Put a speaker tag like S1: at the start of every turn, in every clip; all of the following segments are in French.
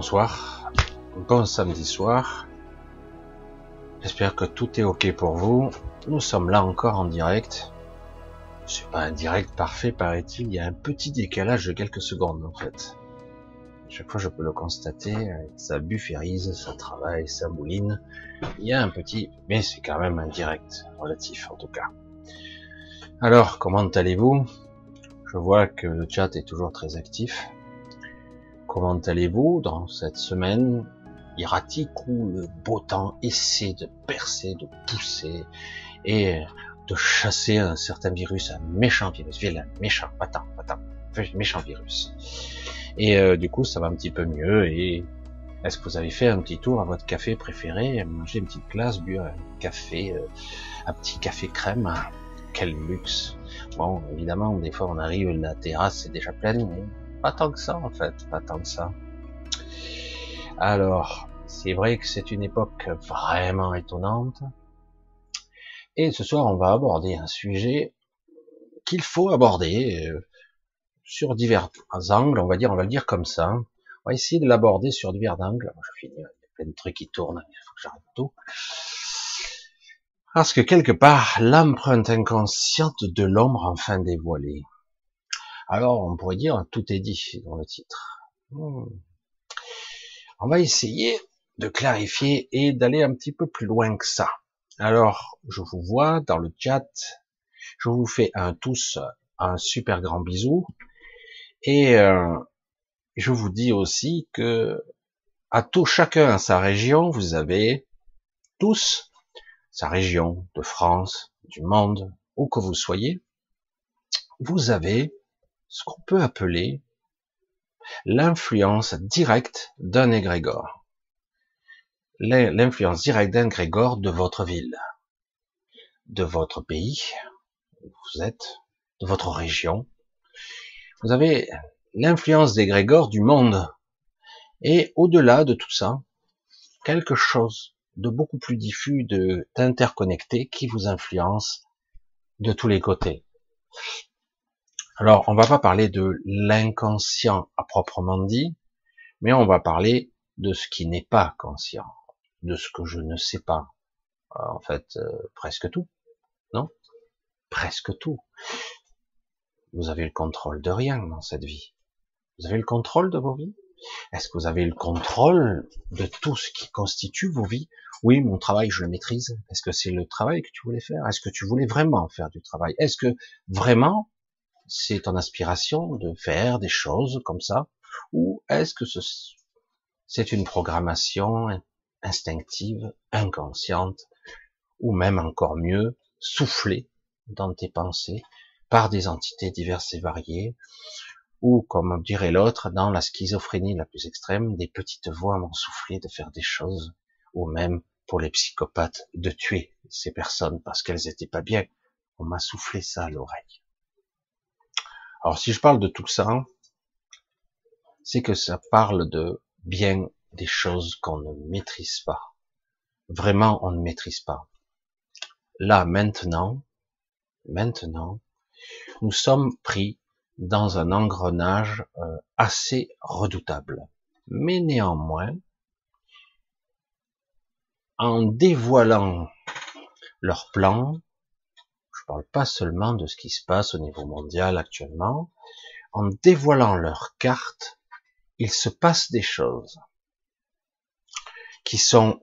S1: Bonsoir, bon samedi soir. J'espère que tout est ok pour vous. Nous sommes là encore en direct. C'est pas un direct parfait, paraît-il. Il y a un petit décalage de quelques secondes, en fait. Chaque fois, je peux le constater. Ça bufférise, ça travaille, ça mouline. Il y a un petit, mais c'est quand même un direct relatif, en tout cas. Alors, comment allez-vous? Je vois que le chat est toujours très actif. Comment allez-vous dans cette semaine erratique où le beau temps essaie de percer, de pousser et de chasser un certain virus, un méchant virus, vilain, méchant, méchant virus. Et euh, du coup, ça va un petit peu mieux. Et est-ce que vous avez fait un petit tour à votre café préféré, manger une petite glace, bu un café, euh, un petit café crème, quel luxe. Bon, évidemment, des fois on arrive, la terrasse est déjà pleine, mais pas tant que ça, en fait, pas tant que ça. Alors, c'est vrai que c'est une époque vraiment étonnante. Et ce soir, on va aborder un sujet qu'il faut aborder euh, sur divers angles, on va dire, on va le dire comme ça. On va essayer de l'aborder sur divers angles. Je finis, il y a plein de trucs qui tournent, il faut que j'arrête tout. Parce que quelque part, l'empreinte inconsciente de l'ombre enfin dévoilée. Alors, on pourrait dire, tout est dit dans le titre. Hmm. On va essayer de clarifier et d'aller un petit peu plus loin que ça. Alors, je vous vois dans le chat. Je vous fais un tous un super grand bisou. Et euh, je vous dis aussi que à tout chacun à sa région, vous avez tous sa région de France, du monde, où que vous soyez, vous avez ce qu'on peut appeler l'influence directe d'un égrégore. L'influence directe d'un égrégore de votre ville, de votre pays, où vous êtes, de votre région. Vous avez l'influence d'égrégore du monde. Et au-delà de tout ça, quelque chose de beaucoup plus diffus, d'interconnecté qui vous influence de tous les côtés. Alors, on va pas parler de l'inconscient à proprement dit, mais on va parler de ce qui n'est pas conscient, de ce que je ne sais pas. Euh, en fait, euh, presque tout, non? Presque tout. Vous avez le contrôle de rien dans cette vie. Vous avez le contrôle de vos vies? Est-ce que vous avez le contrôle de tout ce qui constitue vos vies? Oui, mon travail, je le maîtrise. Est-ce que c'est le travail que tu voulais faire? Est-ce que tu voulais vraiment faire du travail? Est-ce que vraiment c'est ton aspiration de faire des choses comme ça Ou est-ce que c'est une programmation instinctive, inconsciente, ou même encore mieux, soufflée dans tes pensées par des entités diverses et variées, ou comme dirait l'autre, dans la schizophrénie la plus extrême, des petites voix m'ont soufflé de faire des choses, ou même pour les psychopathes, de tuer ces personnes parce qu'elles étaient pas bien. On m'a soufflé ça à l'oreille. Alors si je parle de tout ça, c'est que ça parle de bien des choses qu'on ne maîtrise pas. Vraiment, on ne maîtrise pas. Là, maintenant, maintenant, nous sommes pris dans un engrenage euh, assez redoutable. Mais néanmoins, en dévoilant leurs plans, parle pas seulement de ce qui se passe au niveau mondial actuellement. En dévoilant leurs cartes, il se passe des choses qui sont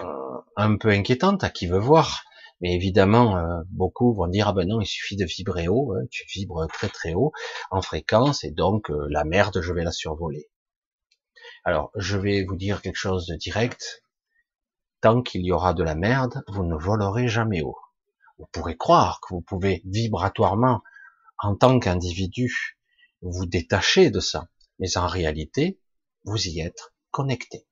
S1: euh, un peu inquiétantes à qui veut voir. Mais évidemment, euh, beaucoup vont dire ah ben non, il suffit de vibrer haut, hein, tu vibres très très haut en fréquence et donc euh, la merde, je vais la survoler. Alors, je vais vous dire quelque chose de direct. Tant qu'il y aura de la merde, vous ne volerez jamais haut vous pourrez croire que vous pouvez vibratoirement, en tant qu'individu, vous détacher de ça. Mais en réalité, vous y êtes connecté.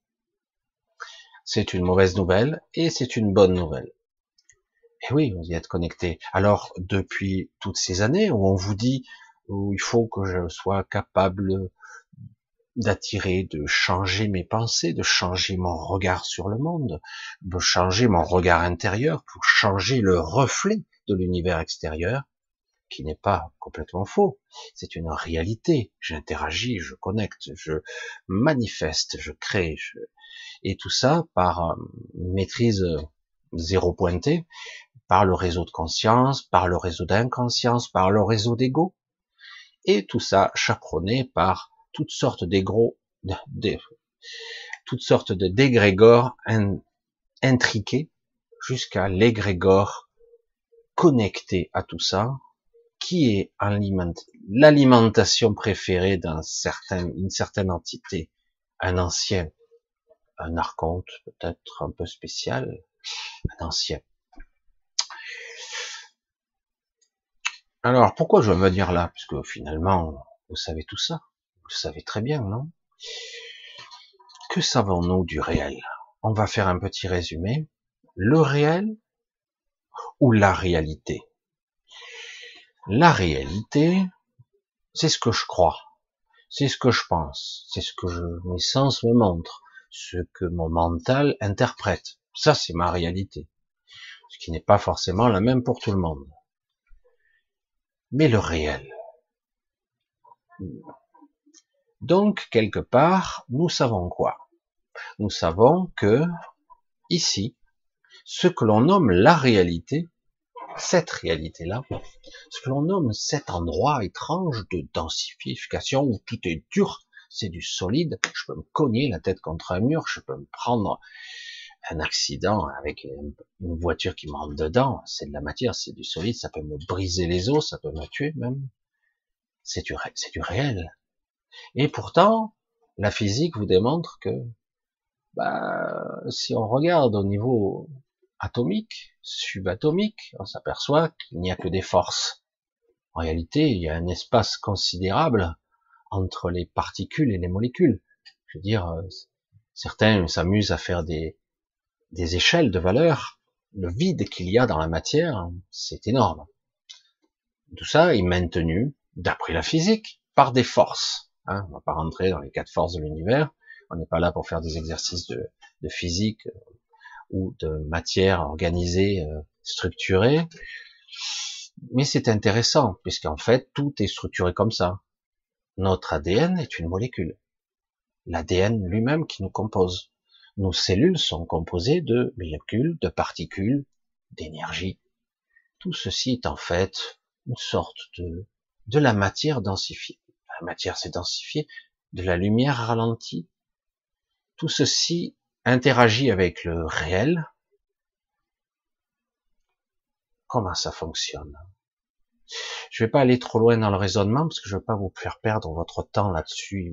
S1: C'est une mauvaise nouvelle et c'est une bonne nouvelle. Et oui, vous y êtes connecté. Alors, depuis toutes ces années où on vous dit où il faut que je sois capable d'attirer, de changer mes pensées, de changer mon regard sur le monde, de changer mon regard intérieur pour changer le reflet de l'univers extérieur. qui n'est pas complètement faux. C'est une réalité. J'interagis, je connecte, je manifeste, je crée, et tout ça par maîtrise zéro pointé, par le réseau de conscience, par le réseau d'inconscience, par le réseau d'ego, et tout ça chaperonné par toutes sortes d'égros, toutes sortes dégrégores intriqués jusqu'à l'égrégore connecté à tout ça, qui est l'alimentation préférée d'un certain, certaine entité, un ancien, un archonte peut-être un peu spécial, un ancien. Alors, pourquoi je veux me dire là? Parce que finalement, vous savez tout ça. Vous le savez très bien, non? Que savons-nous du réel? On va faire un petit résumé. Le réel ou la réalité? La réalité, c'est ce que je crois, c'est ce que je pense, c'est ce que je, mes sens me montrent, ce que mon mental interprète. Ça, c'est ma réalité. Ce qui n'est pas forcément la même pour tout le monde mais le réel. Donc, quelque part, nous savons quoi? Nous savons que, ici, ce que l'on nomme la réalité, cette réalité-là, ce que l'on nomme cet endroit étrange de densification où tout est dur, c'est du solide, je peux me cogner la tête contre un mur, je peux me prendre un accident avec une voiture qui me rentre dedans, c'est de la matière, c'est du solide, ça peut me briser les os, ça peut me tuer même. C'est du, c'est du réel. Et pourtant, la physique vous démontre que, bah, si on regarde au niveau atomique, subatomique, on s'aperçoit qu'il n'y a que des forces. En réalité, il y a un espace considérable entre les particules et les molécules. Je veux dire, euh, certains s'amusent à faire des, des échelles de valeur, le vide qu'il y a dans la matière, c'est énorme. Tout ça est maintenu, d'après la physique, par des forces. Hein, on va pas rentrer dans les quatre forces de l'univers. On n'est pas là pour faire des exercices de, physique euh, ou de matière organisée, euh, structurée. Mais c'est intéressant, puisqu'en fait, tout est structuré comme ça. Notre ADN est une molécule. L'ADN lui-même qui nous compose. Nos cellules sont composées de molécules, de particules, d'énergie. Tout ceci est en fait une sorte de, de la matière densifiée. La matière s'est densifiée, de la lumière ralentie. Tout ceci interagit avec le réel. Comment ça fonctionne? Je vais pas aller trop loin dans le raisonnement parce que je veux pas vous faire perdre votre temps là-dessus,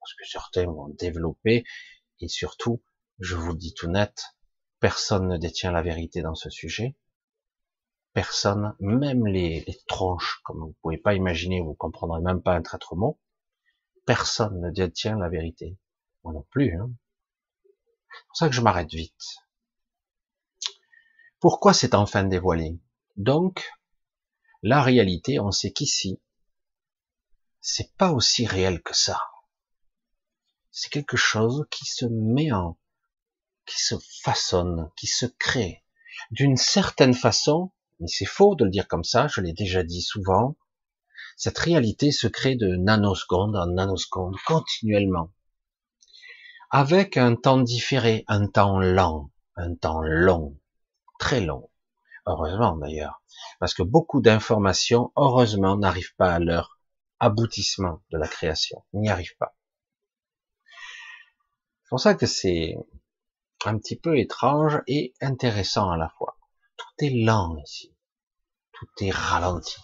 S1: parce que certains vont développer et surtout je vous dis tout net, personne ne détient la vérité dans ce sujet. Personne, même les, tronches, comme vous pouvez pas imaginer, vous comprendrez même pas un traître mot. Personne ne détient la vérité. Moi non plus. Hein. C'est pour ça que je m'arrête vite. Pourquoi c'est enfin dévoilé? Donc, la réalité, on sait qu'ici, c'est pas aussi réel que ça. C'est quelque chose qui se met en, qui se façonne, qui se crée d'une certaine façon, mais c'est faux de le dire comme ça, je l'ai déjà dit souvent, cette réalité se crée de nanoseconde en nanoseconde continuellement, avec un temps différé, un temps lent, un temps long, très long, heureusement d'ailleurs, parce que beaucoup d'informations, heureusement, n'arrivent pas à leur aboutissement de la création, n'y arrivent pas. C'est pour ça que c'est un petit peu étrange et intéressant à la fois. Tout est lent ici. Tout est ralenti.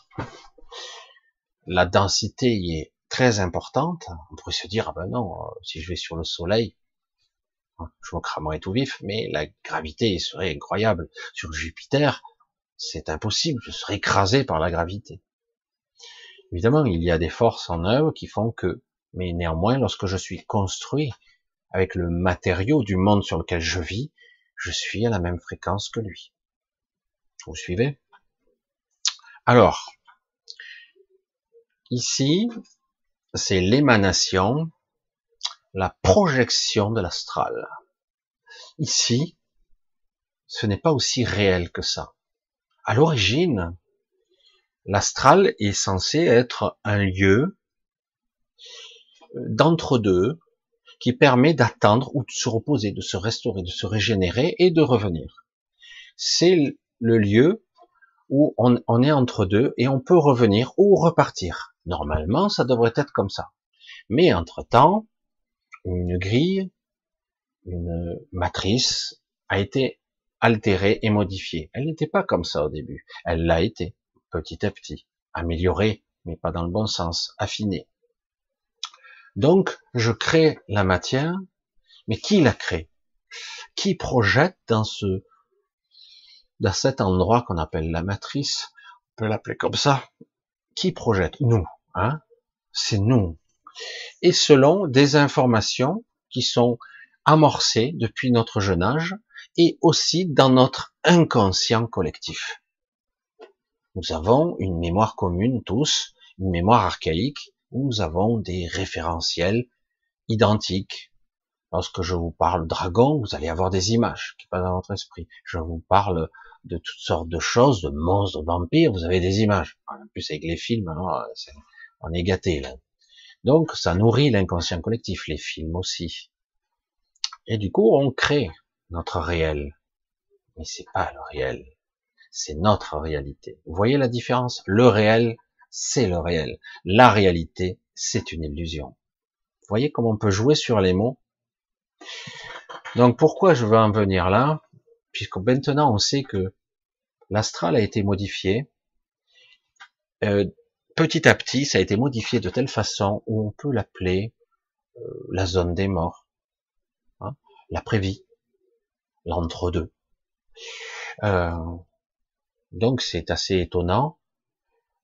S1: La densité y est très importante. On pourrait se dire, ah ben non, euh, si je vais sur le soleil, hein, je me cramerai tout vif, mais la gravité serait incroyable. Sur Jupiter, c'est impossible, je serais écrasé par la gravité. Évidemment, il y a des forces en œuvre qui font que, mais néanmoins, lorsque je suis construit avec le matériau du monde sur lequel je vis, je suis à la même fréquence que lui. Vous suivez Alors, ici, c'est l'émanation, la projection de l'astral. Ici, ce n'est pas aussi réel que ça. À l'origine, L'astral est censé être un lieu d'entre-deux qui permet d'attendre ou de se reposer, de se restaurer, de se régénérer et de revenir. C'est le lieu où on, est entre deux et on peut revenir ou repartir. Normalement, ça devrait être comme ça. Mais entre-temps, une grille, une matrice a été altérée et modifiée. Elle n'était pas comme ça au début. Elle l'a été, petit à petit, améliorée, mais pas dans le bon sens, affinée. Donc, je crée la matière, mais qui la crée? Qui projette dans ce, dans cet endroit qu'on appelle la matrice On peut l'appeler comme ça. Qui projette Nous, hein? C'est nous. Et selon des informations qui sont amorcées depuis notre jeune âge et aussi dans notre inconscient collectif. Nous avons une mémoire commune tous, une mémoire archaïque nous avons des référentiels identiques. Lorsque je vous parle dragon, vous allez avoir des images qui passent dans votre esprit. Je vous parle de toutes sortes de choses, de monstres, de vampires, vous avez des images. En plus, avec les films, alors, on est gâté là. Donc, ça nourrit l'inconscient collectif, les films aussi. Et du coup, on crée notre réel. Mais c'est pas le réel. C'est notre réalité. Vous voyez la différence? Le réel, c'est le réel. La réalité, c'est une illusion. Vous voyez comment on peut jouer sur les mots? Donc pourquoi je veux en venir là? Puisque maintenant on sait que l'astral a été modifié. Euh, petit à petit, ça a été modifié de telle façon où on peut l'appeler euh, la zone des morts, hein, la prévie, l'entre-deux. Euh, donc c'est assez étonnant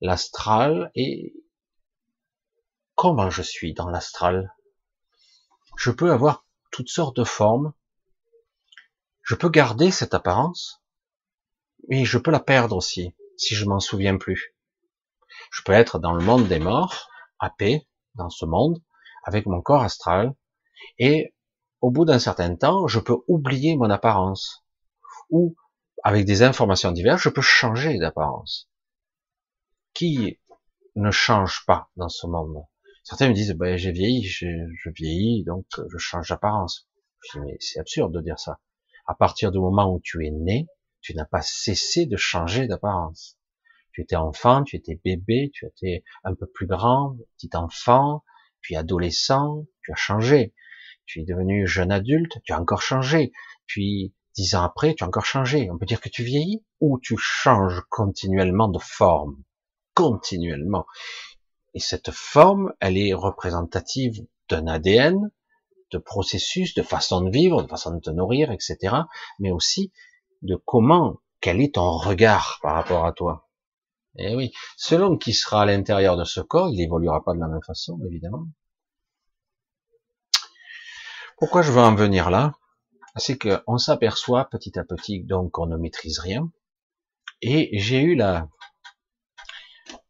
S1: l'astral et comment je suis dans l'astral? Je peux avoir toutes sortes de formes. Je peux garder cette apparence, mais je peux la perdre aussi si je m'en souviens plus. Je peux être dans le monde des morts, à paix, dans ce monde, avec mon corps astral, et au bout d'un certain temps, je peux oublier mon apparence, ou avec des informations diverses, je peux changer d'apparence qui ne change pas dans ce monde? Certains me disent, ben, j'ai vieilli, je, vieillis, donc je change d'apparence. Je dis, mais c'est absurde de dire ça. À partir du moment où tu es né, tu n'as pas cessé de changer d'apparence. Tu étais enfant, tu étais bébé, tu étais un peu plus grand, petit enfant, puis adolescent, tu as changé. Tu es devenu jeune adulte, tu as encore changé. Puis dix ans après, tu as encore changé. On peut dire que tu vieillis ou tu changes continuellement de forme continuellement. Et cette forme, elle est représentative d'un ADN, de processus, de façon de vivre, de façon de te nourrir, etc. Mais aussi de comment, quel est ton regard par rapport à toi. Eh oui, selon qui sera à l'intérieur de ce corps, il évoluera pas de la même façon, évidemment. Pourquoi je veux en venir là? C'est qu'on s'aperçoit petit à petit donc qu'on ne maîtrise rien. Et j'ai eu la,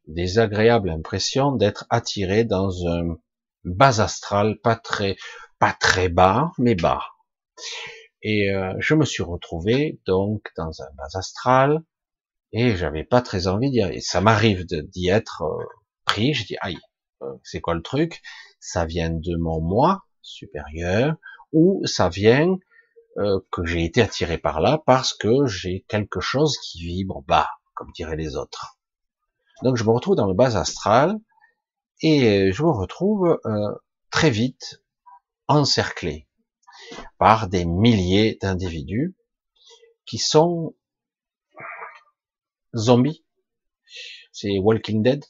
S1: désagréable impression d'être attiré dans un bas astral, pas très, pas très bas, mais bas. Et euh, je me suis retrouvé donc dans un bas astral et j'avais pas très envie d'y aller. Ça m'arrive d'y être euh, pris. Je dis aïe, euh, c'est quoi le truc? Ça vient de mon moi supérieur ou ça vient que j'ai été attiré par là parce que j'ai quelque chose qui vibre bas, comme diraient les autres. Donc je me retrouve dans le bas astral et je me retrouve très vite encerclé par des milliers d'individus qui sont zombies. C'est Walking Dead.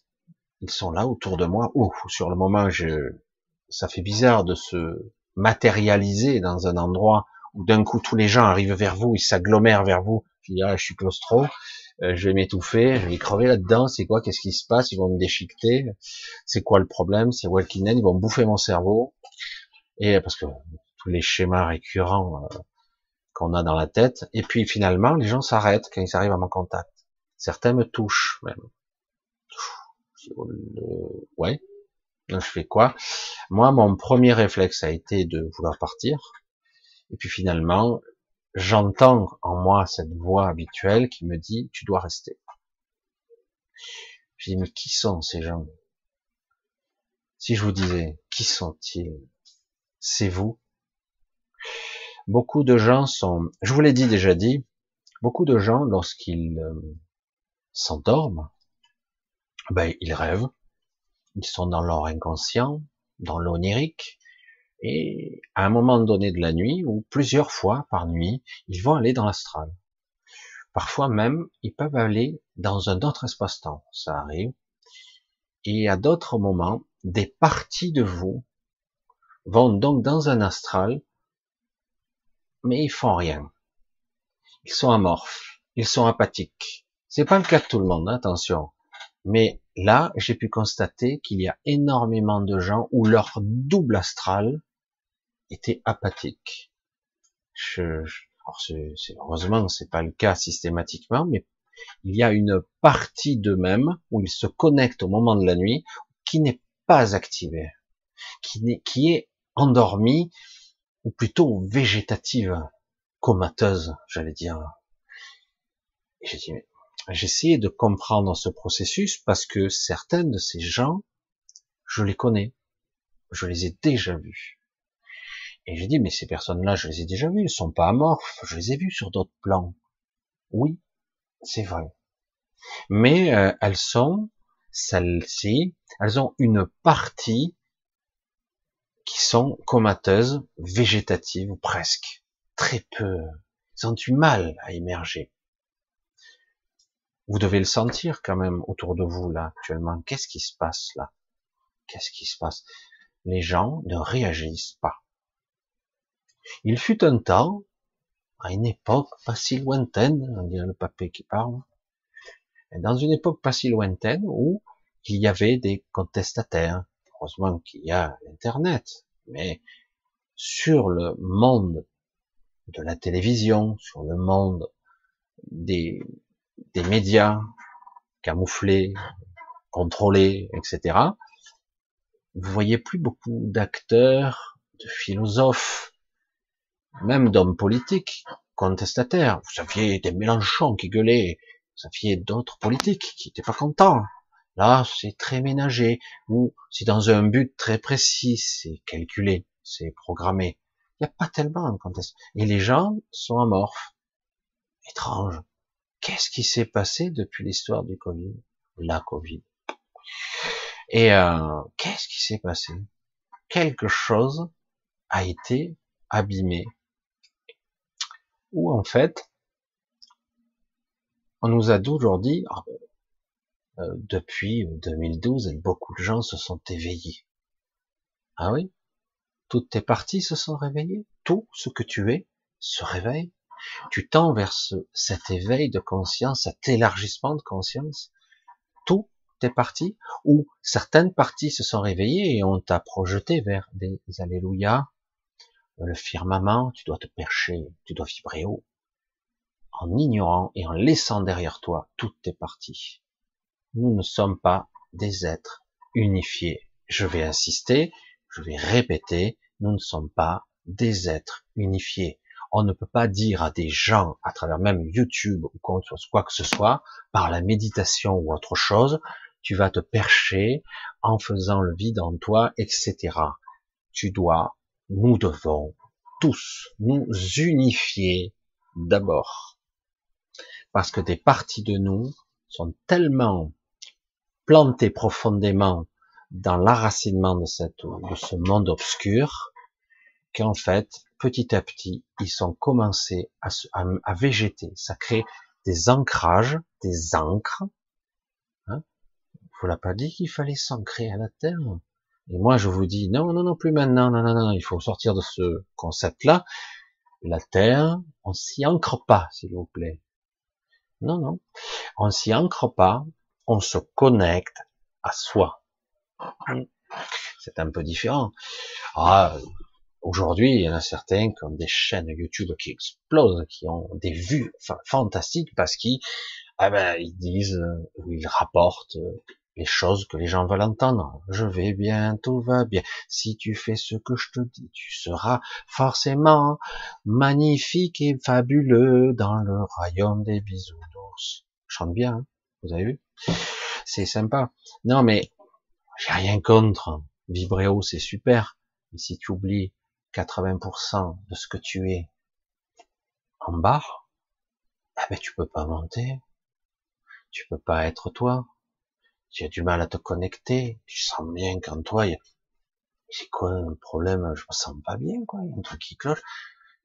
S1: Ils sont là autour de moi. Ouf, sur le moment, je, ça fait bizarre de se matérialiser dans un endroit où d'un coup tous les gens arrivent vers vous, ils s'agglomèrent vers vous. Je dis, ah, je suis claustro. Euh, je vais m'étouffer, je vais crever là-dedans, c'est quoi, qu'est-ce qui se passe, ils vont me déchiqueter, c'est quoi le problème, c'est Walking Dead, ils vont bouffer mon cerveau, et parce que tous les schémas récurrents euh, qu'on a dans la tête, et puis finalement, les gens s'arrêtent quand ils arrivent à mon contact. Certains me touchent même. Ouais. je fais quoi? Moi, mon premier réflexe a été de vouloir partir. Et puis finalement, j'entends en moi cette voix habituelle qui me dit tu dois rester. Je dis, mais qui sont ces gens? Si je vous disais, qui sont-ils? C'est vous Beaucoup de gens sont, je vous l'ai dit déjà dit, beaucoup de gens, lorsqu'ils euh, s'endorment, ben, ils rêvent, ils sont dans leur inconscient, dans l'onirique, et à un moment donné de la nuit, ou plusieurs fois par nuit, ils vont aller dans l'astral. Parfois même, ils peuvent aller dans un autre espace-temps, ça arrive. Et à d'autres moments, des parties de vous vont donc dans un astral, mais ils font rien. Ils sont amorphes, ils sont apathiques. C'est pas le cas de tout le monde, hein, attention. Mais là, j'ai pu constater qu'il y a énormément de gens où leur double astral était apathique. Je, je alors c'est, c'est, heureusement, c'est pas le cas systématiquement, mais il y a une partie d'eux-mêmes où ils se connectent au moment de la nuit qui n'est pas activée, qui, qui est endormie ou plutôt végétative, comateuse, j'allais dire. j'ai essayé de comprendre ce processus parce que certains de ces gens, je les connais, je les ai déjà vus. Et j'ai dit, mais ces personnes-là, je les ai déjà vues, elles sont pas amorphes, je les ai vues sur d'autres plans. Oui, c'est vrai. Mais euh, elles sont, celles-ci, elles ont une partie qui sont comateuses, végétatives, ou presque. Très peu. Elles ont du mal à émerger. Vous devez le sentir quand même autour de vous là actuellement. Qu'est-ce qui se passe là? Qu'est-ce qui se passe? Les gens ne réagissent pas. Il fut un temps, à une époque pas si lointaine, on dirait le papé qui parle, dans une époque pas si lointaine où il y avait des contestataires. Heureusement qu'il y a l'Internet, mais sur le monde de la télévision, sur le monde des, médias camouflés, contrôlés, etc., vous voyez plus beaucoup d'acteurs, de philosophes, même d'hommes politiques, contestataires. Vous aviez des Mélenchon qui gueulaient, vous aviez d'autres politiques qui n'étaient pas contents. Là, c'est très ménagé, ou c'est dans un but très précis, c'est calculé, c'est programmé. Il n'y a pas tellement de contestation. Et les gens sont amorphes. Étrange. Qu'est-ce qui s'est passé depuis l'histoire du Covid? La Covid. Et euh, qu'est-ce qui s'est passé? Quelque chose a été abîmé, où en fait, on nous a toujours dit, ah, depuis 2012, beaucoup de gens se sont éveillés. Ah oui? Toutes tes parties se sont réveillées? Tout ce que tu es se réveille? Tu tends vers cet éveil de conscience, cet élargissement de conscience? Tout tes parties? Ou certaines parties se sont réveillées et on t'a projeté vers des alléluia, le firmament, tu dois te percher, tu dois vibrer haut, en ignorant et en laissant derrière toi toutes tes parties. Nous ne sommes pas des êtres unifiés. Je vais insister, je vais répéter, nous ne sommes pas des êtres unifiés. On ne peut pas dire à des gens, à travers même YouTube ou quoi que ce soit, par la méditation ou autre chose, tu vas te percher en faisant le vide en toi, etc. Tu dois nous devons tous nous unifier d'abord. Parce que des parties de nous sont tellement plantées profondément dans l'enracinement de, cette, de ce monde obscur qu'en fait, petit à petit, ils sont commencés à, à, végéter. Ça crée des ancrages, des ancres. Hein? Vous l'a pas dit qu'il fallait s'ancrer à la terre et moi, je vous dis, non, non, non, plus maintenant, non, non, non, il faut sortir de ce concept-là. La Terre, on s'y ancre pas, s'il vous plaît. Non, non, on s'y ancre pas, on se connecte à soi. C'est un peu différent. Ah, aujourd'hui, il y en a certains qui ont des chaînes YouTube qui explosent, qui ont des vues fantastiques parce qu'ils, ah ben, disent, ou ils rapportent les choses que les gens veulent entendre. Je vais bien, tout va bien. Si tu fais ce que je te dis, tu seras forcément magnifique et fabuleux dans le royaume des bisounours. Chante bien, hein vous avez vu? C'est sympa. Non, mais j'ai rien contre. Haut, c'est super. Mais si tu oublies 80% de ce que tu es en bas, ah ben tu peux pas monter. Tu peux pas être toi. Tu as du mal à te connecter. Tu sens bien qu'en toi, c'est quoi le problème? Je me sens pas bien, quoi. Il y a un truc qui cloche.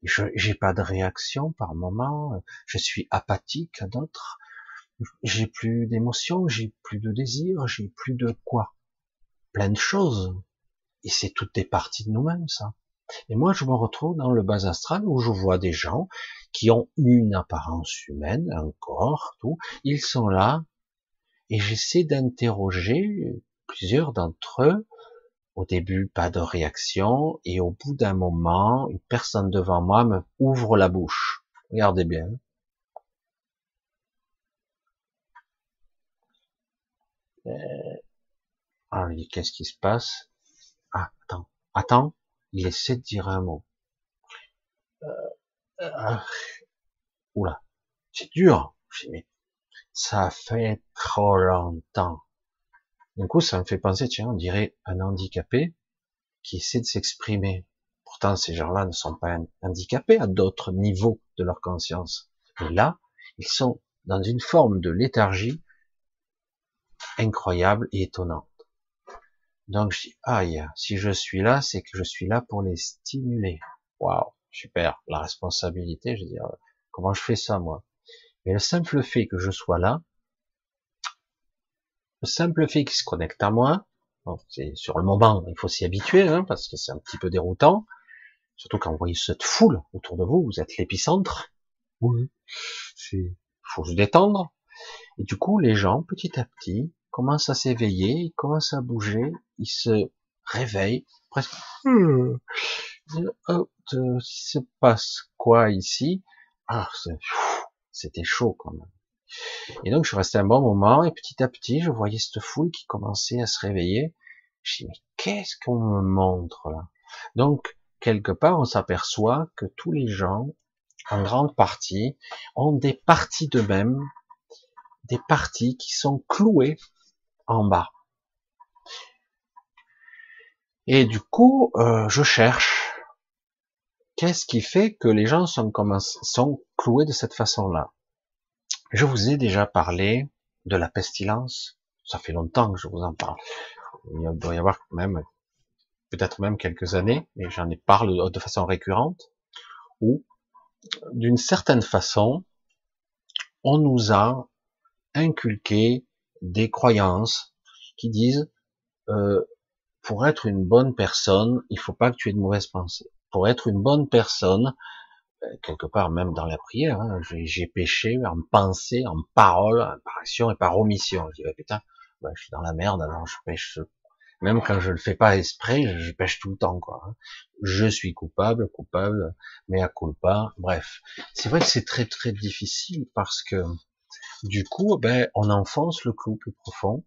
S1: Je j'ai pas de réaction par moment. Je suis apathique à d'autres. J'ai plus d'émotion, j'ai plus de désir, j'ai plus de quoi Plein de choses. Et c'est toutes des parties de nous-mêmes, ça. Et moi, je me retrouve dans le bas astral où je vois des gens qui ont une apparence humaine, un corps, tout. Ils sont là et j'essaie d'interroger plusieurs d'entre eux. Au début, pas de réaction et au bout d'un moment, une personne devant moi me ouvre la bouche. Regardez bien. Ah, qu'est-ce qui se passe? Ah, attends, attends, il essaie de dire un mot. Euh, euh, oula, c'est dur. Mais ça fait trop longtemps. Du coup, ça me fait penser, tiens, on dirait un handicapé qui essaie de s'exprimer. Pourtant, ces gens-là ne sont pas handicapés à d'autres niveaux de leur conscience. Et là, ils sont dans une forme de léthargie incroyable et étonnante. Donc je dis, aïe, si je suis là, c'est que je suis là pour les stimuler. Waouh, super, la responsabilité, je veux dire, comment je fais ça moi? Mais le simple fait que je sois là, le simple fait qu'ils se connectent à moi, c'est sur le moment, il faut s'y habituer, hein, parce que c'est un petit peu déroutant, surtout quand vous voyez cette foule autour de vous, vous êtes l'épicentre, oui, c'est, faut se détendre, et du coup, les gens, petit à petit, commence à s'éveiller, il commence à bouger, il se réveille, presque, hmm, oh, il se passe quoi ici? Ah, c'était chaud quand même. Et donc je suis resté un bon moment et petit à petit je voyais cette foule qui commençait à se réveiller. Je dis mais qu'est-ce qu'on me montre là? Donc quelque part on s'aperçoit que tous les gens, en grande partie, ont des parties d'eux-mêmes, des parties qui sont clouées en bas. Et du coup, euh, je cherche. Qu'est-ce qui fait que les gens sont, comme, sont cloués de cette façon-là? Je vous ai déjà parlé de la pestilence. Ça fait longtemps que je vous en parle. Il doit y avoir même, peut-être même quelques années, mais j'en ai parlé de façon récurrente, où, d'une certaine façon, on nous a inculqué des croyances qui disent euh, pour être une bonne personne, il faut pas que tu aies de mauvaises pensées. Pour être une bonne personne, euh, quelque part même dans la prière, hein, j'ai péché en pensée, en parole, par action et par omission. Je dis putain, bah, je suis dans la merde, alors je pêche. Même quand je le fais pas exprès, je, pêche tout le temps quoi. Hein. Je suis coupable, coupable, mais à culpa. Bref, c'est vrai que c'est très très difficile parce que du coup, ben, on enfonce le clou plus profond,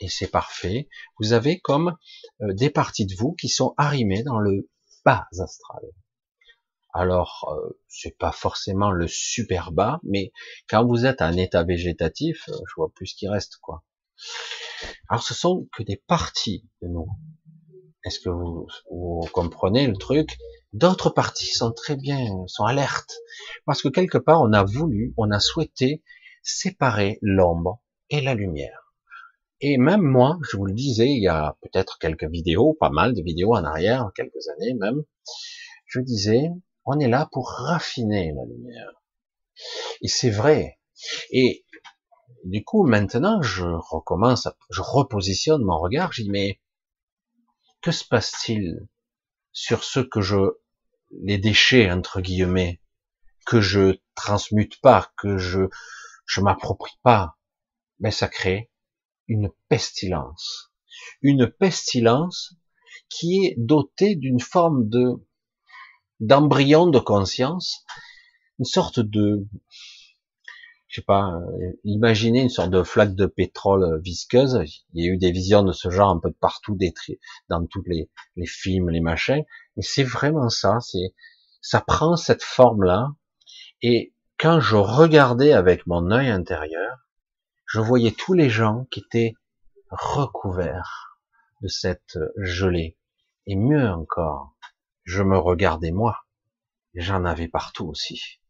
S1: et c'est parfait. Vous avez comme euh, des parties de vous qui sont arrimées dans le bas astral. Alors, euh, c'est pas forcément le super bas, mais quand vous êtes un état végétatif, euh, je vois plus ce qui reste, quoi. Alors, ce sont que des parties de nous. Est-ce que vous comprenez le truc? D'autres parties sont très bien, sont alertes, parce que quelque part, on a voulu, on a souhaité séparer l'ombre et la lumière. Et même moi, je vous le disais, il y a peut-être quelques vidéos, pas mal de vidéos en arrière, quelques années même, je disais, on est là pour raffiner la lumière. Et c'est vrai. Et du coup, maintenant, je recommence, je repositionne mon regard, je dis, mais que se passe-t-il sur ce que je, les déchets, entre guillemets, que je transmute pas, que je, je m'approprie pas, mais ça crée une pestilence. Une pestilence qui est dotée d'une forme de d'embryon de conscience, une sorte de, je sais pas, euh, imaginez une sorte de flaque de pétrole visqueuse. Il y a eu des visions de ce genre un peu de partout, dans tous les, films, les machins. Et c'est vraiment ça. C'est, ça prend cette forme-là. Et quand je regardais avec mon œil intérieur, je voyais tous les gens qui étaient recouverts de cette gelée. Et mieux encore, je me regardais moi. J'en avais partout aussi.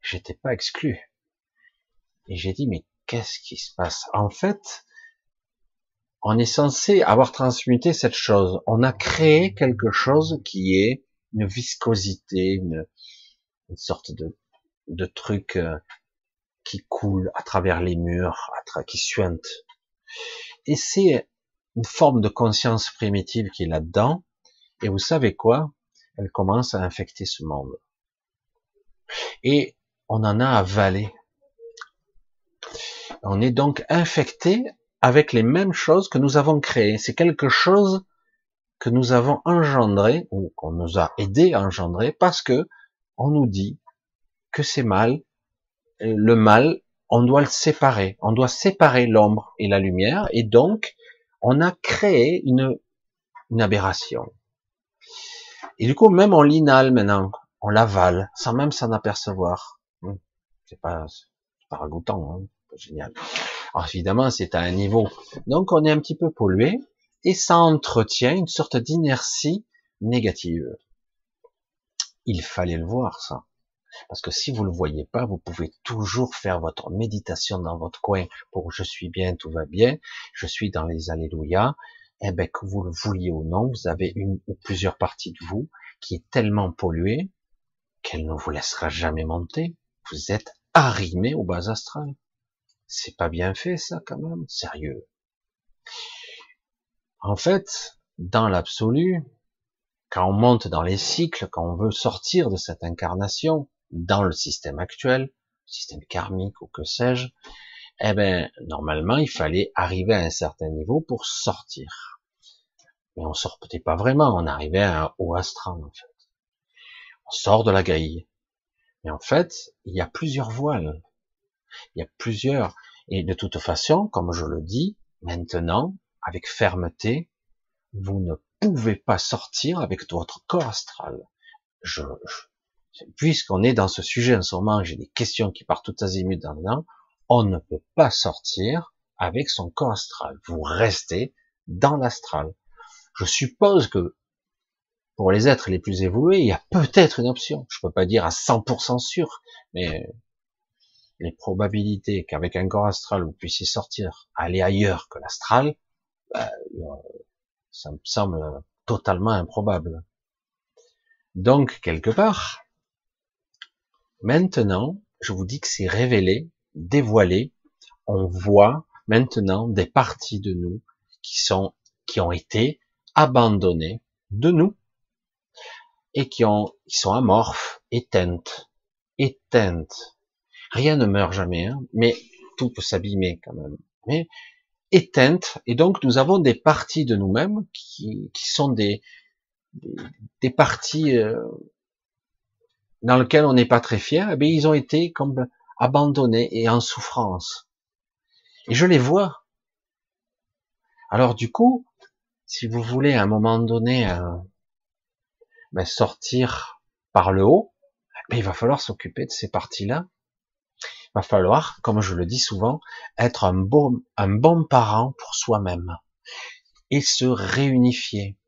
S1: J'étais pas exclu. Et j'ai dit, mais qu'est-ce qui se passe? En fait, on est censé avoir transmuté cette chose. On a créé quelque chose qui est une viscosité, une, sorte de, de truc euh, qui coule à travers les murs, qui suinte. Et c'est une forme de conscience primitive qui est là-dedans. Et vous savez quoi? Elle commence à infecter ce monde. Et on en a avalé. On est donc infecté avec les mêmes choses que nous avons créées. C'est quelque chose que nous avons engendré ou qu'on nous a aidé à engendrer parce que on nous dit que c'est mal. Le mal, on doit le séparer. On doit séparer l'ombre et la lumière et donc on a créé une, une aberration. Et du coup, même on l'inhale maintenant, on l'avale sans même s'en apercevoir. Hum, c'est pas, pas ragoûtant, hein génial. Alors évidemment, c'est à un niveau. Donc on est un petit peu pollué et ça entretient une sorte d'inertie négative. Il fallait le voir ça. Parce que si vous le voyez pas, vous pouvez toujours faire votre méditation dans votre coin pour je suis bien, tout va bien, je suis dans les alléluia. Eh ben, que vous le vouliez ou non, vous avez une ou plusieurs parties de vous qui est tellement polluée qu'elle ne vous laissera jamais monter. Vous êtes arrimé au bas astral. C'est pas bien fait, ça, quand même. Sérieux. En fait, dans l'absolu, quand on monte dans les cycles, quand on veut sortir de cette incarnation, dans le système actuel, système karmique ou que sais-je, eh ben, normalement, il fallait arriver à un certain niveau pour sortir. Mais on sortait pas vraiment, on arrivait à haut astral, en fait. On sort de la grille. Mais en fait, il y a plusieurs voiles. Il y a plusieurs. Et de toute façon, comme je le dis, maintenant, avec fermeté, vous ne pouvez pas sortir avec votre corps astral. Je, puisqu'on est dans ce sujet en ce moment, j'ai des questions qui partent tout azimut dedans, on ne peut pas sortir avec son corps astral. Vous restez dans l'astral. Je suppose que pour les êtres les plus évolués, il y a peut-être une option. Je peux pas dire à 100% sûr, mais les probabilités qu'avec un corps astral vous puissiez sortir, aller ailleurs que l'astral, bah, ça me semble totalement improbable. Donc, quelque part, maintenant, je vous dis que c'est révélé, dévoilé, on voit maintenant des parties de nous qui sont, qui ont été abandonnées de nous et qui ont, qui sont amorphes, éteintes, éteintes, Rien ne meurt jamais, hein, mais tout peut s'abîmer quand même. Mais éteinte, et donc nous avons des parties de nous-mêmes qui, qui, sont des, des, parties euh, dans lesquelles on n'est pas très fier, eh ils ont été comme abandonnés et en souffrance. Et je les vois. Alors du coup, si vous voulez à un moment donné euh, ben, sortir par le haut, ben, il va falloir s'occuper de ces parties-là va falloir, comme je le dis souvent, être un bon, un bon parent pour soi-même et se réunifier,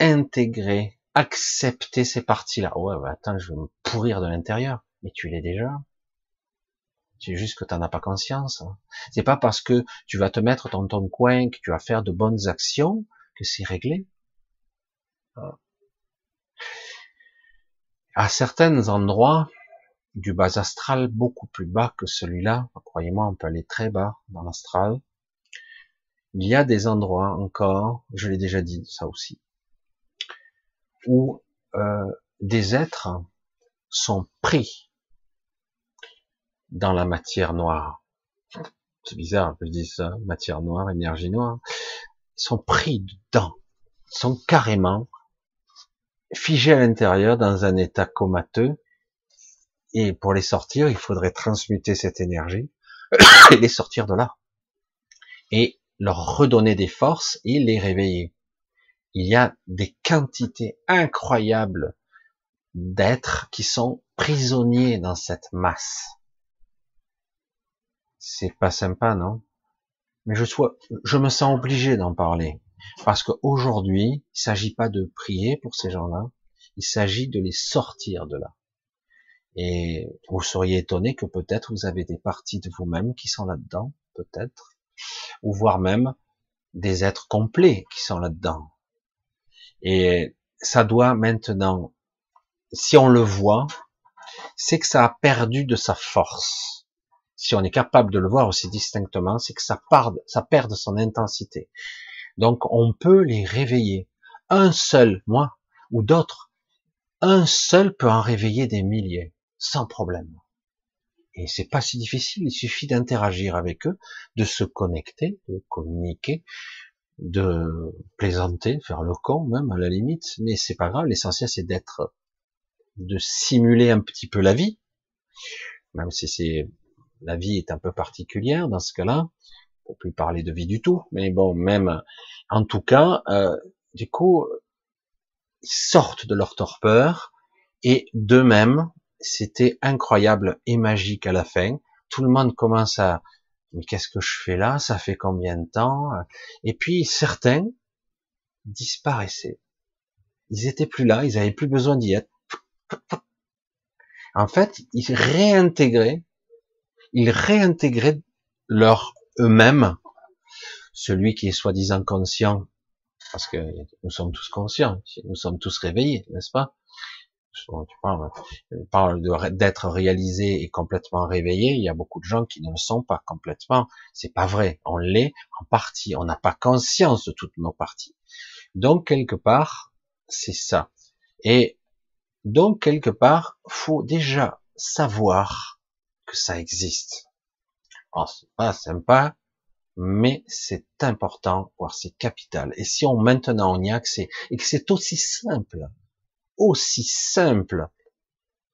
S1: intégrer, accepter ces parties-là. Ouais, bah attends, je vais me pourrir de l'intérieur, mais tu l'es déjà. C'est juste que tu n'en as pas conscience. C'est pas parce que tu vas te mettre dans ton coin, que tu vas faire de bonnes actions, que c'est réglé. À certains endroits, du bas astral beaucoup plus bas que celui-là. Croyez-moi, on peut aller très bas dans l'astral. Il y a des endroits encore, je l'ai déjà dit ça aussi, où euh, des êtres sont pris dans la matière noire. C'est bizarre que je dise ça, matière noire, énergie noire. Ils sont pris dedans, ils sont carrément figés à l'intérieur dans un état comateux et pour les sortir, il faudrait transmuter cette énergie et les sortir de là. Et leur redonner des forces et les réveiller. Il y a des quantités incroyables d'êtres qui sont prisonniers dans cette masse. C'est pas sympa, non? Mais je, me sens obligé d'en parler. Parce qu'aujourd'hui, il ne s'agit pas de prier pour ces gens-là, il s'agit de les sortir de là. Et vous seriez étonné que peut-être vous avez des parties de vous-même qui sont là-dedans, peut-être, ou voire même des êtres complets qui sont là-dedans. Et ça doit maintenant, si on le voit, c'est que ça a perdu de sa force. Si on est capable de le voir aussi distinctement, c'est que ça, part, ça perd de son intensité. Donc on peut les réveiller. Un seul, moi, ou d'autres, un seul peut en réveiller des milliers, sans problème. Et c'est pas si difficile, il suffit d'interagir avec eux, de se connecter, de communiquer, de plaisanter, faire le con même à la limite, mais c'est pas grave, l'essentiel c'est d'être, de simuler un petit peu la vie, même si c'est, la vie est un peu particulière dans ce cas-là, pour plus parler de vie du tout, mais bon, même, en tout cas, euh, du coup, ils sortent de leur torpeur, et d'eux-mêmes, c'était incroyable et magique à la fin, tout le monde commence à, mais qu'est-ce que je fais là? Ça fait combien de temps? Et puis certains disparaissaient. Ils étaient plus là, ils avaient plus besoin d'y être. En fait, ils réintégraient, ils réintégraient leur eux-mêmes, celui qui est soi-disant conscient, parce que nous sommes tous conscients, nous sommes tous réveillés, n'est-ce pas? Tu parles, d'être réalisé et complètement réveillé. Il y a beaucoup de gens qui ne le sont pas complètement. C'est pas vrai. On l'est en partie. On n'a pas conscience de toutes nos parties. Donc quelque part, c'est ça. Et donc quelque part, faut déjà savoir que ça existe. C'est pas sympa, mais c'est important, voire c'est capital. Et si on maintenant on y a accès et que c'est aussi simple aussi simple.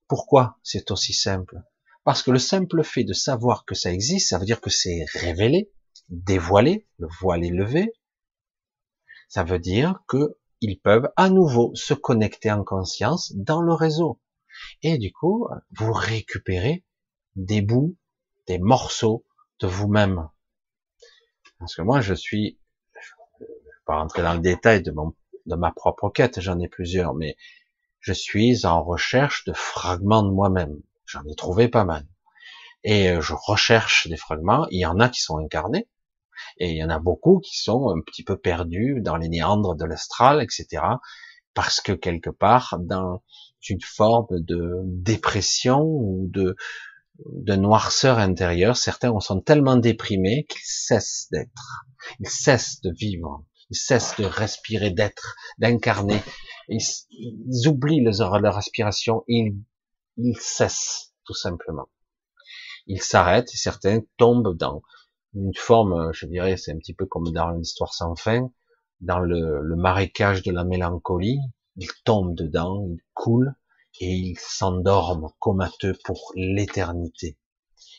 S1: Pourquoi c'est aussi simple? Parce que le simple fait de savoir que ça existe, ça veut dire que c'est révélé, dévoilé, le voile est levé. Ça veut dire que ils peuvent à nouveau se connecter en conscience dans le réseau. Et du coup, vous récupérez des bouts, des morceaux de vous-même. Parce que moi, je suis, je vais pas rentrer dans le détail de mon, de ma propre quête, j'en ai plusieurs, mais je suis en recherche de fragments de moi-même. J'en ai trouvé pas mal. Et euh, je recherche des fragments. Il y en a qui sont incarnés. Et il y en a beaucoup qui sont un petit peu perdus dans les néandres de l'astral, etc. Parce que quelque part, dans une forme de dépression ou de, de noirceur intérieure, certains sont tellement déprimés qu'ils cessent d'être. Ils cessent de vivre. Ils cessent de respirer, d'être, d'incarner. Ils, oublient leur, leur ils, ils cessent tout simplement. Ils s'arrêtent et certains tombent dans une forme, je dirais, c'est un petit peu comme dans l'histoire sans fin, dans le, le marécage de la mélancolie. Ils tombent dedans, ils coulent et ils s'endorment comateux pour l'éternité.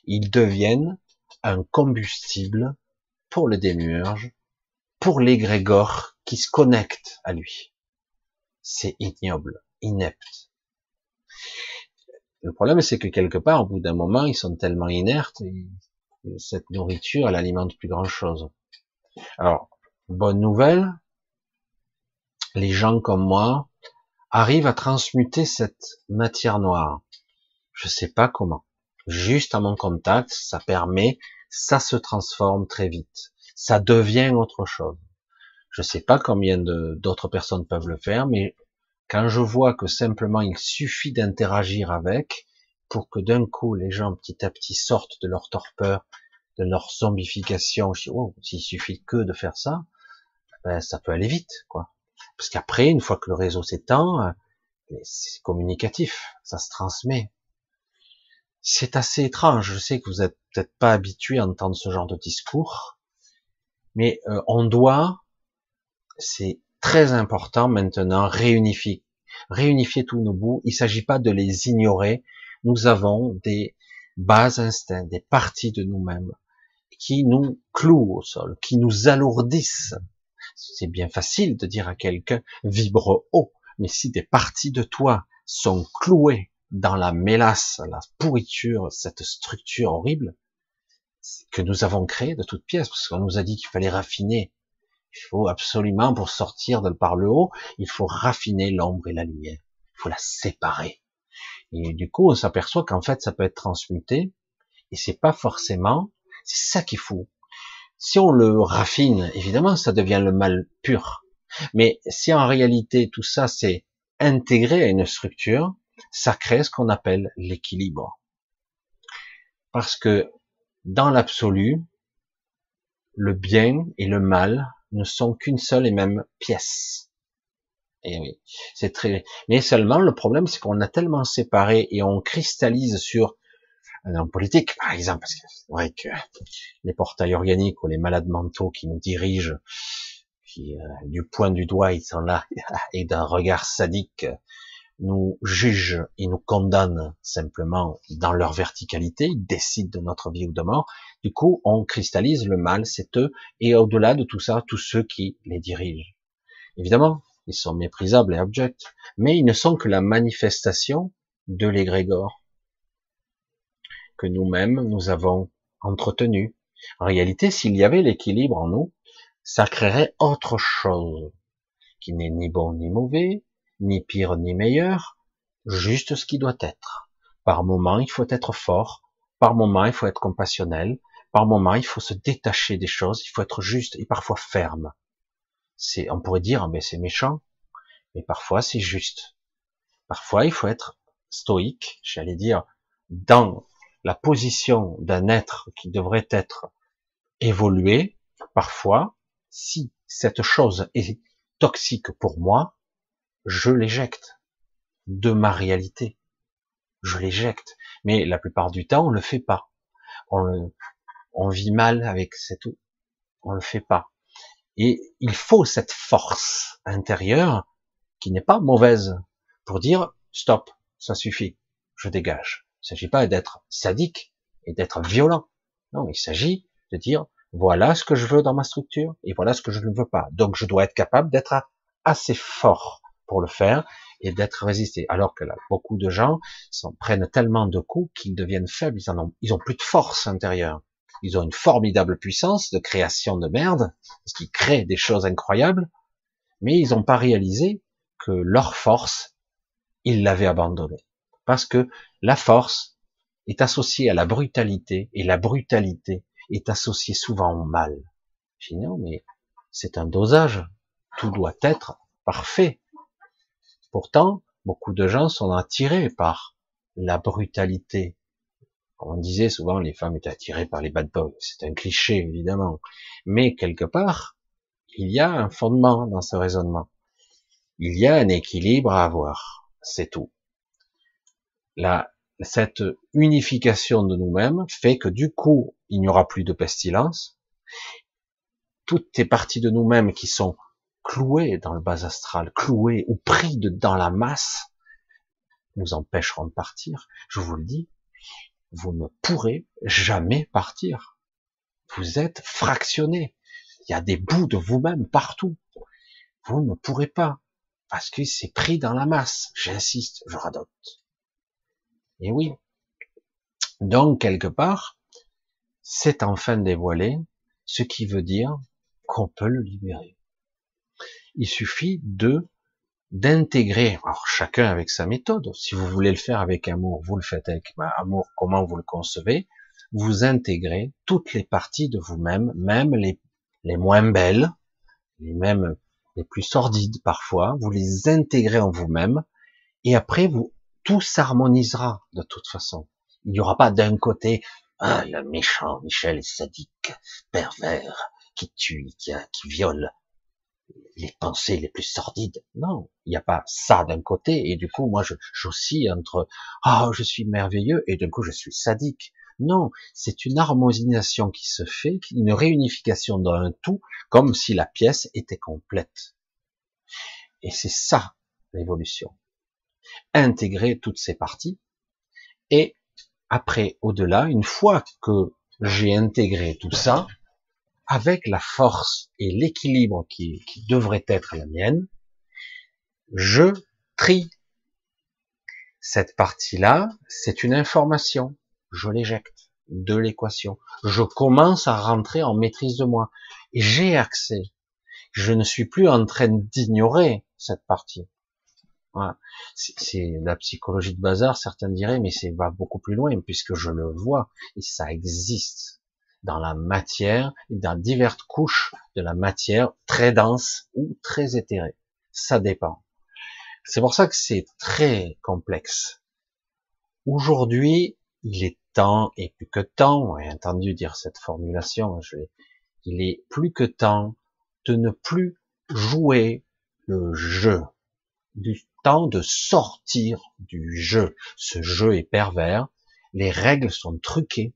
S1: Ils deviennent un combustible pour le démiurge, pour l'égrégore qui se connecte à lui c'est ignoble, inepte. Le problème, c'est que quelque part, au bout d'un moment, ils sont tellement inertes, et cette nourriture, elle alimente plus grand chose. Alors, bonne nouvelle, les gens comme moi arrivent à transmuter cette matière noire. Je sais pas comment. Juste à mon contact, ça permet, ça se transforme très vite. Ça devient autre chose. Je sais pas combien d'autres personnes peuvent le faire, mais quand je vois que simplement il suffit d'interagir avec pour que d'un coup les gens petit à petit sortent de leur torpeur, de leur zombification, je dis, oh, s'il suffit que de faire ça, ben, ça peut aller vite, quoi. Parce qu'après, une fois que le réseau s'étend, euh, c'est communicatif, ça se transmet. C'est assez étrange. Je sais que vous êtes peut-être pas habitué à entendre ce genre de discours, mais euh, on doit c'est très important maintenant, réunifier, réunifier tous nos bouts. Il ne s'agit pas de les ignorer. Nous avons des bas instincts, des parties de nous-mêmes qui nous clouent au sol, qui nous alourdissent. C'est bien facile de dire à quelqu'un vibre haut, mais si des parties de toi sont clouées dans la mélasse, la pourriture, cette structure horrible, que nous avons créé de toutes pièces, parce qu'on nous a dit qu'il fallait raffiner. Il faut absolument, pour sortir de par le haut, il faut raffiner l'ombre et la lumière. Il faut la séparer. Et du coup, on s'aperçoit qu'en fait, ça peut être transmuté, et c'est pas forcément, c'est ça qu'il faut. Si on le raffine, évidemment, ça devient le mal pur. Mais si en réalité tout ça c'est intégré à une structure, ça crée ce qu'on appelle l'équilibre. Parce que dans l'absolu, le bien et le mal ne sont qu'une seule et même pièce. Et oui, c'est très. Mais seulement le problème, c'est qu'on a tellement séparé et on cristallise sur un politique, par exemple, parce que c'est vrai que les portails organiques ou les malades mentaux qui nous dirigent, qui euh, du point du doigt ils sont là et d'un regard sadique nous jugent et nous condamnent simplement dans leur verticalité, ils décident de notre vie ou de mort. Du coup, on cristallise le mal, c'est eux, et au-delà de tout ça, tous ceux qui les dirigent. Évidemment, ils sont méprisables et abjects, mais ils ne sont que la manifestation de l'égrégore que nous-mêmes nous avons entretenu. En réalité, s'il y avait l'équilibre en nous, ça créerait autre chose, qui n'est ni bon ni mauvais, ni pire ni meilleur, juste ce qui doit être. Par moment, il faut être fort, par moment, il faut être compassionnel, par moment, il faut se détacher des choses, il faut être juste et parfois ferme. C'est, on pourrait dire, mais c'est méchant, mais parfois c'est juste. Parfois, il faut être stoïque, j'allais dire, dans la position d'un être qui devrait être évolué. Parfois, si cette chose est toxique pour moi, je l'éjecte de ma réalité. Je l'éjecte. Mais la plupart du temps, on le fait pas. On, vit mal avec c'est tout. On le fait pas. Et il faut cette force intérieure qui n'est pas mauvaise pour dire stop, ça suffit, je dégage. Il ne s'agit pas d'être sadique et d'être violent. Non, il s'agit de dire voilà ce que je veux dans ma structure et voilà ce que je ne veux pas. Donc je dois être capable d'être assez fort pour le faire et d'être résisté. Alors que là, beaucoup de gens prennent tellement de coups qu'ils deviennent faibles, ils en ont, ils ont plus de force intérieure. Ils ont une formidable puissance de création de merde, parce qu'ils créent des choses incroyables, mais ils n'ont pas réalisé que leur force, ils l'avaient abandonnée. Parce que la force est associée à la brutalité, et la brutalité est associée souvent au mal. Je dis non, mais c'est un dosage. Tout doit être parfait. Pourtant, beaucoup de gens sont attirés par la brutalité. On disait souvent, les femmes étaient attirées par les bad boys. C'est un cliché, évidemment. Mais quelque part, il y a un fondement dans ce raisonnement. Il y a un équilibre à avoir. C'est tout. Cette unification de nous-mêmes fait que du coup, il n'y aura plus de pestilence. Toutes ces parties de nous-mêmes qui sont cloués dans le bas astral, cloués ou pris dans la masse, nous empêcheront de partir. Je vous le dis, vous ne pourrez jamais partir. Vous êtes fractionné. Il y a des bouts de vous-même partout. Vous ne pourrez pas, parce que c'est pris dans la masse. J'insiste, je radote. Et oui. Donc, quelque part, c'est enfin dévoilé, ce qui veut dire qu'on peut le libérer. Il suffit de d'intégrer, alors chacun avec sa méthode. Si vous voulez le faire avec amour, vous le faites avec amour, comment vous le concevez? Vous intégrez toutes les parties de vous-même, même les, les moins belles, les mêmes les plus sordides parfois. Vous les intégrez en vous-même, et après vous tout s'harmonisera de toute façon. Il n'y aura pas d'un côté ah, le méchant Michel sadique, pervers, qui tue, qui, qui viole, les pensées les plus sordides. Non, il n'y a pas ça d'un côté et du coup moi je j'oscille entre ah je suis merveilleux et d'un coup je suis sadique. Non, c'est une harmonisation qui se fait, une réunification d'un tout, comme si la pièce était complète. Et c'est ça l'évolution. Intégrer toutes ces parties et après, au-delà, une fois que j'ai intégré tout ça, avec la force et l'équilibre qui, devrait être la mienne, je trie. Cette partie-là, c'est une information. Je l'éjecte. de l'équation. Je commence à rentrer en maîtrise de moi. J'ai accès. Je ne suis plus en train d'ignorer cette partie. Voilà. C'est la psychologie de bazar, certains diraient, mais c'est va beaucoup plus loin puisque je le vois et ça existe dans la matière, dans diverses couches de la matière très dense ou très éthérée. Ça dépend. C'est pour ça que c'est très complexe. Aujourd'hui, il est temps, et plus que temps, j'ai entendu dire cette formulation, il est plus que temps de ne plus jouer le jeu, du temps de sortir du jeu. Ce jeu est pervers, les règles sont truquées,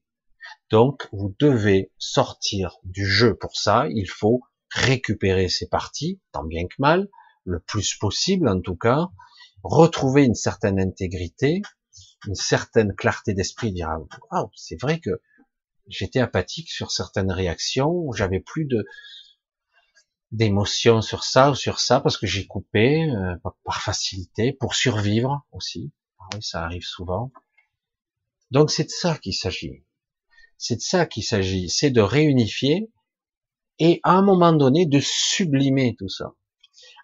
S1: donc vous devez sortir du jeu. Pour ça, il faut récupérer ces parties, tant bien que mal, le plus possible en tout cas, retrouver une certaine intégrité, une certaine clarté d'esprit, dire ah, c'est vrai que j'étais apathique sur certaines réactions, j'avais plus de d'émotions sur ça ou sur ça parce que j'ai coupé euh, par facilité pour survivre aussi. Ah oui, ça arrive souvent. Donc c'est de ça qu'il s'agit. C'est de ça qu'il s'agit, c'est de réunifier et à un moment donné de sublimer tout ça.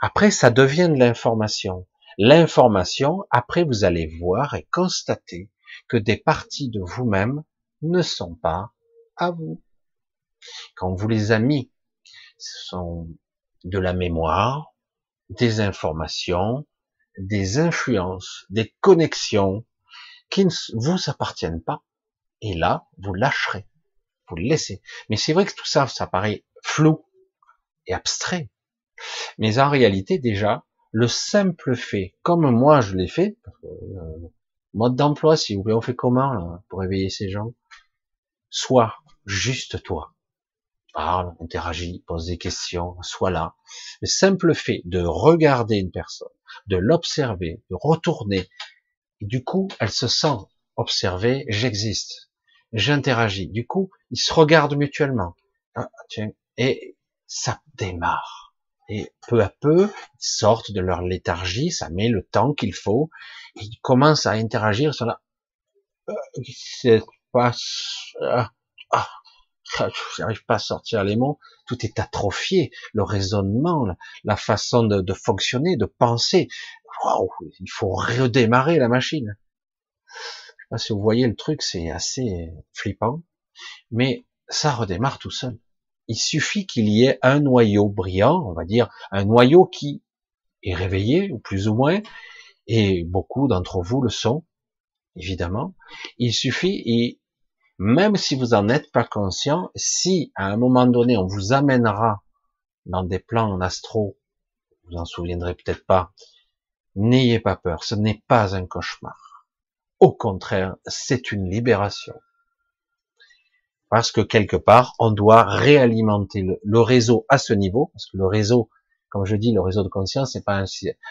S1: Après, ça devient de l'information. L'information, après, vous allez voir et constater que des parties de vous-même ne sont pas à vous. Quand vous les avez mis, ce sont de la mémoire, des informations, des influences, des connexions qui ne vous appartiennent pas. Et là, vous lâcherez, vous le laissez. Mais c'est vrai que tout ça, ça paraît flou et abstrait. Mais en réalité, déjà, le simple fait, comme moi je l'ai fait, euh, mode d'emploi, si vous voulez, on fait comment pour éveiller ces gens? Sois juste toi. Parle, interagis, pose des questions, sois là. Le simple fait de regarder une personne, de l'observer, de retourner, et du coup, elle se sent observée, j'existe, j'interagis. Du coup, ils se regardent mutuellement. Ah, et ça démarre. Et peu à peu, ils sortent de leur léthargie, ça met le temps qu'il faut, ils commencent à interagir sur la... J'arrive pas à sortir les mots, tout est atrophié, le raisonnement, la, façon de, de, fonctionner, de penser. Waouh, il faut redémarrer la machine. Pas si vous voyez le truc, c'est assez flippant, mais ça redémarre tout seul. Il suffit qu'il y ait un noyau brillant, on va dire, un noyau qui est réveillé, ou plus ou moins, et beaucoup d'entre vous le sont, évidemment. Il suffit, et même si vous en êtes pas conscient, si à un moment donné on vous amènera dans des plans en astro, vous en souviendrez peut-être pas, n'ayez pas peur, ce n'est pas un cauchemar. Au contraire, c'est une libération parce que quelque part, on doit réalimenter le, réseau à ce niveau, parce que le réseau, comme je dis, le réseau de conscience, c'est pas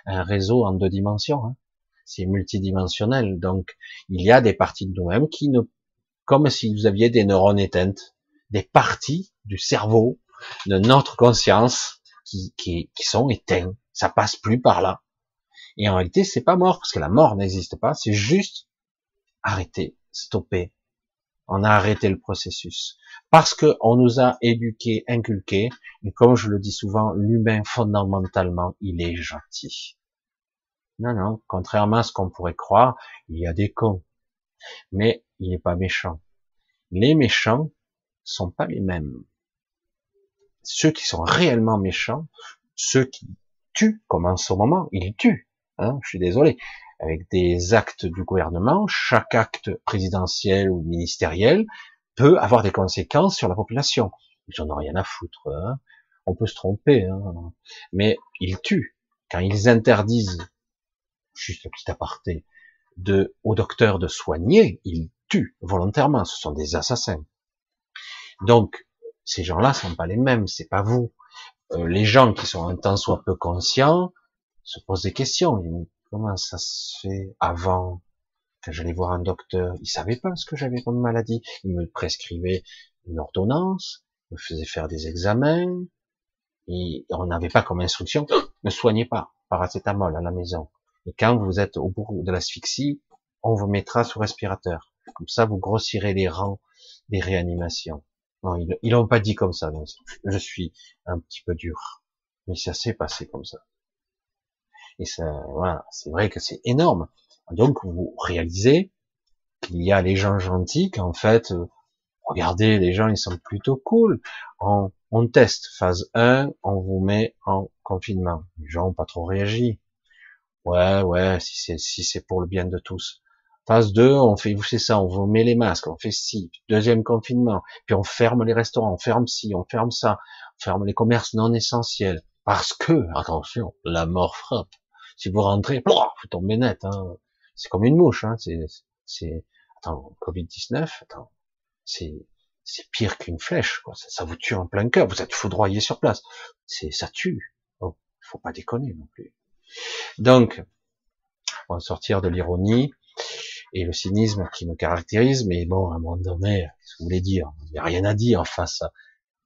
S1: un, réseau en deux dimensions, hein. c'est multidimensionnel. Donc, il y a des parties de nous-mêmes qui ne, comme si vous aviez des neurones éteintes, des parties du cerveau, de notre conscience, qui, qui, qui sont éteintes. Ça passe plus par là. Et en réalité, c'est pas mort, parce que la mort n'existe pas, c'est juste arrêter, stopper, on a arrêté le processus. Parce que on nous a éduqués, inculqués, et comme je le dis souvent, l'humain fondamentalement, il est gentil. Non, non, contrairement à ce qu'on pourrait croire, il y a des cons. Mais il n'est pas méchant. Les méchants sont pas les mêmes. Ceux qui sont réellement méchants, ceux qui tuent, comme en ce moment, ils tuent. Hein, je suis désolé avec des actes du gouvernement, chaque acte présidentiel ou ministériel peut avoir des conséquences sur la population. Ils en ont rien à foutre. Hein. On peut se tromper, hein. mais ils tuent. Quand ils interdisent, juste un petit aparté, de, aux docteurs de soigner, ils tuent volontairement. Ce sont des assassins. Donc, ces gens-là sont pas les mêmes. C'est pas vous. Euh, les gens qui sont un temps soit peu conscients se posent des questions. Comment ça se fait avant quand j'allais voir un docteur, il savait pas ce que j'avais comme maladie. Il me prescrivait une ordonnance, me faisait faire des examens, et on n'avait pas comme instruction, ne soignez pas, paracétamol à la maison. Et quand vous êtes au bout de l'asphyxie, on vous mettra sous respirateur. Comme ça, vous grossirez les rangs des réanimations. Non, ils l'ont pas dit comme ça. je suis un petit peu dur, mais ça s'est passé comme ça. Et ça, voilà, c'est vrai que c'est énorme. Donc vous réalisez qu'il y a les gens gentils qu'en fait, euh, regardez, les gens ils sont plutôt cool. On, on teste phase 1, on vous met en confinement. Les gens ont pas trop réagi. Ouais, ouais, si c'est si c'est pour le bien de tous. Phase 2, on fait, vous c'est ça, on vous met les masques, on fait ci, deuxième confinement, puis on ferme les restaurants, on ferme ci, on ferme ça, on ferme les commerces non essentiels. Parce que, attention, la mort frappe. Si vous rentrez, vous tombez net, hein. C'est comme une mouche, hein. C'est, c'est, attends, Covid-19, attends, c'est, c'est pire qu'une flèche, quoi. Ça, vous tue en plein cœur. Vous êtes foudroyé sur place. C'est, ça tue. Oh, faut pas déconner non plus. Donc, on va sortir de l'ironie et le cynisme qui me caractérise, mais bon, à un moment donné, qu'est-ce que vous voulez dire? Il n'y a rien à dire face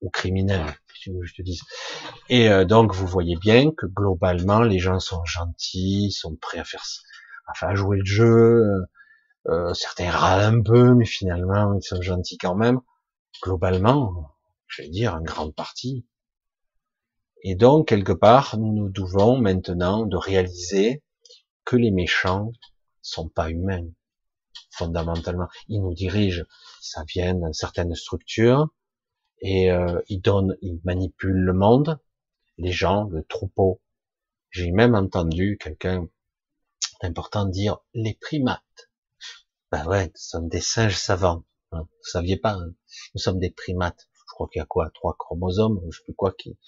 S1: aux criminels, je te dis. Et euh, donc, vous voyez bien que globalement, les gens sont gentils, sont prêts à faire, à jouer le jeu. Euh, euh, certains râlent un peu, mais finalement, ils sont gentils quand même. Globalement, je vais dire, en grande partie. Et donc, quelque part, nous devons maintenant de réaliser que les méchants sont pas humains fondamentalement. Ils nous dirigent, ça vient d'une certaine structure, et euh, ils donnent, ils manipulent le monde, les gens, le troupeau. J'ai même entendu quelqu'un d'important dire les primates. Ben ouais, nous sommes des singes savants. Hein. Vous saviez pas, hein. nous sommes des primates. Je crois qu'il y a quoi, trois chromosomes, je sais plus quoi, qui,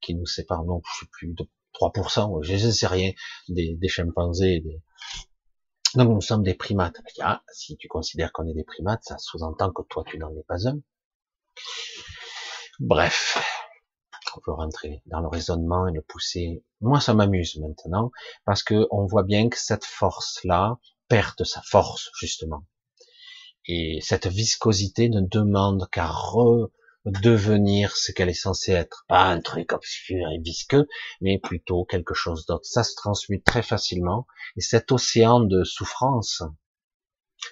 S1: qui nous séparent. Non, je sais plus de 3%, je ne sais rien, des, des chimpanzés, des, donc nous sommes des primates. Ah, si tu considères qu'on est des primates, ça sous-entend que toi tu n'en es pas un. Bref, on peut rentrer dans le raisonnement et le pousser. Moi, ça m'amuse maintenant parce que on voit bien que cette force-là perd sa force justement. Et cette viscosité ne demande qu'à re devenir ce qu'elle est censée être. Pas un truc obscur et visqueux, mais plutôt quelque chose d'autre. Ça se transmute très facilement. Et cet océan de souffrance,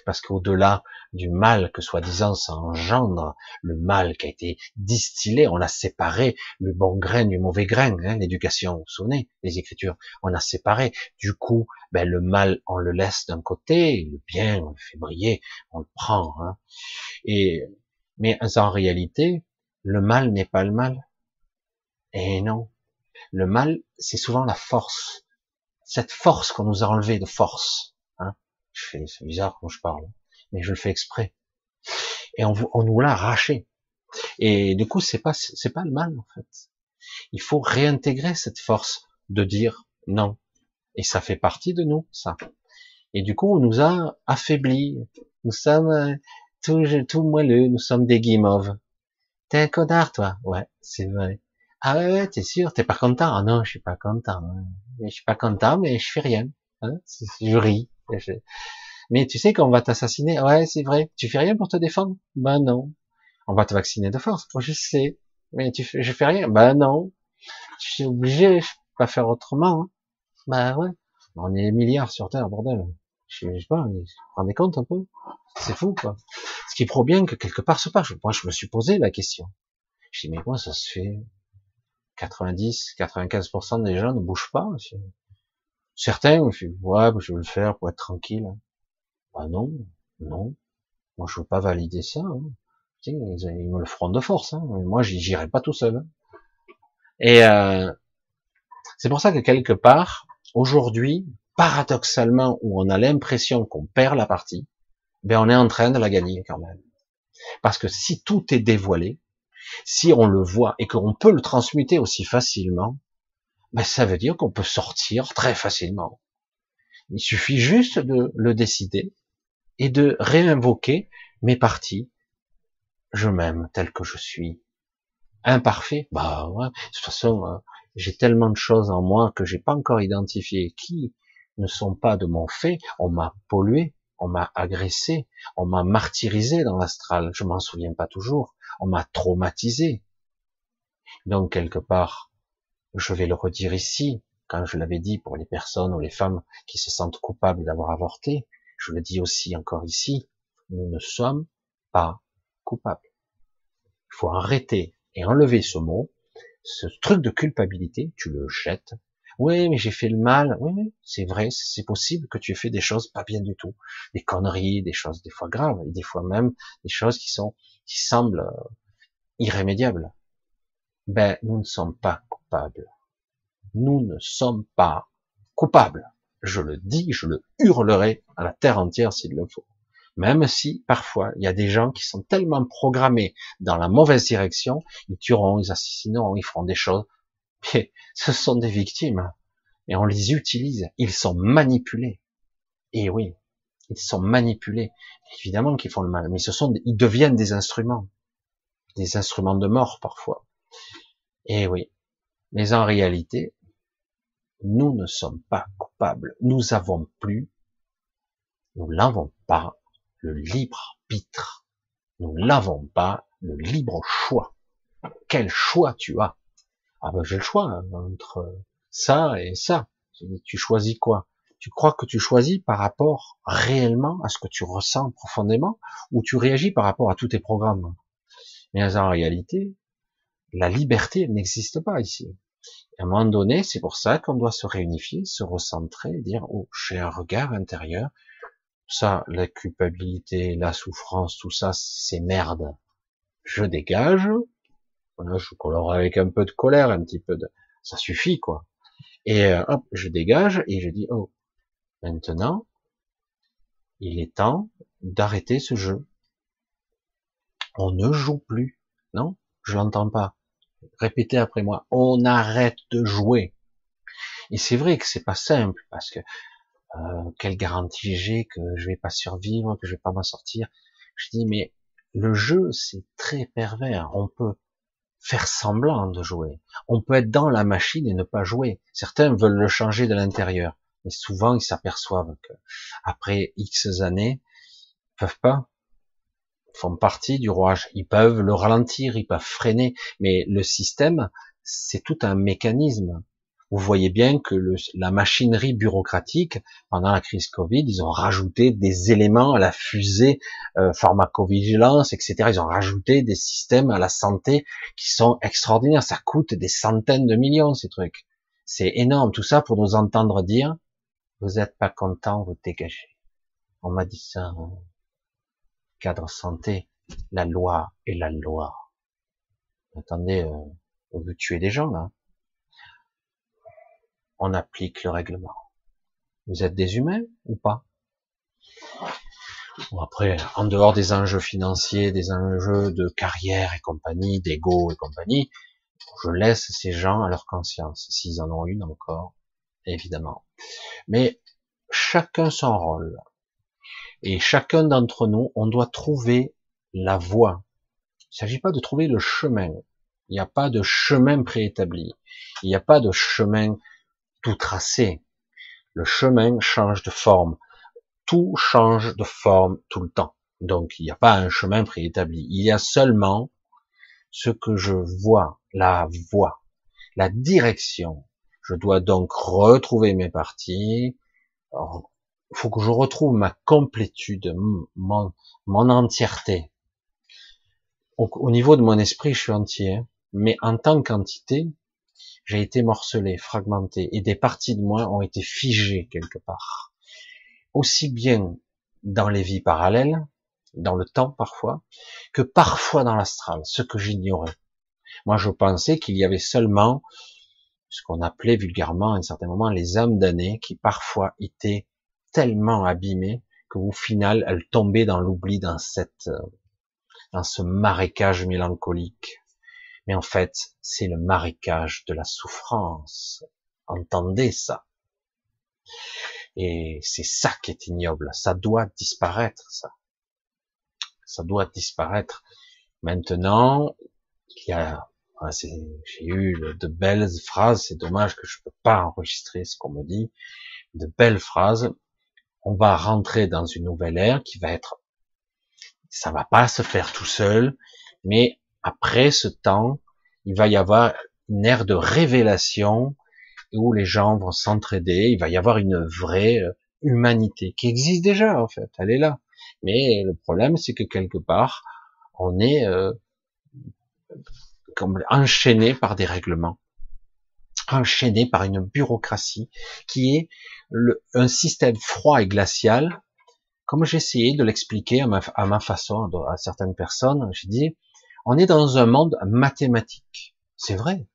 S1: parce qu'au-delà du mal que soi-disant ça engendre, le mal qui a été distillé, on a séparé le bon grain du mauvais grain, hein, l'éducation, vous souvenez, les écritures, on a séparé. Du coup, ben, le mal, on le laisse d'un côté, le bien, on le fait briller, on le prend. Hein. Et mais en réalité, le mal n'est pas le mal. Et non. Le mal, c'est souvent la force. Cette force qu'on nous a enlevée de force. Hein fais, c'est bizarre quand je parle, mais je le fais exprès. Et on, nous l'a arraché. Et du coup, c'est pas, c'est pas le mal, en fait. Il faut réintégrer cette force de dire non. Et ça fait partie de nous, ça. Et du coup, on nous a affaiblis. Nous sommes, tout, tout moelleux, nous sommes des guimauves. T'es un connard, toi. Ouais, c'est vrai. Ah ouais, ouais, t'es sûr, t'es pas content. Ah non, je suis pas content. Hein. Je suis pas content, mais je fais rien. Hein. Je ris. Mais tu sais qu'on va t'assassiner. Ouais, c'est vrai. Tu fais rien pour te défendre? Ben non. On va te vacciner de force. je sais. Mais tu fais, je fais rien? Ben non. Je suis obligé. Je peux pas faire autrement. Hein. Ben ouais. On est milliards sur Terre, bordel. Je, sais pas, vous rendez compte un peu? C'est fou, quoi. Ce qui prouve bien que quelque part se passe. Moi, je me suis posé la question. Je dis, mais quoi, ça se fait 90, 95% des gens ne bougent pas. Certains, je dis, ouais, je veux le faire pour être tranquille. Bah non, non. Moi, je veux pas valider ça. Hein. Ils, me le feront de force. Hein. Moi, j'irai pas tout seul. Hein. Et euh, c'est pour ça que quelque part, aujourd'hui, paradoxalement, où on a l'impression qu'on perd la partie, ben on est en train de la gagner quand même. Parce que si tout est dévoilé, si on le voit et qu'on peut le transmuter aussi facilement, ben ça veut dire qu'on peut sortir très facilement. Il suffit juste de le décider et de réinvoquer mes parties. Je m'aime tel que je suis. Imparfait, bah ouais. De toute façon, euh, j'ai tellement de choses en moi que j'ai pas encore identifié qui ne sont pas de mon fait. On m'a pollué, on m'a agressé, on m'a martyrisé dans l'astral. Je m'en souviens pas toujours. On m'a traumatisé. Donc quelque part, je vais le redire ici, quand je l'avais dit pour les personnes ou les femmes qui se sentent coupables d'avoir avorté, je le dis aussi encore ici, nous ne sommes pas coupable. Il faut arrêter et enlever ce mot, ce truc de culpabilité, tu le jettes. Oui, mais j'ai fait le mal. Oui, mais c'est vrai, c'est possible que tu aies fait des choses pas bien du tout. Des conneries, des choses des fois graves, et des fois même des choses qui sont, qui semblent irrémédiables. Ben, nous ne sommes pas coupables. Nous ne sommes pas coupables. Je le dis, je le hurlerai à la terre entière s'il le faut. Même si parfois il y a des gens qui sont tellement programmés dans la mauvaise direction, ils tueront, ils assassineront, ils feront des choses. Ce sont des victimes et on les utilise. Ils sont manipulés. Et oui, ils sont manipulés. Évidemment qu'ils font le mal, mais ce sont, ils deviennent des instruments, des instruments de mort parfois. Et oui, mais en réalité, nous ne sommes pas coupables. Nous avons plus, nous n'avons pas le libre arbitre. Nous n'avons pas le libre choix. Quel choix tu as? Ah ben j'ai le choix hein, entre ça et ça. Tu choisis quoi? Tu crois que tu choisis par rapport réellement à ce que tu ressens profondément ou tu réagis par rapport à tous tes programmes? Mais en réalité, la liberté n'existe pas ici. À un moment donné, c'est pour ça qu'on doit se réunifier, se recentrer, dire, oh, j'ai un regard intérieur, ça, la culpabilité, la souffrance, tout ça, c'est merde. Je dégage. Voilà, je colore avec un peu de colère, un petit peu de, ça suffit, quoi. Et euh, hop, je dégage et je dis, oh, maintenant, il est temps d'arrêter ce jeu. On ne joue plus. Non? Je l'entends pas. Répétez après moi. On arrête de jouer. Et c'est vrai que c'est pas simple parce que euh, quelle garantie j'ai que je vais pas survivre, que je vais pas m'en sortir. Je dis mais le jeu c'est très pervers. On peut faire semblant de jouer. On peut être dans la machine et ne pas jouer. Certains veulent le changer de l'intérieur, mais souvent ils s'aperçoivent que après X années, ils peuvent pas. Font partie du rouage. Ils peuvent le ralentir, ils peuvent freiner, mais le système, c'est tout un mécanisme vous voyez bien que la machinerie bureaucratique, pendant la crise Covid, ils ont rajouté des éléments à la fusée euh, pharmacovigilance, etc. Ils ont rajouté des systèmes à la santé qui sont extraordinaires. Ça coûte des centaines de millions, ces trucs. C'est énorme, tout ça pour nous entendre dire, vous n'êtes pas content, vous dégagez. On m'a dit ça, hein. Cadre santé, la loi est la loi. Attendez, euh, on veut tuer des gens, là on applique le règlement. Vous êtes des humains ou pas? Après, en dehors des enjeux financiers, des enjeux de carrière et compagnie, d'ego et compagnie, je laisse ces gens à leur conscience, s'ils en ont une encore, évidemment. Mais chacun son rôle. Et chacun d'entre nous, on doit trouver la voie. Il ne s'agit pas de trouver le chemin. Il n'y a pas de chemin préétabli. Il n'y a pas de chemin tout tracé. Le chemin change de forme. Tout change de forme tout le temps. Donc il n'y a pas un chemin préétabli. Il y a seulement ce que je vois, la voie, la direction. Je dois donc retrouver mes parties. Faut que je retrouve ma complétude, mon, mon entièreté. Au, au, niveau de mon esprit, je suis entier, mais en tant qu'entité, j'ai été morcelé, fragmenté, et des parties de moi ont été figées quelque part. Aussi bien dans les vies parallèles, dans le temps parfois, que parfois dans l'astral, ce que j'ignorais. Moi, je pensais qu'il y avait seulement ce qu'on appelait vulgairement à un certain moment les âmes damnées qui parfois étaient tellement abîmées qu'au final, elles tombaient dans l'oubli dans cette, dans ce marécage mélancolique mais en fait, c'est le marécage de la souffrance. Entendez ça. Et c'est ça qui est ignoble. Ça doit disparaître, ça. Ça doit disparaître. Maintenant, il y a, j'ai eu de belles phrases. C'est dommage que je peux pas enregistrer ce qu'on me dit. De belles phrases. On va rentrer dans une nouvelle ère qui va être, ça va pas se faire tout seul, mais après ce temps, il va y avoir une ère de révélation où les gens vont s'entraider, il va y avoir une vraie euh, humanité qui existe déjà en fait, elle est là. Mais le problème c'est que quelque part, On est euh, comme enchaîné par des règlements, enchaîné par une bureaucratie qui est le, un système froid et glacial. Comme essayé de l'expliquer à ma, façon à certaines personnes, j'ai dit, on est dans un monde mathématique. C'est vrai,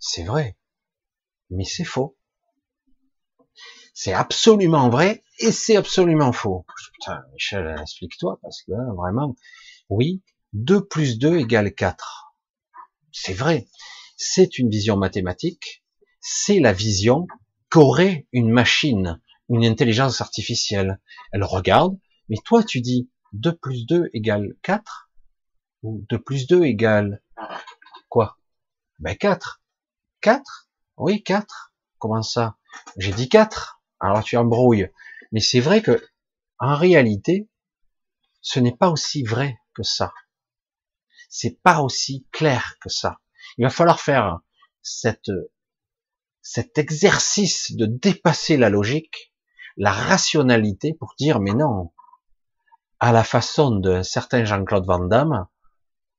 S1: c'est vrai, mais c'est faux. C'est absolument vrai et c'est absolument faux. Putain, Michel, explique-toi, parce que là, vraiment, oui, 2 plus 2 égale 4. C'est vrai. C'est une vision mathématique. C'est la vision qu'aurait une machine, une intelligence artificielle? Elle regarde, mais toi, tu dis 2 plus 2 égale 4 ou 2 plus 2 égale quoi? Ben 4. 4 Oui, 4. Comment ça? J'ai dit 4. Alors tu embrouilles. Mais c'est vrai que, en réalité, ce n'est pas aussi vrai que ça. C'est pas aussi clair que ça. Il va falloir faire cette, cet exercice de dépasser la logique, la rationalité pour dire, mais non, à la façon d'un certain Jean-Claude Van Damme,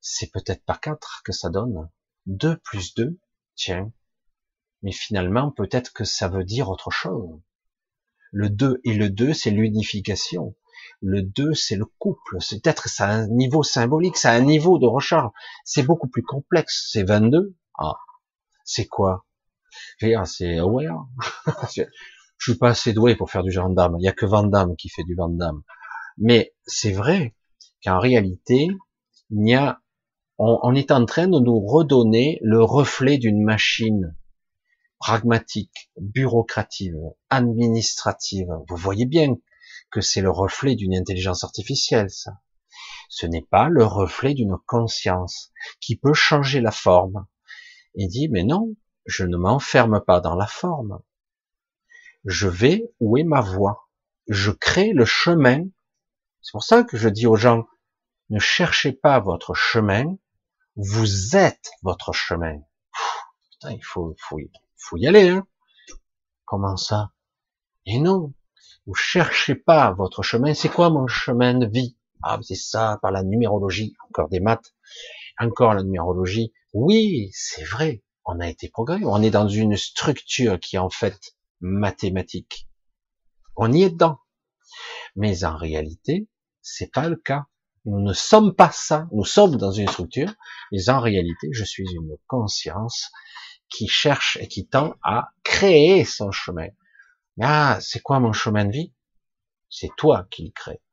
S1: c'est peut-être pas 4 que ça donne. 2 plus 2, tiens. Mais finalement, peut-être que ça veut dire autre chose. Le 2 et le 2, c'est l'unification. Le 2, c'est le couple. C'est peut-être ça un niveau symbolique, ça un niveau de recharge. C'est beaucoup plus complexe. C'est 22. Ah, c'est quoi? C'est aware. je suis pas assez doué pour faire du gendarme. Il y a que Van qui fait du Van Mais c'est vrai qu'en réalité, il y a, on est en train de nous redonner le reflet d'une machine pragmatique, bureaucrative, administrative. Vous voyez bien que c'est le reflet d'une intelligence artificielle, ça. Ce n'est pas le reflet d'une conscience qui peut changer la forme. Et dit, mais non, je ne m'enferme pas dans la forme. Je vais où est ma voie. Je crée le chemin. C'est pour ça que je dis aux gens, ne cherchez pas votre chemin, vous êtes votre chemin. putain, il faut, faut, faut y aller. Hein Comment ça? Et non, vous cherchez pas votre chemin. C'est quoi mon chemin de vie? Ah, c'est ça, par la numérologie. Encore des maths. Encore la numérologie. Oui, c'est vrai. On a été programmé. On est dans une structure qui est en fait mathématique. On y est dedans. Mais en réalité, c'est pas le cas. Nous ne sommes pas ça. Nous sommes dans une structure, mais en réalité, je suis une conscience qui cherche et qui tend à créer son chemin. Ah, c'est quoi mon chemin de vie? C'est toi qui le crée.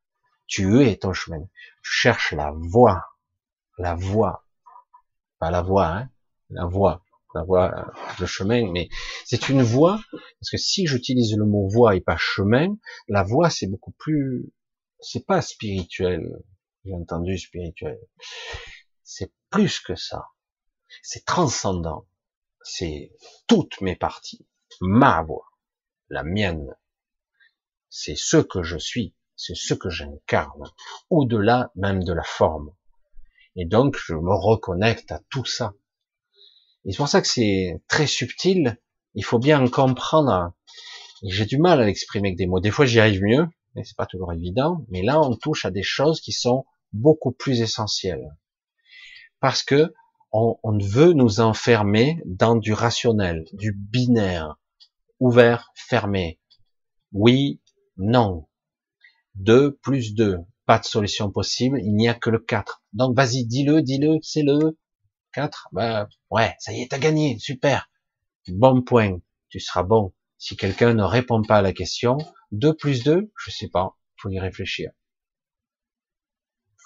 S1: Tu es ton chemin. Tu cherches la voie, la voie, pas la voie, hein, la voie, la voie, le chemin. Mais c'est une voie parce que si j'utilise le mot voie et pas chemin, la voie c'est beaucoup plus, c'est pas spirituel. J'ai entendu spirituel. C'est plus que ça. C'est transcendant c'est toutes mes parties, ma voix, la mienne. C'est ce que je suis, c'est ce que j'incarne, au-delà même de la forme. Et donc, je me reconnecte à tout ça. Et c'est pour ça que c'est très subtil. Il faut bien comprendre. J'ai du mal à l'exprimer avec des mots. Des fois, j'y arrive mieux, mais c'est pas toujours évident. Mais là, on touche à des choses qui sont beaucoup plus essentielles. Parce que on, on veut nous enfermer dans du rationnel, du binaire, ouvert, fermé. Oui, non. 2 plus 2, pas de solution possible, il n'y a que le 4. Donc vas-y, dis-le, dis-le, c'est le 4. Bah, ouais, ça y est, t'as gagné, super. Bon point, tu seras bon. Si quelqu'un ne répond pas à la question, 2 plus 2, je sais pas, faut y réfléchir.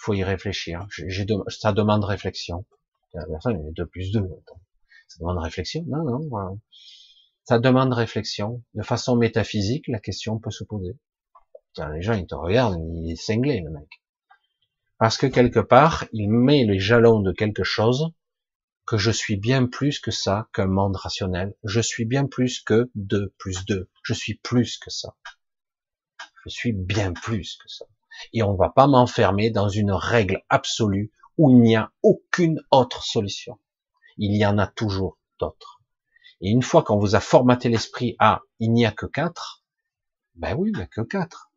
S1: Faut y réfléchir. ça demande réflexion. Personne, il 2 plus 2. Ça demande réflexion? Non, non. Ça demande réflexion. De façon métaphysique, la question peut se poser. les gens, ils te regardent, il est cinglé, le mec. Parce que quelque part, il met les jalons de quelque chose que je suis bien plus que ça, qu'un monde rationnel. Je suis bien plus que 2 plus 2. Je suis plus que ça. Je suis bien plus que ça. Et on va pas m'enfermer dans une règle absolue où il n'y a aucune autre solution. Il y en a toujours d'autres. Et une fois qu'on vous a formaté l'esprit à il n'y a que quatre, ben oui, il n'y a que quatre.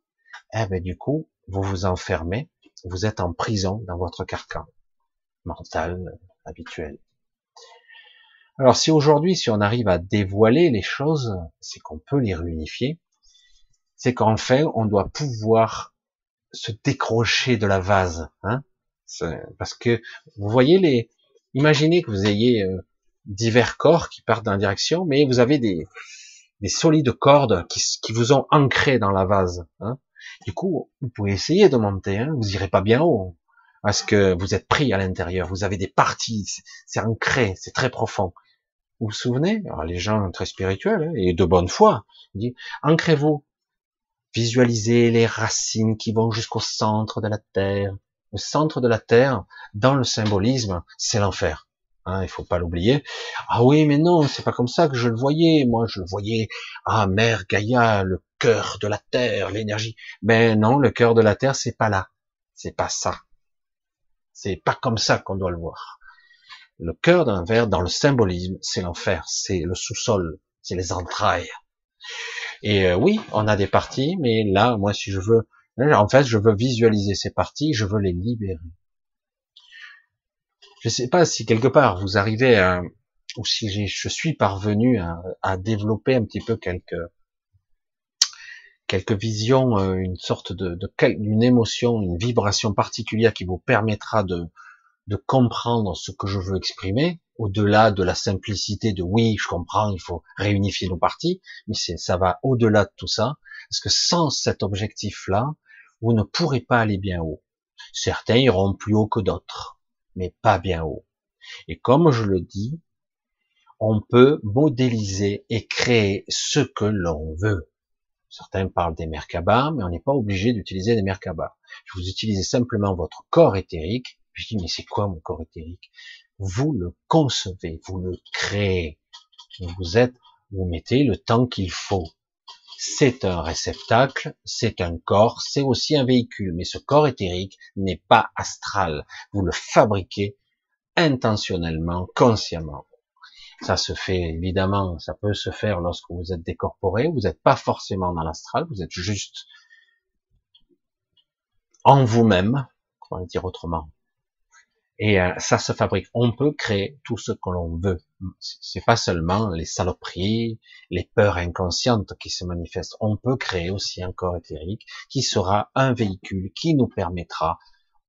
S1: Eh ben du coup, vous vous enfermez Vous êtes en prison dans votre carcan mental habituel. Alors si aujourd'hui, si on arrive à dévoiler les choses, c'est qu'on peut les réunifier, c'est qu'enfin on doit pouvoir se décrocher de la vase, hein parce que vous voyez les, imaginez que vous ayez euh, divers corps qui partent dans la direction, mais vous avez des, des solides cordes qui, qui vous ont ancré dans la vase. Hein du coup, vous pouvez essayer de monter, hein vous irez pas bien haut, parce que vous êtes pris à l'intérieur, vous avez des parties, c'est ancré, c'est très profond. Vous vous souvenez? Les gens très spirituels hein, et de bonne foi, dit ancrez-vous, visualisez les racines qui vont jusqu'au centre de la terre. Le centre de la terre, dans le symbolisme, c'est l'enfer. Hein, il faut pas l'oublier. Ah oui, mais non, c'est pas comme ça que je le voyais. Moi, je le voyais. Ah, mère Gaïa, le cœur de la terre, l'énergie. Ben non, le cœur de la terre, c'est pas là. C'est pas ça. C'est pas comme ça qu'on doit le voir. Le cœur d'un verre, dans le symbolisme, c'est l'enfer, c'est le sous-sol, c'est les entrailles. Et euh, oui, on a des parties, mais là, moi, si je veux, en fait, je veux visualiser ces parties, je veux les libérer. Je sais pas si quelque part vous arrivez à, ou si je suis parvenu à, développer un petit peu quelques quelques visions, euh, une sorte de, d'une émotion, une vibration particulière qui vous permettra de de comprendre ce que je veux exprimer, au-delà de la simplicité de oui, je comprends, il faut réunifier nos parties, mais ça va au-delà de tout ça, parce que sans cet objectif-là, vous ne pourrez pas aller bien haut. Certains iront plus haut que d'autres, mais pas bien haut. Et comme je le dis, on peut modéliser et créer ce que l'on veut. Certains parlent des Merkabah, mais on n'est pas obligé d'utiliser des Merkabah. Je vous utilisez simplement votre corps éthérique je dis, mais c'est quoi mon corps éthérique? Vous le concevez, vous le créez. Vous êtes, vous mettez le temps qu'il faut. C'est un réceptacle, c'est un corps, c'est aussi un véhicule, mais ce corps éthérique n'est pas astral. Vous le fabriquez intentionnellement, consciemment. Ça se fait évidemment, ça peut se faire lorsque vous êtes décorporé, vous n'êtes pas forcément dans l'astral, vous êtes juste en vous-même, comment le dire autrement, et euh, ça se fabrique. On peut créer tout ce que l'on veut. C'est pas seulement les saloperies, les peurs inconscientes qui se manifestent. On peut créer aussi un corps éthérique qui sera un véhicule qui nous permettra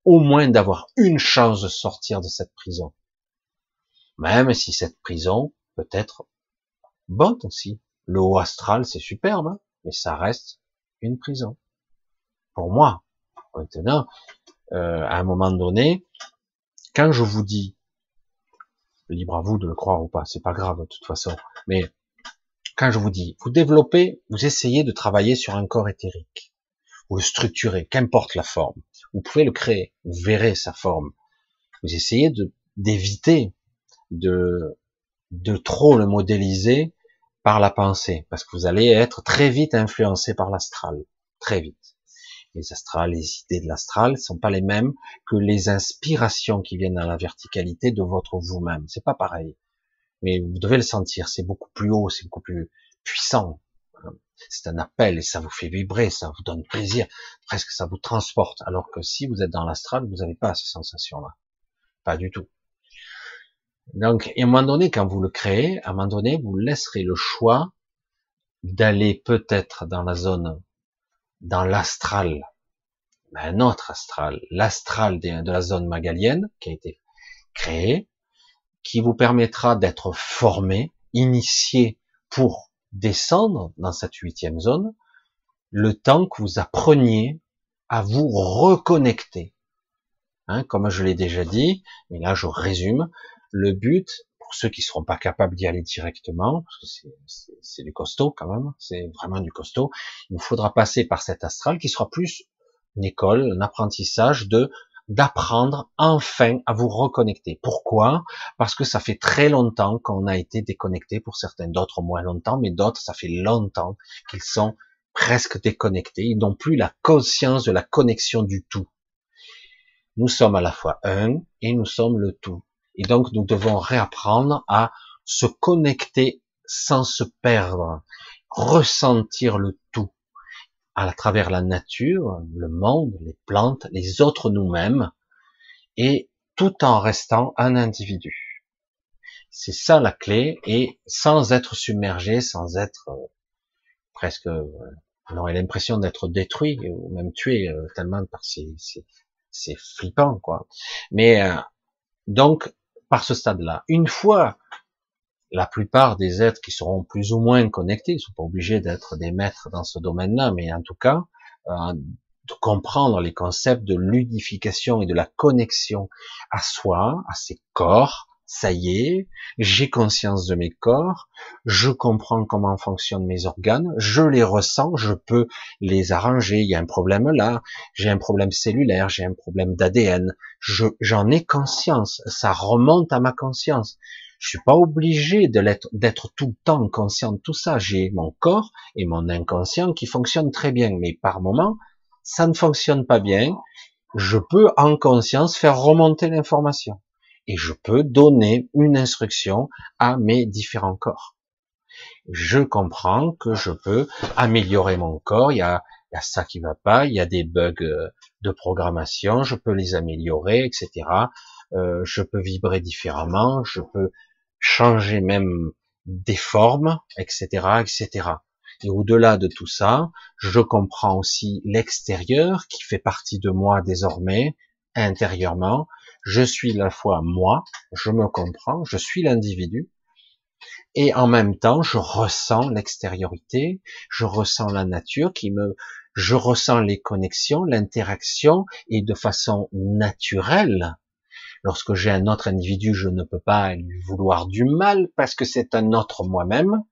S1: au moins d'avoir une chance de sortir de cette prison. Même si cette prison peut être bonne aussi. Le haut astral, c'est superbe, hein, mais ça reste une prison. Pour moi. Maintenant, euh, à un moment donné, quand je vous dis, libre à vous de le croire ou pas, c'est pas grave de toute façon, mais quand je vous dis, vous développez, vous essayez de travailler sur un corps éthérique, vous le structurez, qu'importe la forme, vous pouvez le créer, vous verrez sa forme, vous essayez d'éviter de de trop le modéliser par la pensée, parce que vous allez être très vite influencé par l'astral, très vite les astrales, les idées de l'astral sont pas les mêmes que les inspirations qui viennent dans la verticalité de votre vous-même. C'est pas pareil. Mais vous devez le sentir. C'est beaucoup plus haut, c'est beaucoup plus puissant. C'est un appel et ça vous fait vibrer, ça vous donne plaisir. Presque ça vous transporte. Alors que si vous êtes dans l'astral, vous n'avez pas ces sensations-là. Pas du tout. Donc, à un moment donné, quand vous le créez, à un moment donné, vous laisserez le choix d'aller peut-être dans la zone dans l'astral, un autre astral, l'astral de la zone magalienne qui a été créé, qui vous permettra d'être formé, initié pour descendre dans cette huitième zone, le temps que vous appreniez à vous reconnecter. Hein, comme je l'ai déjà dit, mais là je résume, le but ceux qui seront pas capables d'y aller directement, parce que c'est du costaud quand même, c'est vraiment du costaud, il faudra passer par cet astral qui sera plus une école, un apprentissage de d'apprendre enfin à vous reconnecter. Pourquoi? Parce que ça fait très longtemps qu'on a été déconnecté pour certains, d'autres moins longtemps, mais d'autres ça fait longtemps qu'ils sont presque déconnectés, ils n'ont plus la conscience de la connexion du tout. Nous sommes à la fois un et nous sommes le tout. Et donc, nous devons réapprendre à se connecter sans se perdre, ressentir le tout. à travers la nature, le monde, les plantes, les autres nous-mêmes, et tout en restant un individu. C'est ça la clé, et sans être submergé, sans être euh, presque, euh, on aurait l'impression d'être détruit ou même tué euh, tellement par ces, c'est flippant quoi. Mais donc par ce stade-là, une fois la plupart des êtres qui seront plus ou moins connectés, ils sont pas obligés d'être des maîtres dans ce domaine-là, mais en tout cas, euh, de comprendre les concepts de ludification et de la connexion à soi, à ses corps, ça y est, j'ai conscience de mes corps, je comprends comment fonctionnent mes organes, je les ressens, je peux les arranger. Il y a un problème là, j'ai un problème cellulaire, j'ai un problème d'ADN, j'en ai conscience, ça remonte à ma conscience. Je suis pas obligé d'être tout le temps conscient de tout ça. J'ai mon corps et mon inconscient qui fonctionnent très bien, mais par moment, ça ne fonctionne pas bien. Je peux en conscience faire remonter l'information et je peux donner une instruction à mes différents corps. Je comprends que je peux améliorer mon corps. Il y a, ça qui va pas, il y a des bugs euh, de programmation, je peux les améliorer, etc. Euh, je peux vibrer différemment, je peux changer même des formes, etc., etc. Et au-delà de tout ça, je comprends aussi l'extérieur qui fait partie de moi désormais, intérieurement. Je suis la fois moi, je me comprends, je suis l'individu. Et en même temps, je ressens l'extériorité, je ressens la nature qui me, je ressens les connexions, l'interaction, et de façon naturelle, Lorsque j'ai un autre individu, je ne peux pas lui vouloir du mal parce que c'est un autre moi-même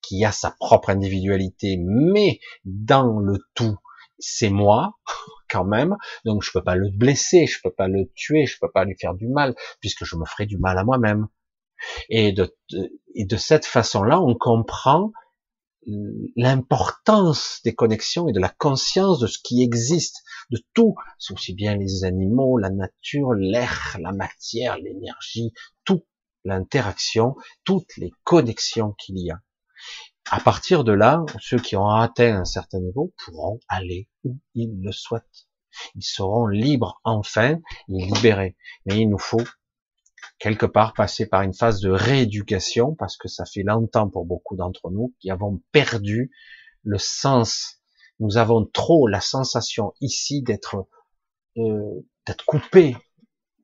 S1: qui a sa propre individualité, mais dans le tout, c'est moi quand même. Donc je peux pas le blesser, je peux pas le tuer, je peux pas lui faire du mal puisque je me ferai du mal à moi-même. Et de, et de cette façon-là, on comprend l'importance des connexions et de la conscience de ce qui existe, de tout, aussi bien les animaux, la nature, l'air, la matière, l'énergie, tout, l'interaction, toutes les connexions qu'il y a. À partir de là, ceux qui ont atteint un certain niveau pourront aller où ils le souhaitent. Ils seront libres enfin et libérés. Mais il nous faut quelque part passer par une phase de rééducation parce que ça fait longtemps pour beaucoup d'entre nous qui avons perdu le sens. Nous avons trop la sensation ici d'être euh, d'être coupé,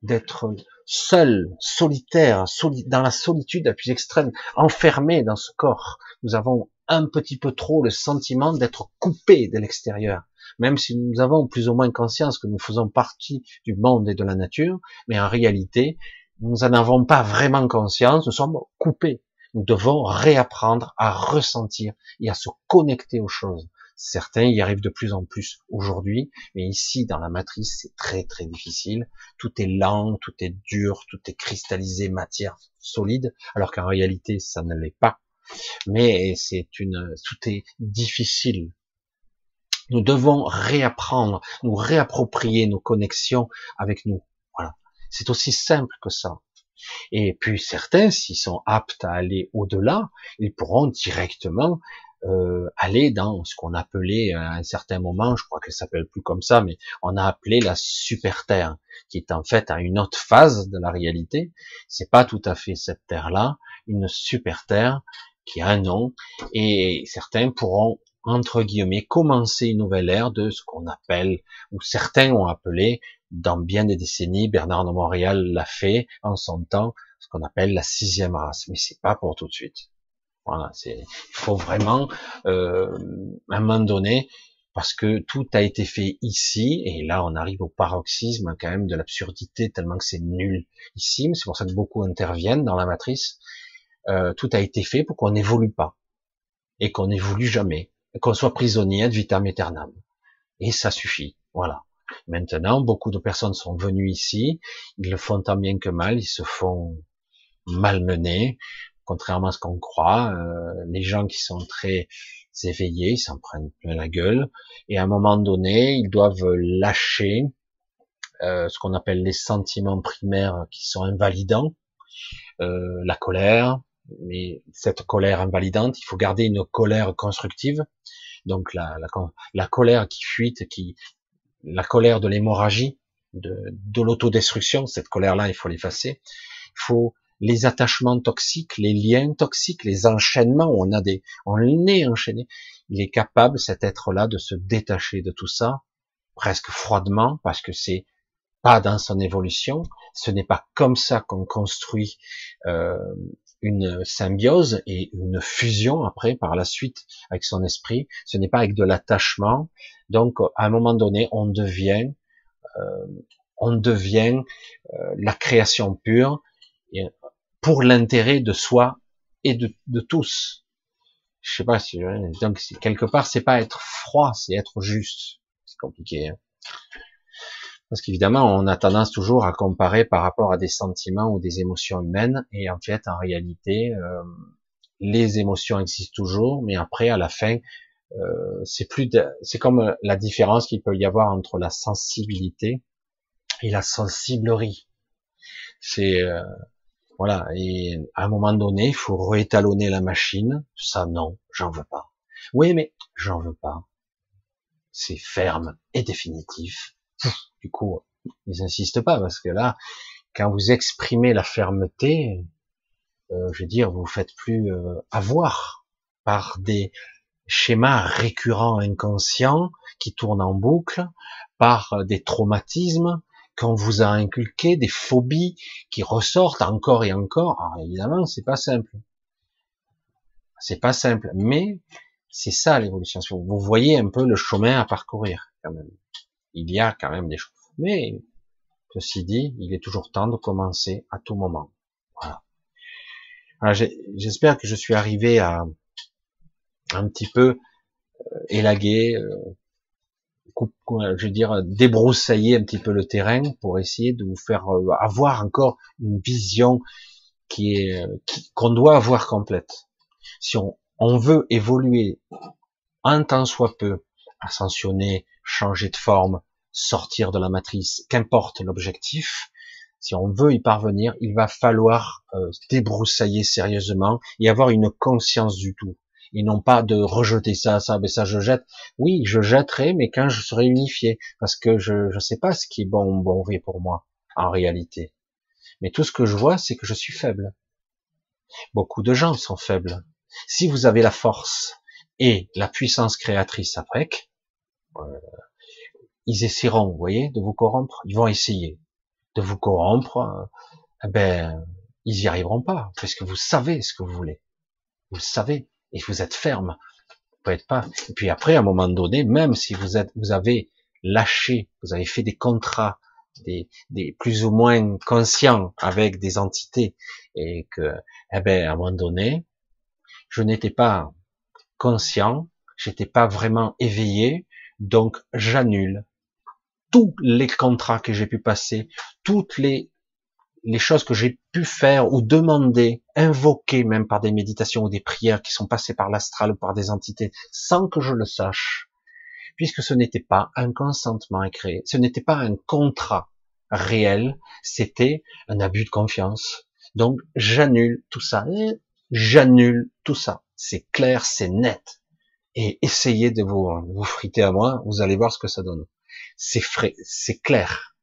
S1: d'être seul, solitaire, dans la solitude la plus extrême, enfermé dans ce corps. Nous avons un petit peu trop le sentiment d'être coupé de l'extérieur même si nous avons plus ou moins conscience que nous faisons partie du monde et de la nature, mais en réalité, nous n'en avons pas vraiment conscience, nous sommes coupés. Nous devons réapprendre à ressentir et à se connecter aux choses. Certains y arrivent de plus en plus aujourd'hui, mais ici, dans la matrice, c'est très très difficile. Tout est lent, tout est dur, tout est cristallisé, matière solide, alors qu'en réalité, ça ne l'est pas. Mais c'est une, tout est difficile. Nous devons réapprendre, nous réapproprier nos connexions avec nous. C'est aussi simple que ça. Et puis certains, s'ils sont aptes à aller au-delà, ils pourront directement euh, aller dans ce qu'on appelait à un certain moment, je crois qu'elle s'appelle plus comme ça, mais on a appelé la super terre, qui est en fait à une autre phase de la réalité. C'est pas tout à fait cette terre-là, une super terre qui a un nom, et certains pourront entre guillemets commencer une nouvelle ère de ce qu'on appelle, ou certains ont appelé dans bien des décennies, Bernard de Montréal l'a fait en son temps, ce qu'on appelle la sixième race, mais c'est pas pour tout de suite. Voilà, c'est, il faut vraiment, euh, à un moment donné, parce que tout a été fait ici, et là on arrive au paroxysme quand même de l'absurdité, tellement que c'est nul ici, c'est pour ça que beaucoup interviennent dans la matrice. Euh, tout a été fait pour qu'on n'évolue pas, et qu'on n'évolue jamais, qu'on soit prisonnier de vitam aeternam. Et ça suffit, voilà. Maintenant, beaucoup de personnes sont venues ici, ils le font tant bien que mal, ils se font malmener, contrairement à ce qu'on croit. Euh, les gens qui sont très éveillés, s'en prennent plein la gueule, et à un moment donné, ils doivent lâcher euh, ce qu'on appelle les sentiments primaires qui sont invalidants, euh, la colère, mais cette colère invalidante, il faut garder une colère constructive, donc la, la, la colère qui fuite, qui, la colère de l'hémorragie, de, de l'autodestruction, cette colère-là, il faut l'effacer. Il faut les attachements toxiques, les liens toxiques, les enchaînements on a des, on est enchaîné. Il est capable, cet être-là, de se détacher de tout ça, presque froidement, parce que c'est pas dans son évolution. Ce n'est pas comme ça qu'on construit euh, une symbiose et une fusion après par la suite avec son esprit. Ce n'est pas avec de l'attachement. Donc à un moment donné, on devient, euh, on devient euh, la création pure pour l'intérêt de soi et de, tous. Je sais pas si donc quelque part c'est pas être froid, c'est être juste. C'est compliqué. Hein parce qu'évidemment, on a tendance toujours à comparer par rapport à des sentiments ou des émotions humaines, et en fait, en réalité, euh, les émotions existent toujours, mais après, à la fin, euh, c'est plus, c'est comme la différence qu'il peut y avoir entre la sensibilité et la sensiblerie. C'est euh, voilà, et à un moment donné, il faut réétalonner la machine. Ça, non, j'en veux pas. Oui, mais j'en veux pas. C'est ferme et définitif du coup, ils insistent pas parce que là, quand vous exprimez la fermeté, euh, je veux dire, vous faites plus euh, avoir par des schémas récurrents inconscients qui tournent en boucle, par des traumatismes qu'on vous a inculqués, des phobies qui ressortent encore et encore. Alors évidemment, c'est pas simple. C'est pas simple, mais c'est ça l'évolution. Vous voyez un peu le chemin à parcourir quand même il y a quand même des choses. Mais, ceci dit, il est toujours temps de commencer à tout moment. Voilà. J'espère que je suis arrivé à un petit peu euh, élaguer, euh, je veux dire, débroussailler un petit peu le terrain pour essayer de vous faire euh, avoir encore une vision qui est qu'on doit avoir complète. Si on, on veut évoluer un temps soit peu, ascensionner, changer de forme, sortir de la matrice, qu'importe l'objectif, si on veut y parvenir, il va falloir euh, débroussailler sérieusement et avoir une conscience du tout. Et non pas de rejeter ça, ça, ça je jette. Oui, je jetterai, mais quand je serai unifié, parce que je ne sais pas ce qui est bon ou bon pour moi, en réalité. Mais tout ce que je vois, c'est que je suis faible. Beaucoup de gens sont faibles. Si vous avez la force et la puissance créatrice après, euh, ils essaieront, vous voyez, de vous corrompre. Ils vont essayer de vous corrompre. Euh, ben, ils y arriveront pas, parce que vous savez ce que vous voulez. Vous le savez, et vous êtes ferme. Vous pouvez pas. Et puis après, à un moment donné, même si vous êtes, vous avez lâché, vous avez fait des contrats, des, des plus ou moins conscients avec des entités, et que, eh ben, à un moment donné, je n'étais pas conscient, j'étais pas vraiment éveillé, donc j'annule tous les contrats que j'ai pu passer, toutes les, les choses que j'ai pu faire ou demander, invoquer même par des méditations ou des prières qui sont passées par l'astral ou par des entités sans que je le sache, puisque ce n'était pas un consentement à créer, ce n'était pas un contrat réel, c'était un abus de confiance. Donc j'annule tout ça, j'annule tout ça. C'est clair, c'est net et essayez de vous, vous friter à moi, vous allez voir ce que ça donne. C'est frais, c'est clair.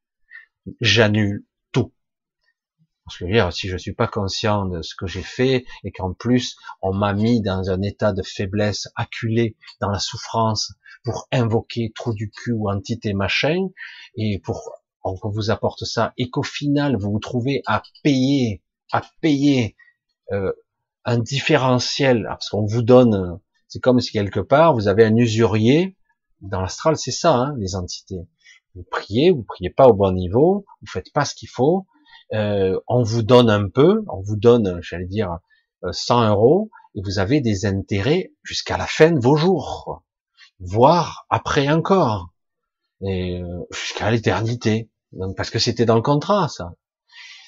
S1: J'annule. Parce que dire, si je suis pas conscient de ce que j'ai fait et qu'en plus on m'a mis dans un état de faiblesse, acculé dans la souffrance pour invoquer trou du cul ou entité machin, et pour qu'on vous apporte ça, et qu'au final vous vous trouvez à payer, à payer euh, un différentiel, parce qu'on vous donne c'est comme si quelque part vous avez un usurier dans l'astral, c'est ça, hein, les entités. Vous priez, vous priez pas au bon niveau, vous faites pas ce qu'il faut. Euh, on vous donne un peu, on vous donne, j'allais dire, 100 euh, euros, et vous avez des intérêts jusqu'à la fin de vos jours, voire après encore, et euh, jusqu'à l'éternité. Parce que c'était dans le contrat, ça.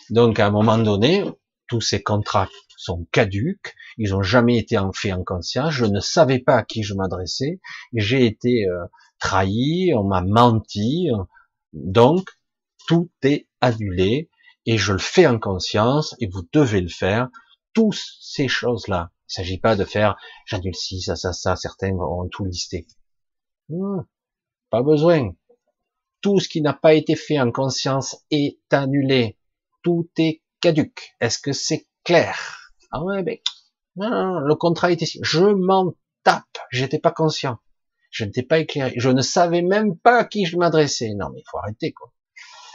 S1: Donc à un moment donné, tous ces contrats sont caduques, ils ont jamais été en fait en conscience, je ne savais pas à qui je m'adressais, j'ai été trahi, on m'a menti, donc tout est annulé et je le fais en conscience et vous devez le faire. Toutes ces choses-là, Il s'agit pas de faire j'annule ci, ça, ça, ça. Certains ont tout listé. pas besoin. Tout ce qui n'a pas été fait en conscience est annulé. Tout est caduque. Est-ce que c'est clair? Ah ouais, ben non, le contrat était ici. Je m'en tape. J'étais pas conscient. Je n'étais pas éclairé. Je ne savais même pas à qui je m'adressais. Non, mais il faut arrêter, quoi.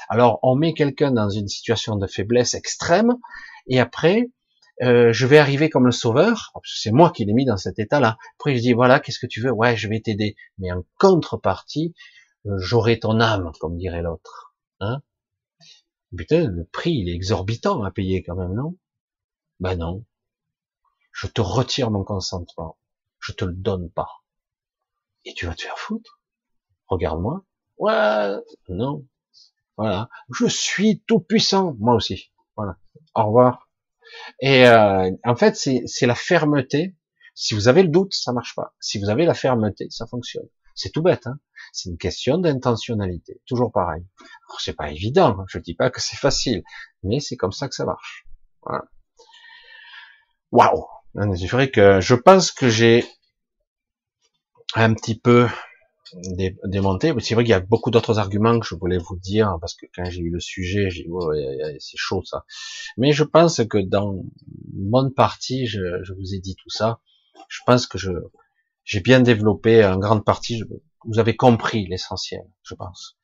S1: Alors, on met quelqu'un dans une situation de faiblesse extrême, et après, euh, je vais arriver comme le sauveur. C'est moi qui l'ai mis dans cet état-là. Après, je dis voilà, qu'est-ce que tu veux? Ouais, je vais t'aider. Mais en contrepartie, euh, j'aurai ton âme, comme dirait l'autre. Hein Putain, le prix, il est exorbitant à payer quand même, non? Ben non. Je te retire mon consentement. Je te le donne pas. Et tu vas te faire foutre? Regarde-moi. Ouais, non. Voilà. Je suis tout puissant. Moi aussi. Voilà. Au revoir. Et euh, en fait, c'est la fermeté. Si vous avez le doute, ça marche pas. Si vous avez la fermeté, ça fonctionne. C'est tout bête. Hein c'est une question d'intentionnalité. Toujours pareil. C'est pas évident. Hein. Je dis pas que c'est facile, mais c'est comme ça que ça marche. Voilà. Waouh. C'est vrai que je pense que j'ai un petit peu démonté. C'est vrai qu'il y a beaucoup d'autres arguments que je voulais vous dire parce que quand j'ai eu le sujet, j'ai dit c'est chaud ça. Mais je pense que dans une bonne partie, je, je vous ai dit tout ça. Je pense que je j'ai bien développé en grande partie. vous avez compris l'essentiel, je pense.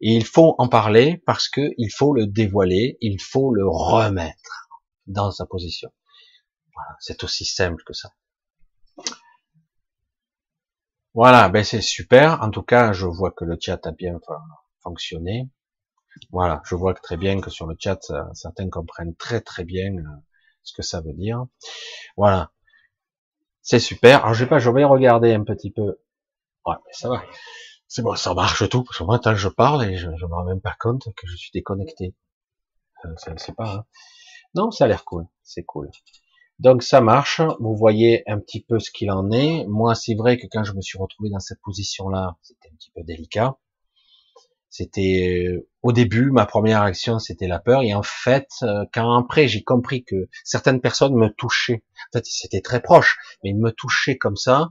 S1: Et il faut en parler parce que il faut le dévoiler, il faut le remettre dans sa position. Voilà, c'est aussi simple que ça. Voilà, ben c'est super. En tout cas, je vois que le chat a bien fonctionné. Voilà, je vois très bien que sur le chat, certains comprennent très très bien euh, ce que ça veut dire. Voilà, c'est super. Alors je vais pas, je vais regarder un petit peu. Ouais, ça va. C'est bon, ça marche tout. Parce que moi, que je parle et je, je me rends même pas compte que je suis déconnecté. Euh, c'est pas. Hein. Non, ça a l'air cool. C'est cool. Donc ça marche, vous voyez un petit peu ce qu'il en est. Moi, c'est vrai que quand je me suis retrouvé dans cette position-là, c'était un petit peu délicat. C'était euh, au début, ma première action, c'était la peur. Et en fait, euh, quand après j'ai compris que certaines personnes me touchaient, en fait, c'était très proche, mais ils me touchaient comme ça.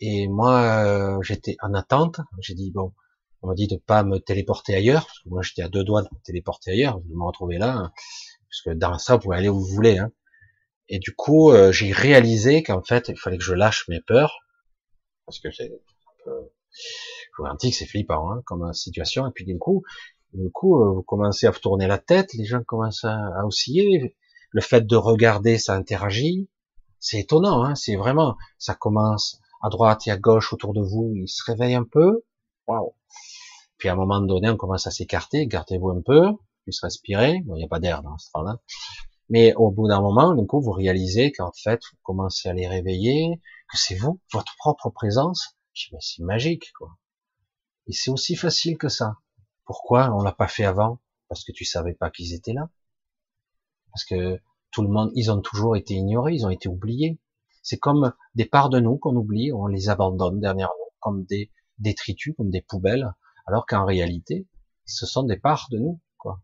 S1: Et moi, euh, j'étais en attente. J'ai dit bon, on m'a dit de pas me téléporter ailleurs, parce que moi j'étais à deux doigts de me téléporter ailleurs. Je me retrouvais là, hein, parce que dans ça, vous pouvez aller où vous voulez. Hein. Et du coup, euh, j'ai réalisé qu'en fait, il fallait que je lâche mes peurs, parce que c'est un peu... je vous garantis que c'est flippant hein, comme situation. Et puis du coup, du coup, euh, vous commencez à vous tourner la tête, les gens commencent à, osciller. Le fait de regarder, ça interagit. C'est étonnant, hein, c'est vraiment, ça commence à droite et à gauche autour de vous, il se réveille un peu. Waouh. Puis à un moment donné, on commence à s'écarter, gardez-vous un peu, puis respirer. Bon, il n'y a pas d'air dans ce temps-là. Mais au bout d'un moment, du coup, vous réalisez qu'en fait, vous commencez à les réveiller, que c'est vous, votre propre présence. Je mais c'est magique, quoi. Et c'est aussi facile que ça. Pourquoi on l'a pas fait avant? Parce que tu savais pas qu'ils étaient là. Parce que tout le monde, ils ont toujours été ignorés, ils ont été oubliés. C'est comme des parts de nous qu'on oublie, on les abandonne dernièrement, comme des détritus, comme des poubelles, alors qu'en réalité, ce sont des parts de nous, quoi.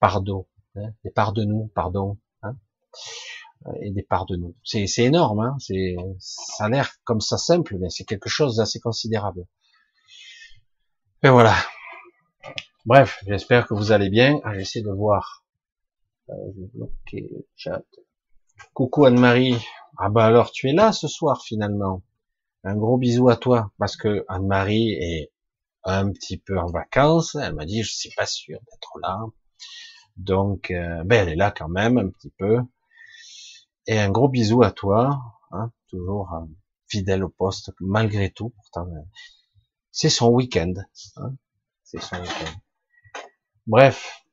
S1: Pardon, Hein, des parts de nous, pardon, hein, et des parts de nous. C'est énorme, hein, c'est ça a l'air comme ça simple, mais c'est quelque chose d'assez considérable. Et voilà. Bref, j'espère que vous allez bien. Ah, J'essaie de voir. Euh, je vais bloquer le chat. Coucou Anne-Marie. Ah bah alors tu es là ce soir finalement. Un gros bisou à toi parce que Anne-Marie est un petit peu en vacances. Elle m'a dit je suis pas sûr d'être là. Donc, euh, ben elle est là quand même un petit peu. Et un gros bisou à toi, hein, toujours euh, fidèle au poste malgré tout. Pourtant, euh, c'est son week-end. Hein, c'est son week-end. Bref.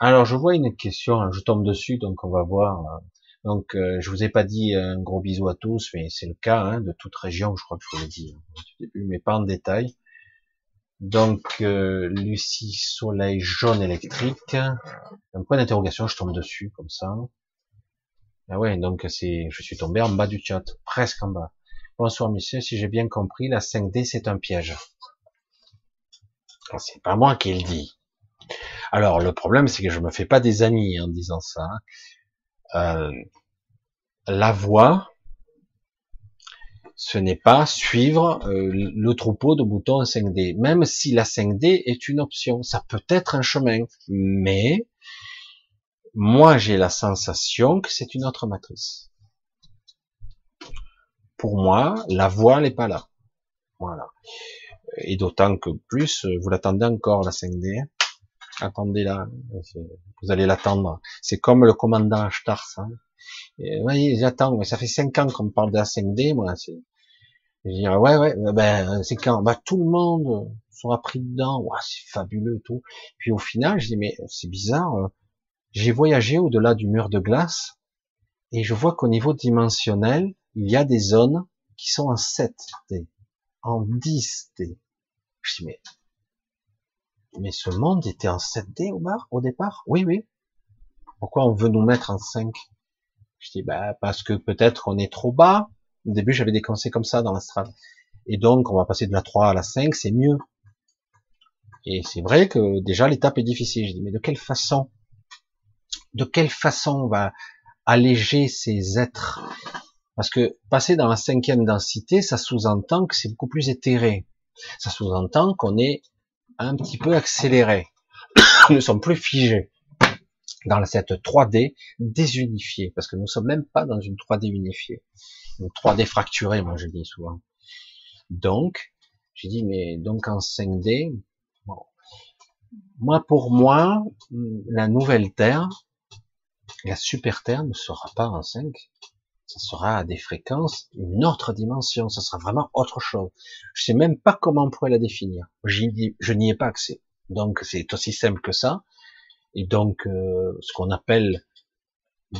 S1: Alors, je vois une question, hein, je tombe dessus, donc on va voir. Donc, je vous ai pas dit un gros bisou à tous, mais c'est le cas de toute région, je crois que je vous l'ai dit mais pas en détail. Donc, euh, Lucie Soleil jaune électrique. Un point d'interrogation, je tombe dessus, comme ça. Ah ouais, donc c'est, je suis tombé en bas du chat, presque en bas. Bonsoir monsieur, si j'ai bien compris, la 5D c'est un piège. Ah, c'est pas moi qui le dis. Alors le problème c'est que je me fais pas des amis en disant ça. Euh, la voie, ce n'est pas suivre euh, le troupeau de boutons 5D, même si la 5D est une option, ça peut être un chemin, mais moi j'ai la sensation que c'est une autre matrice. Pour moi, la voie n'est pas là. Voilà. Et d'autant que plus, vous l'attendez encore la 5D. Attendez là, vous allez l'attendre. C'est comme le commandant Ashtars. Hein. Voyez, j'attends, mais ça fait cinq ans qu'on parle de la 5D, moi. Je dirais, ouais, ouais, ben, c'est quand, bah, tout le monde sera pris dedans, ouais, c'est fabuleux, tout. Puis au final, je dis, mais c'est bizarre, euh, j'ai voyagé au-delà du mur de glace, et je vois qu'au niveau dimensionnel, il y a des zones qui sont en 7D, en 10D. Je dis, mais, mais ce monde était en 7D au bar, au départ? Oui, oui. Pourquoi on veut nous mettre en 5? Je dis, bah, parce que peut-être on est trop bas, au début, j'avais des conseils comme ça dans l'astral. Et donc, on va passer de la 3 à la 5, c'est mieux. Et c'est vrai que déjà, l'étape est difficile. Je dis, mais de quelle façon De quelle façon on va alléger ces êtres? Parce que passer dans la cinquième densité, ça sous-entend que c'est beaucoup plus éthéré. Ça sous-entend qu'on est un petit peu accéléré. Nous ne sommes plus figés dans cette 3D désunifiée, parce que nous ne sommes même pas dans une 3D unifiée. 3D fracturé, moi je dis souvent. Donc, j'ai dit, mais donc en 5D, bon. moi pour moi, la nouvelle Terre, la super Terre ne sera pas en 5, ça sera à des fréquences, une autre dimension, ça sera vraiment autre chose. Je sais même pas comment on pourrait la définir. Je n'y ai pas accès. Donc c'est aussi simple que ça. Et donc euh, ce qu'on appelle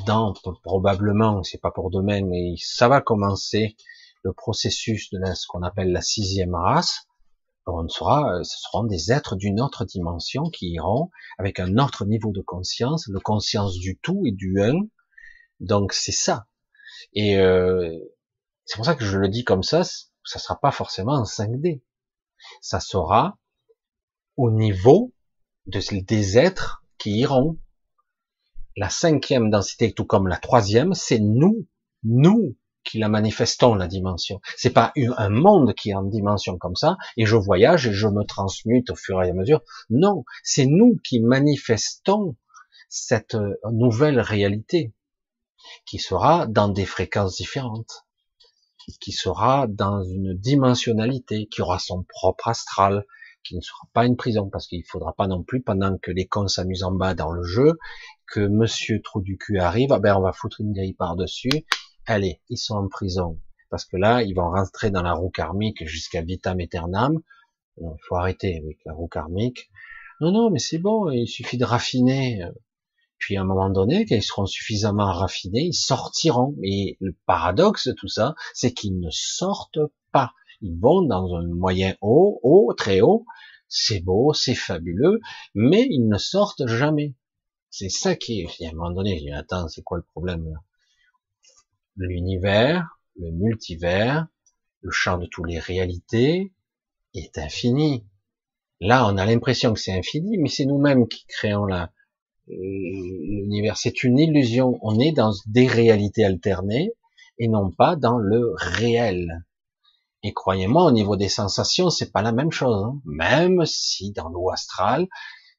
S1: dans probablement, c'est pas pour demain, mais ça va commencer le processus de ce qu'on appelle la sixième race. On sera, ce seront des êtres d'une autre dimension qui iront avec un autre niveau de conscience, le conscience du tout et du un. Donc c'est ça. Et euh, c'est pour ça que je le dis comme ça. Ça sera pas forcément en 5D. Ça sera au niveau de, des êtres qui iront la cinquième densité, tout comme la troisième, c'est nous, nous qui la manifestons la dimension. C'est pas un monde qui est en dimension comme ça, et je voyage et je me transmute au fur et à mesure. Non, c'est nous qui manifestons cette euh, nouvelle réalité, qui sera dans des fréquences différentes, qui sera dans une dimensionnalité, qui aura son propre astral, qui ne sera pas une prison, parce qu'il faudra pas non plus, pendant que les cons s'amusent en bas dans le jeu, que Monsieur Trou du cul arrive, ah ben on va foutre une grille par-dessus. Allez, ils sont en prison. Parce que là, ils vont rentrer dans la roue karmique jusqu'à vitam aeternam. Il faut arrêter avec la roue karmique. Non, non, mais c'est bon, il suffit de raffiner. Puis à un moment donné, quand ils seront suffisamment raffinés, ils sortiront. Mais le paradoxe de tout ça, c'est qu'ils ne sortent pas. Ils vont dans un moyen haut, haut, très haut. C'est beau, c'est fabuleux, mais ils ne sortent jamais. C'est ça qui est, à un moment donné, je attends, c'est quoi le problème là? L'univers, le multivers, le champ de toutes les réalités est infini. Là, on a l'impression que c'est infini, mais c'est nous-mêmes qui créons la, l'univers. C'est une illusion. On est dans des réalités alternées et non pas dans le réel. Et croyez-moi, au niveau des sensations, c'est pas la même chose. Hein. Même si dans l'eau astral,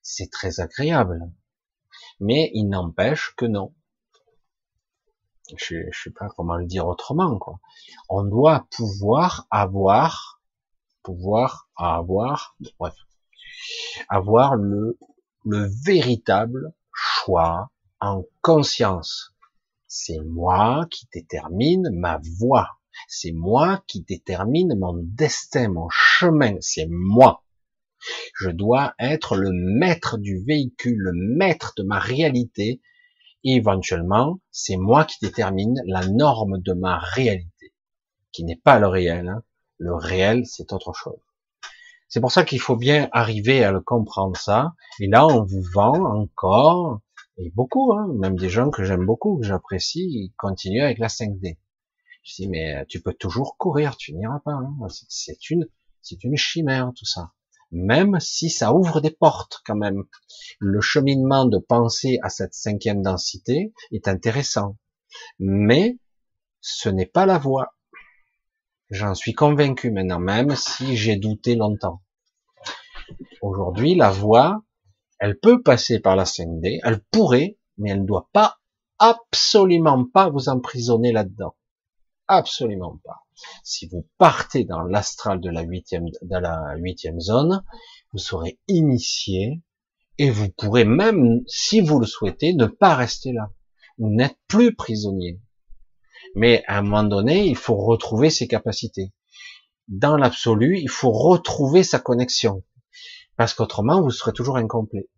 S1: c'est très agréable mais il n'empêche que non. Je, ne sais pas comment le dire autrement, quoi. On doit pouvoir avoir, pouvoir avoir, bref, avoir le, le véritable choix en conscience. C'est moi qui détermine ma voie. C'est moi qui détermine mon destin, mon chemin. C'est moi. Je dois être le maître du véhicule, le maître de ma réalité. Et éventuellement, c'est moi qui détermine la norme de ma réalité, qui n'est pas le réel. Hein. Le réel, c'est autre chose. C'est pour ça qu'il faut bien arriver à le comprendre ça. Et là, on vous vend encore, et beaucoup, hein, même des gens que j'aime beaucoup, que j'apprécie, ils continuent avec la 5D. Je mais tu peux toujours courir, tu n'iras pas. Hein. C'est une, c'est une chimère tout ça même si ça ouvre des portes quand même. Le cheminement de penser à cette cinquième densité est intéressant, mais ce n'est pas la voie. J'en suis convaincu maintenant, même si j'ai douté longtemps. Aujourd'hui, la voie, elle peut passer par la 5D, elle pourrait, mais elle ne doit pas, absolument pas vous emprisonner là-dedans. Absolument pas. Si vous partez dans l'astral de la huitième, de la huitième zone, vous serez initié et vous pourrez même, si vous le souhaitez, ne pas rester là. Vous n'êtes plus prisonnier. Mais à un moment donné, il faut retrouver ses capacités. Dans l'absolu, il faut retrouver sa connexion. Parce qu'autrement, vous serez toujours incomplet.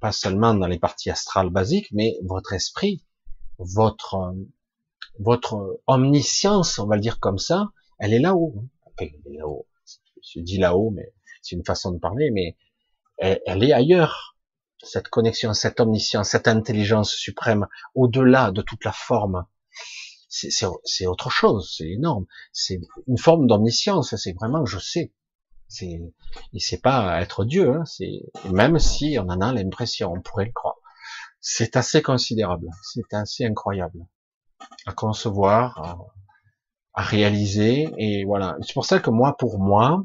S1: Pas seulement dans les parties astrales basiques, mais votre esprit, votre, votre omniscience, on va le dire comme ça, elle est là-haut. elle. Je dis là-haut, mais c'est une façon de parler, mais elle, est ailleurs. Cette connexion, cette omniscience, cette intelligence suprême, au-delà de toute la forme, c'est autre chose, c'est énorme. C'est une forme d'omniscience, c'est vraiment je sais. C'est, il sait pas être Dieu, hein, c'est même si on en a l'impression, on pourrait le croire. C'est assez considérable, c'est assez incroyable à concevoir, à, réaliser, et voilà. C'est pour ça que moi, pour moi,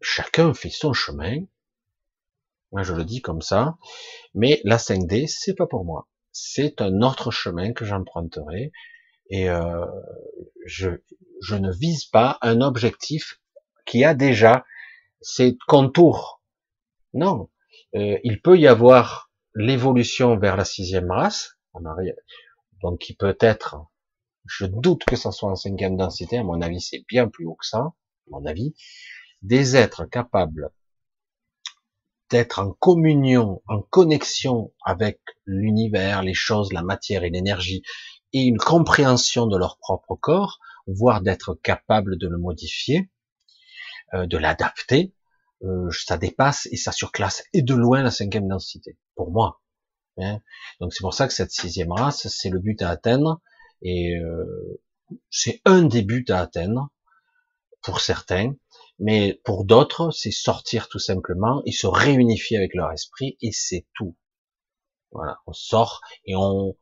S1: chacun fait son chemin. Moi, je le dis comme ça, mais la 5D, c'est pas pour moi. C'est un autre chemin que j'emprunterai, et euh, je, je ne vise pas un objectif qui a déjà ses contours. Non, euh, il peut y avoir l'évolution vers la sixième race, donc qui peut être, je doute que ça soit en cinquième densité, à mon avis c'est bien plus haut que ça, à mon avis, des êtres capables d'être en communion, en connexion avec l'univers, les choses, la matière et l'énergie, et une compréhension de leur propre corps, voire d'être capable de le modifier, euh, de l'adapter, euh, ça dépasse et ça surclasse et de loin la cinquième densité, pour moi. Hein. Donc c'est pour ça que cette sixième race, c'est le but à atteindre, et euh, c'est un des buts à atteindre pour certains, mais pour d'autres, c'est sortir tout simplement et se réunifier avec leur esprit, et c'est tout. Voilà, on sort et on,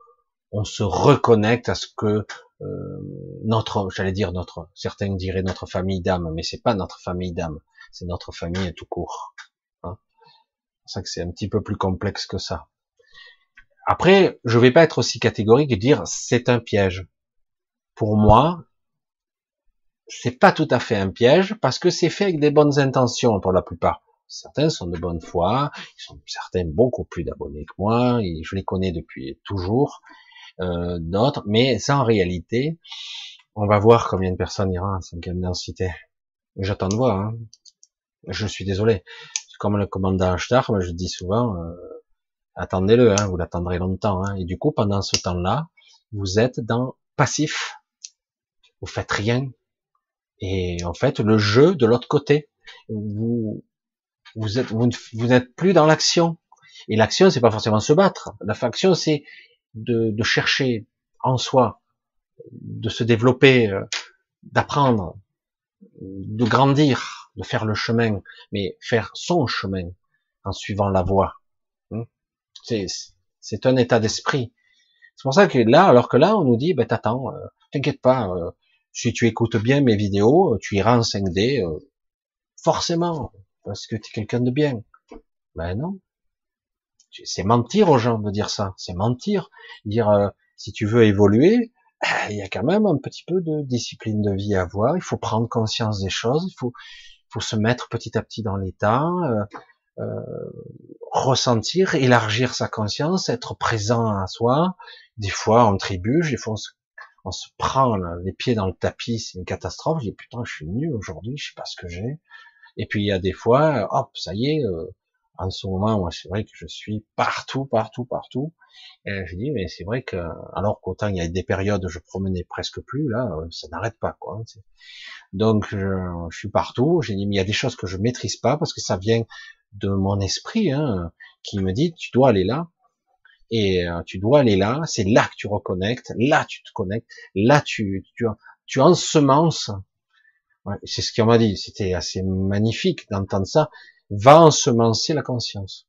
S1: on se reconnecte à ce que euh, notre, j'allais dire notre, certains diraient notre famille d'âme, mais c'est pas notre famille d'âme, c'est notre famille tout court. Hein c'est ça que c'est un petit peu plus complexe que ça. Après, je vais pas être aussi catégorique et dire c'est un piège. Pour moi, c'est pas tout à fait un piège parce que c'est fait avec des bonnes intentions pour la plupart. Certains sont de bonne foi, ils sont certains beaucoup plus d'abonnés que moi, je les connais depuis toujours, euh, d'autres, mais ça en réalité, on va voir combien de personnes ira en cinquième densité. J'attends de voir. Hein. Je suis désolé. Comme le commandant Ashtar, je dis souvent, euh, attendez-le, hein, vous l'attendrez longtemps. Hein. Et du coup, pendant ce temps-là, vous êtes dans passif. Vous faites rien. Et en fait, le jeu de l'autre côté, vous vous êtes vous, n'êtes plus dans l'action. Et l'action, c'est pas forcément se battre. La faction, c'est de, chercher en soi, de se développer, euh, d'apprendre, de grandir, de faire le chemin, mais faire son chemin en suivant la voie. C'est un état d'esprit. C'est pour ça que là, alors que là, on nous dit, ben t'attends, euh, t'inquiète pas, euh, si tu écoutes bien mes vidéos, tu iras en 5D, forcément, parce que tu es quelqu'un de bien. Ben non, c'est mentir aux gens de dire ça. C'est mentir. Dire euh, si tu veux évoluer, euh, il y a quand même un petit peu de discipline de vie à avoir. Il faut prendre conscience des choses. Il faut, se mettre petit à petit dans l'état, euh, ressentir, élargir sa conscience, être présent à soi. Des fois, on trébuche. Des fois, on se, on se prend les pieds dans le tapis. C'est une catastrophe. Je dis putain, je suis nul aujourd'hui. Je sais pas ce que j'ai. Et puis il y a des fois, hop, ça y est en ce moment, moi, c'est vrai que je suis partout, partout, partout. Et je dis, mais c'est vrai que, alors qu'autant il y a des périodes, je promenais presque plus, là, euh, ça n'arrête pas, quoi. Donc, je, suis partout. J'ai dit, mais il y a des choses que je maîtrise pas parce que ça vient de mon esprit, hein, qui me dit, tu dois aller là. Et euh, tu dois aller là. C'est là que tu reconnectes. Là, tu te connectes. Là, tu, tu, tu ensemences. Ouais, c'est ce qu'on m'a dit. C'était assez magnifique d'entendre ça va ensemencer la conscience.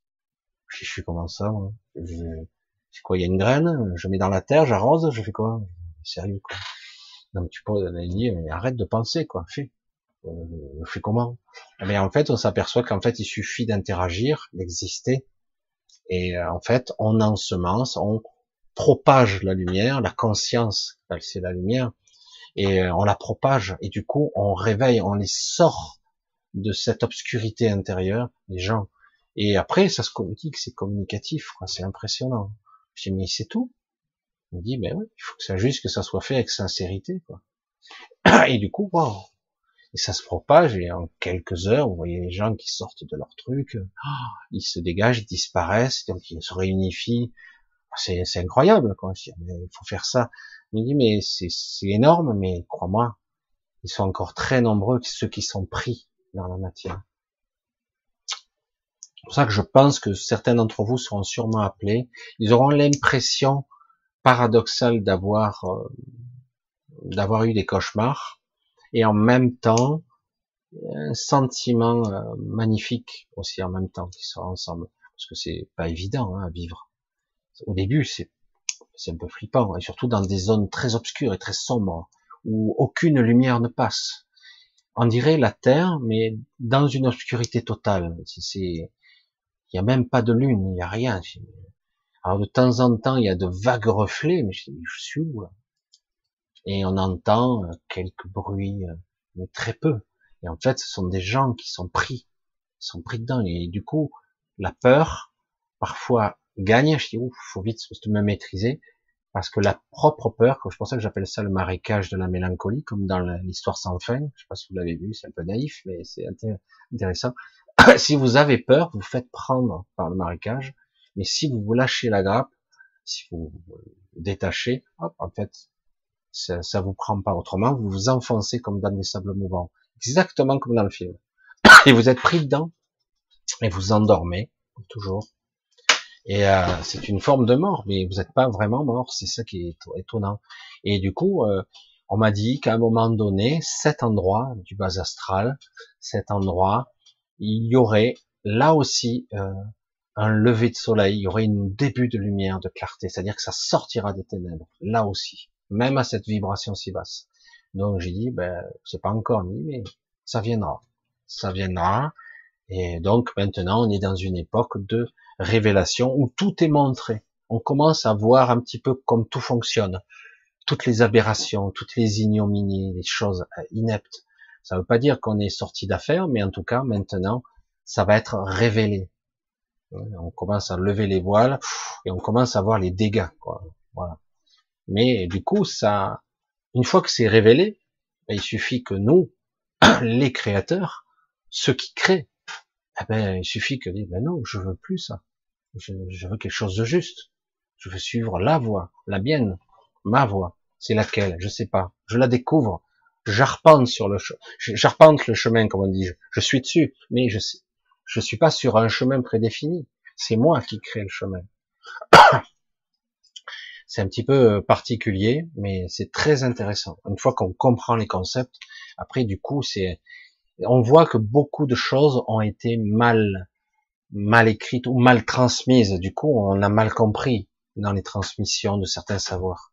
S1: Je fais comment ça C'est quoi? Il y a une graine, je mets dans la terre, j'arrose, je fais quoi? Sérieux quoi? Donc tu dire, mais arrête de penser, quoi, fais. Euh, fais comment Mais en fait, on s'aperçoit qu'en fait, il suffit d'interagir, d'exister, et euh, en fait, on ensemence, on propage la lumière, la conscience, c'est la lumière, et euh, on la propage, et du coup, on réveille, on les sort de cette obscurité intérieure, les gens. Et après, ça se communique, c'est communicatif, c'est impressionnant. Je dis, mais c'est tout. Il me dit, ben oui, il faut que ça juste que ça soit fait avec sincérité, quoi. Et du coup, wow. Et ça se propage, et en quelques heures, vous voyez les gens qui sortent de leur truc, ils se dégagent, ils disparaissent, donc ils se réunifient. C'est, incroyable, quoi. il faut faire ça. Il me dit, mais c'est, c'est énorme, mais crois-moi, ils sont encore très nombreux, ceux qui sont pris dans la matière. C'est pour ça que je pense que certains d'entre vous seront sûrement appelés. Ils auront l'impression paradoxale d'avoir euh, d'avoir eu des cauchemars et en même temps un sentiment euh, magnifique aussi en même temps qui sont ensemble parce que c'est pas évident hein, à vivre. Au début c'est c'est un peu flippant et surtout dans des zones très obscures et très sombres où aucune lumière ne passe on dirait la Terre, mais dans une obscurité totale. C'est, il y a même pas de lune, il y a rien. Alors de temps en temps, il y a de vagues reflets, mais je, suis où là? Et on entend euh, quelques bruits, euh, mais très peu. Et en fait, ce sont des gens qui sont pris, sont pris dedans. Et du coup, la peur, parfois, gagne. Je dis, ouf, faut vite me maîtriser parce que la propre peur, pour ça que j'appelle ça le marécage de la mélancolie, comme dans l'histoire sans fin, je sais pas si vous l'avez vu, c'est un peu naïf, mais c'est intéressant. si vous avez peur, vous faites prendre par le marécage, mais si vous vous lâchez la grappe, si vous vous détachez, hop, en fait, ça, ça vous prend pas autrement, vous vous enfoncez comme dans des sables mouvants, exactement comme dans le film. Et vous êtes pris dedans, et vous endormez, toujours, et euh, c'est une forme de mort, mais vous n'êtes pas vraiment mort, c'est ça qui est étonnant. Et du coup, euh, on m'a dit qu'à un moment donné, cet endroit du bas astral, cet endroit, il y aurait là aussi euh, un lever de soleil, il y aurait un début de lumière, de clarté, c'est-à-dire que ça sortira des ténèbres, là aussi, même à cette vibration si basse. Donc j'ai dit, ben c'est pas encore mis, mais ça viendra, ça viendra. Et donc maintenant, on est dans une époque de révélation où tout est montré. On commence à voir un petit peu comme tout fonctionne. Toutes les aberrations, toutes les ignominies, les choses euh, ineptes. Ça ne veut pas dire qu'on est sorti d'affaires, mais en tout cas, maintenant, ça va être révélé. On commence à lever les voiles et on commence à voir les dégâts. Quoi. Voilà. Mais du coup, ça, une fois que c'est révélé, ben, il suffit que nous, les créateurs, ceux qui créent, eh ben, il suffit que dire, ben non, je veux plus ça. Je, veux quelque chose de juste. Je veux suivre la voie, la mienne, ma voie. C'est laquelle? Je sais pas. Je la découvre. J'arpente sur le. J'arpente le chemin, comme on dit. Je suis dessus, mais je. Je suis pas sur un chemin prédéfini. C'est moi qui crée le chemin. C'est un petit peu particulier, mais c'est très intéressant. Une fois qu'on comprend les concepts, après, du coup, c'est, on voit que beaucoup de choses ont été mal, mal écrites ou mal transmises. Du coup, on a mal compris dans les transmissions de certains savoirs.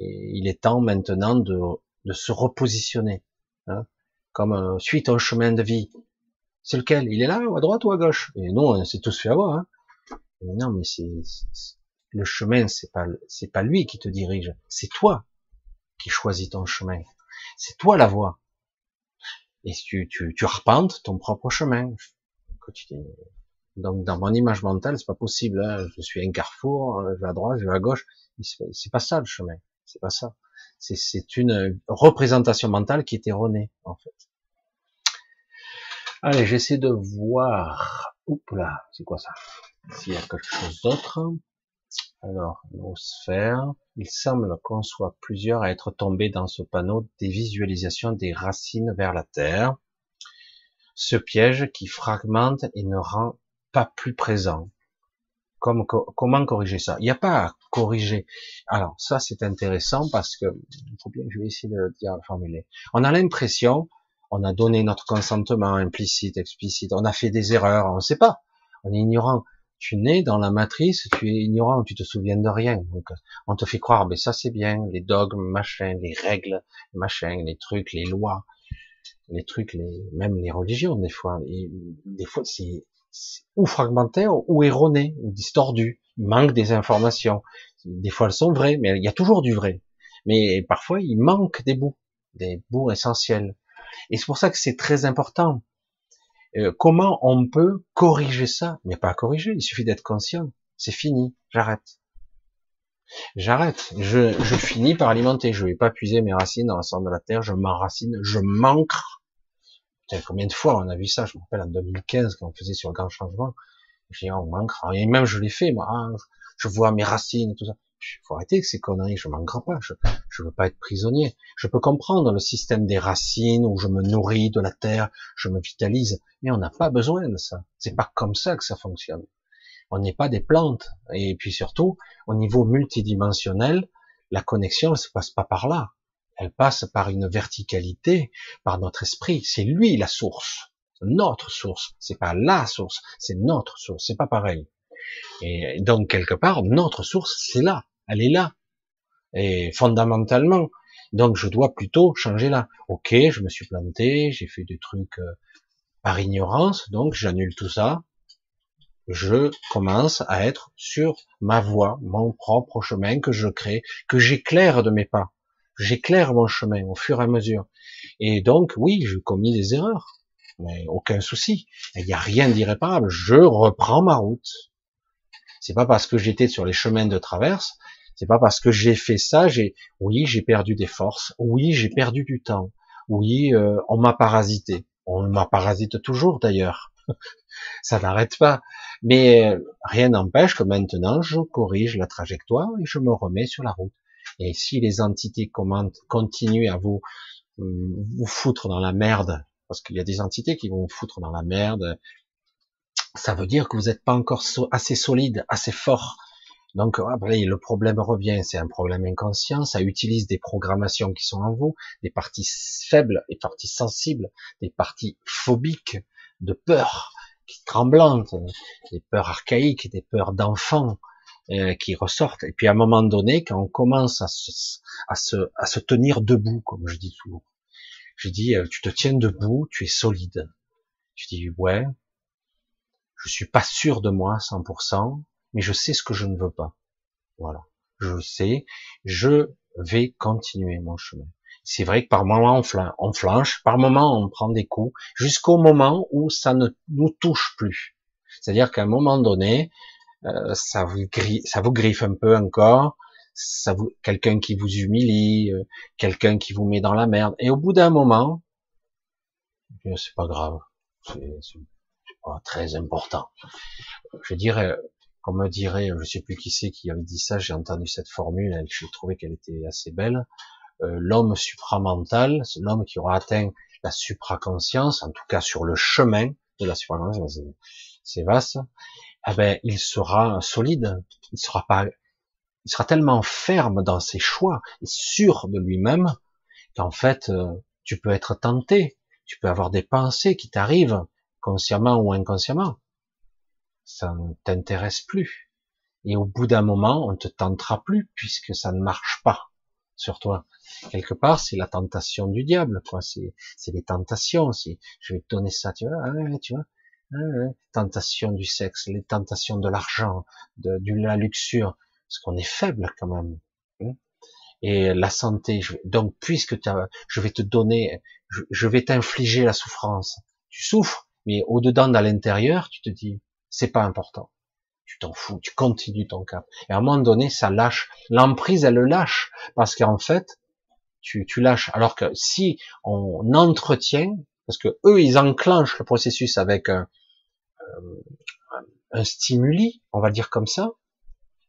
S1: Et il est temps maintenant de, de se repositionner, hein, comme euh, suite au chemin de vie. C'est lequel? Il est là, à droite ou à gauche? Et non, c'est tout se fait avoir. Hein. non, mais c'est le chemin, c'est pas pas lui qui te dirige, c'est toi qui choisis ton chemin. C'est toi la voie et tu, tu, tu arpentes ton propre chemin. Donc dans mon image mentale, c'est pas possible. Hein. Je suis un carrefour, euh, je vais à droite, je vais à gauche. C'est pas ça le chemin. C'est pas ça. C'est une représentation mentale qui est erronée en fait. Allez, j'essaie de voir. Oups là, c'est quoi ça? S'il y a quelque chose d'autre. Alors, nos sphères. Il semble qu'on soit plusieurs à être tombés dans ce panneau des visualisations des racines vers la terre. Ce piège qui fragmente et ne rend pas plus présent. Comme, comment corriger ça? Il n'y a pas à corriger. Alors, ça c'est intéressant parce que, il faut bien que je vais essayer de le dire, formuler. On a l'impression, on a donné notre consentement implicite, explicite, on a fait des erreurs, on ne sait pas. On est ignorant tu nais dans la matrice, tu es ignorant, tu te souviens de rien. Donc, on te fait croire, mais ça c'est bien, les dogmes, machin, les règles, machin, les trucs, les lois, les trucs, les, même les religions des fois. Des fois, c'est ou fragmentaire ou erroné, ou distordu. Il manque des informations. Des fois, elles sont vraies, mais il y a toujours du vrai. Mais parfois, il manque des bouts, des bouts essentiels. Et c'est pour ça que c'est très important. Euh, comment on peut corriger ça? Mais pas corriger, il suffit d'être conscient. C'est fini, j'arrête. J'arrête. Je, finis par alimenter. Je vais pas puiser mes racines dans le centre de la terre. Je m'enracine. Je manque. Combien de fois on a vu ça? Je me rappelle en 2015 quand on faisait sur le grand changement. J'ai dit, on manque. Et même je l'ai fait, moi. Hein. Je vois mes racines et tout ça. Il faut arrêter ces conneries, je manquerai pas, je, je veux pas être prisonnier. Je peux comprendre le système des racines où je me nourris de la terre, je me vitalise, mais on n'a pas besoin de ça. C'est pas comme ça que ça fonctionne. On n'est pas des plantes. Et puis surtout, au niveau multidimensionnel, la connexion ne se passe pas par là. Elle passe par une verticalité, par notre esprit. C'est lui la source, notre source. C'est pas la source, c'est notre source. C'est pas pareil. Et donc quelque part, notre source, c'est là elle est là. Et fondamentalement, donc je dois plutôt changer là. Ok, je me suis planté, j'ai fait des trucs euh, par ignorance, donc j'annule tout ça. Je commence à être sur ma voie, mon propre chemin que je crée, que j'éclaire de mes pas. J'éclaire mon chemin au fur et à mesure. Et donc, oui, j'ai commis des erreurs, mais aucun souci. Il n'y a rien d'irréparable. Je reprends ma route. C'est pas parce que j'étais sur les chemins de traverse c'est pas parce que j'ai fait ça, j'ai, oui, j'ai perdu des forces, oui, j'ai perdu du temps, oui, euh, on m'a parasité. On m'a parasite toujours d'ailleurs. ça n'arrête pas. Mais euh, rien n'empêche que maintenant, je corrige la trajectoire et je me remets sur la route. Et si les entités continuent à vous, vous foutre dans la merde, parce qu'il y a des entités qui vont vous foutre dans la merde, ça veut dire que vous n'êtes pas encore assez solide, assez fort donc après, le problème revient, c'est un problème inconscient, ça utilise des programmations qui sont en vous, des parties faibles, des parties sensibles, des parties phobiques, de peur, qui tremblantes, des peurs archaïques, des peurs d'enfants euh, qui ressortent. Et puis à un moment donné, quand on commence à se, à se, à se tenir debout, comme je dis toujours, je dis, euh, tu te tiens debout, tu es solide. Je dis, ouais, je suis pas sûr de moi 100%, mais je sais ce que je ne veux pas. Voilà. Je sais, je vais continuer mon chemin. C'est vrai que par moment on flanche, par moment on prend des coups, jusqu'au moment où ça ne nous touche plus. C'est-à-dire qu'à un moment donné, euh, ça, vous griffe, un peu encore, ça vous, quelqu'un qui vous humilie, euh, quelqu'un qui vous met dans la merde, et au bout d'un moment, c'est pas grave, pas très important. Je dirais, comme me dirait, je sais plus qui c'est qui avait dit ça, j'ai entendu cette formule, j'ai trouvé qu'elle était assez belle, euh, l'homme supramental, c'est l'homme qui aura atteint la supraconscience, en tout cas sur le chemin de la supraconscience, c'est vaste, eh ben, il sera solide, il sera pas, il sera tellement ferme dans ses choix et sûr de lui-même qu'en fait, euh, tu peux être tenté, tu peux avoir des pensées qui t'arrivent, consciemment ou inconsciemment ça ne t'intéresse plus. Et au bout d'un moment, on te tentera plus puisque ça ne marche pas sur toi. Quelque part, c'est la tentation du diable, quoi. C'est, c'est les tentations. C'est, je vais te donner ça, tu vois, ah, tu vois, ah, tentation du sexe, les tentations de l'argent, de, de la luxure, parce qu'on est faible quand même. Hein. Et la santé. donc, puisque je vais te donner, je vais t'infliger la souffrance. Tu souffres, mais au-dedans, à l'intérieur, tu te dis, c'est pas important. Tu t'en fous, tu continues ton cap. Et à un moment donné, ça lâche. L'emprise, elle le lâche. Parce qu'en fait, tu, tu lâches. Alors que si on entretient, parce que eux, ils enclenchent le processus avec un, un stimuli, on va dire comme ça.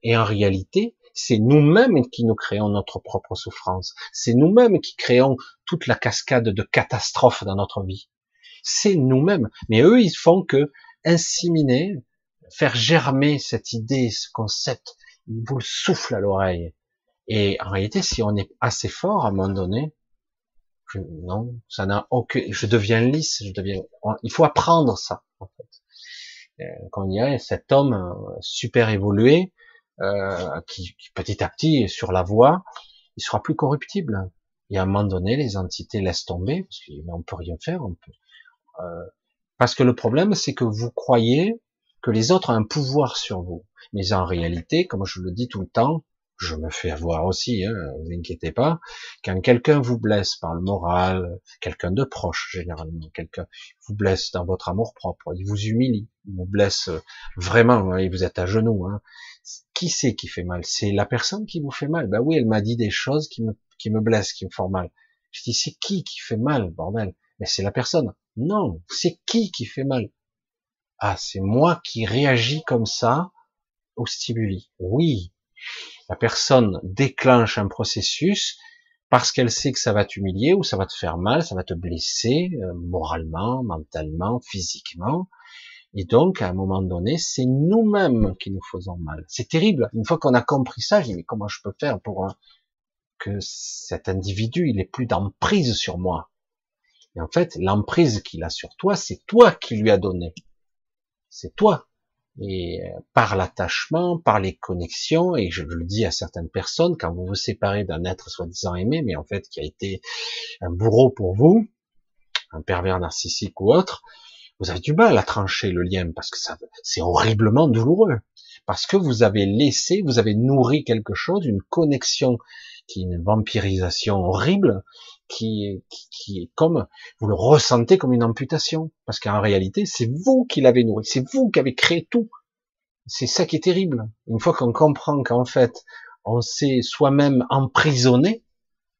S1: Et en réalité, c'est nous-mêmes qui nous créons notre propre souffrance. C'est nous-mêmes qui créons toute la cascade de catastrophes dans notre vie. C'est nous-mêmes. Mais eux, ils font que inséminer, faire germer cette idée, ce concept, il vous le souffle à l'oreille. Et en réalité, si on est assez fort à un moment donné, non, ça n'a aucun, je deviens lisse, je deviens, il faut apprendre ça, en fait. quand il y a cet homme super évolué, qui, qui, petit à petit est sur la voie, il sera plus corruptible. Et à un moment donné, les entités laissent tomber, parce qu'on peut rien faire. On peut, euh, parce que le problème, c'est que vous croyez que les autres ont un pouvoir sur vous. Mais en réalité, comme je le dis tout le temps, je me fais avoir aussi, hein, vous inquiétez pas, quand quelqu'un vous blesse par le moral, quelqu'un de proche généralement, quelqu'un vous blesse dans votre amour propre, il vous humilie, il vous blesse vraiment, et vous êtes à genoux, hein. qui c'est qui fait mal? C'est la personne qui vous fait mal. Ben oui, elle m'a dit des choses qui me, qui me blessent, qui me font mal. Je dis, c'est qui qui fait mal, bordel? Mais c'est la personne. Non, c'est qui qui fait mal? Ah, c'est moi qui réagis comme ça au stimuli. Oui, la personne déclenche un processus parce qu'elle sait que ça va t'humilier ou ça va te faire mal, ça va te blesser euh, moralement, mentalement, physiquement. Et donc, à un moment donné, c'est nous-mêmes qui nous faisons mal. C'est terrible. Une fois qu'on a compris ça, je dis, mais comment je peux faire pour que cet individu, il ait plus d'emprise sur moi? Et en fait, l'emprise qu'il a sur toi, c'est toi qui lui as donné. C'est toi et euh, par l'attachement, par les connexions, et je le dis à certaines personnes, quand vous vous séparez d'un être soi-disant aimé, mais en fait qui a été un bourreau pour vous, un pervers narcissique ou autre, vous avez du mal à trancher le lien parce que ça, c'est horriblement douloureux, parce que vous avez laissé, vous avez nourri quelque chose, une connexion qui est une vampirisation horrible, qui, qui, qui est comme, vous le ressentez comme une amputation, parce qu'en réalité, c'est vous qui l'avez nourri, c'est vous qui avez créé tout. C'est ça qui est terrible. Une fois qu'on comprend qu'en fait, on s'est soi-même emprisonné,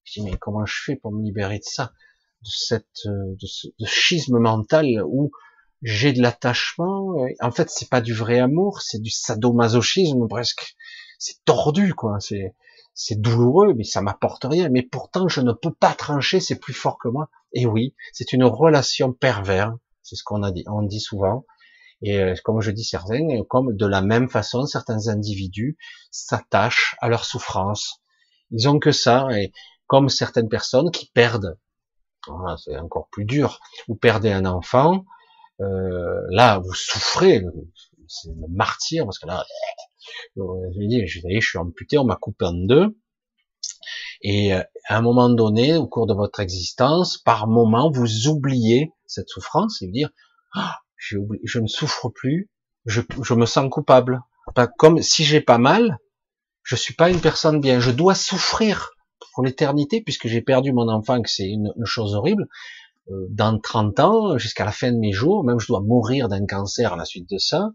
S1: je dis mais comment je fais pour me libérer de ça, de cette, de ce de schisme mental où j'ai de l'attachement. En fait, c'est pas du vrai amour, c'est du sadomasochisme presque. C'est tordu, quoi. C'est, c'est douloureux, mais ça m'apporte rien. Mais pourtant, je ne peux pas trancher, c'est plus fort que moi. Et oui, c'est une relation pervers, c'est ce qu'on a dit, on dit souvent. Et euh, comme je dis certains, comme de la même façon, certains individus s'attachent à leur souffrance. Ils ont que ça, et comme certaines personnes qui perdent, c'est encore plus dur, vous perdez un enfant, euh, là vous souffrez, c'est le martyr, parce que là, je dis, je, suis amputé, on m'a coupé en deux. Et euh, à un moment donné, au cours de votre existence, par moment, vous oubliez cette souffrance et vous dire, ah, je ne souffre plus, je, je, me sens coupable. Comme si j'ai pas mal, je suis pas une personne bien. Je dois souffrir pour l'éternité puisque j'ai perdu mon enfant, que c'est une, une, chose horrible. Euh, dans 30 ans, jusqu'à la fin de mes jours, même je dois mourir d'un cancer à la suite de ça.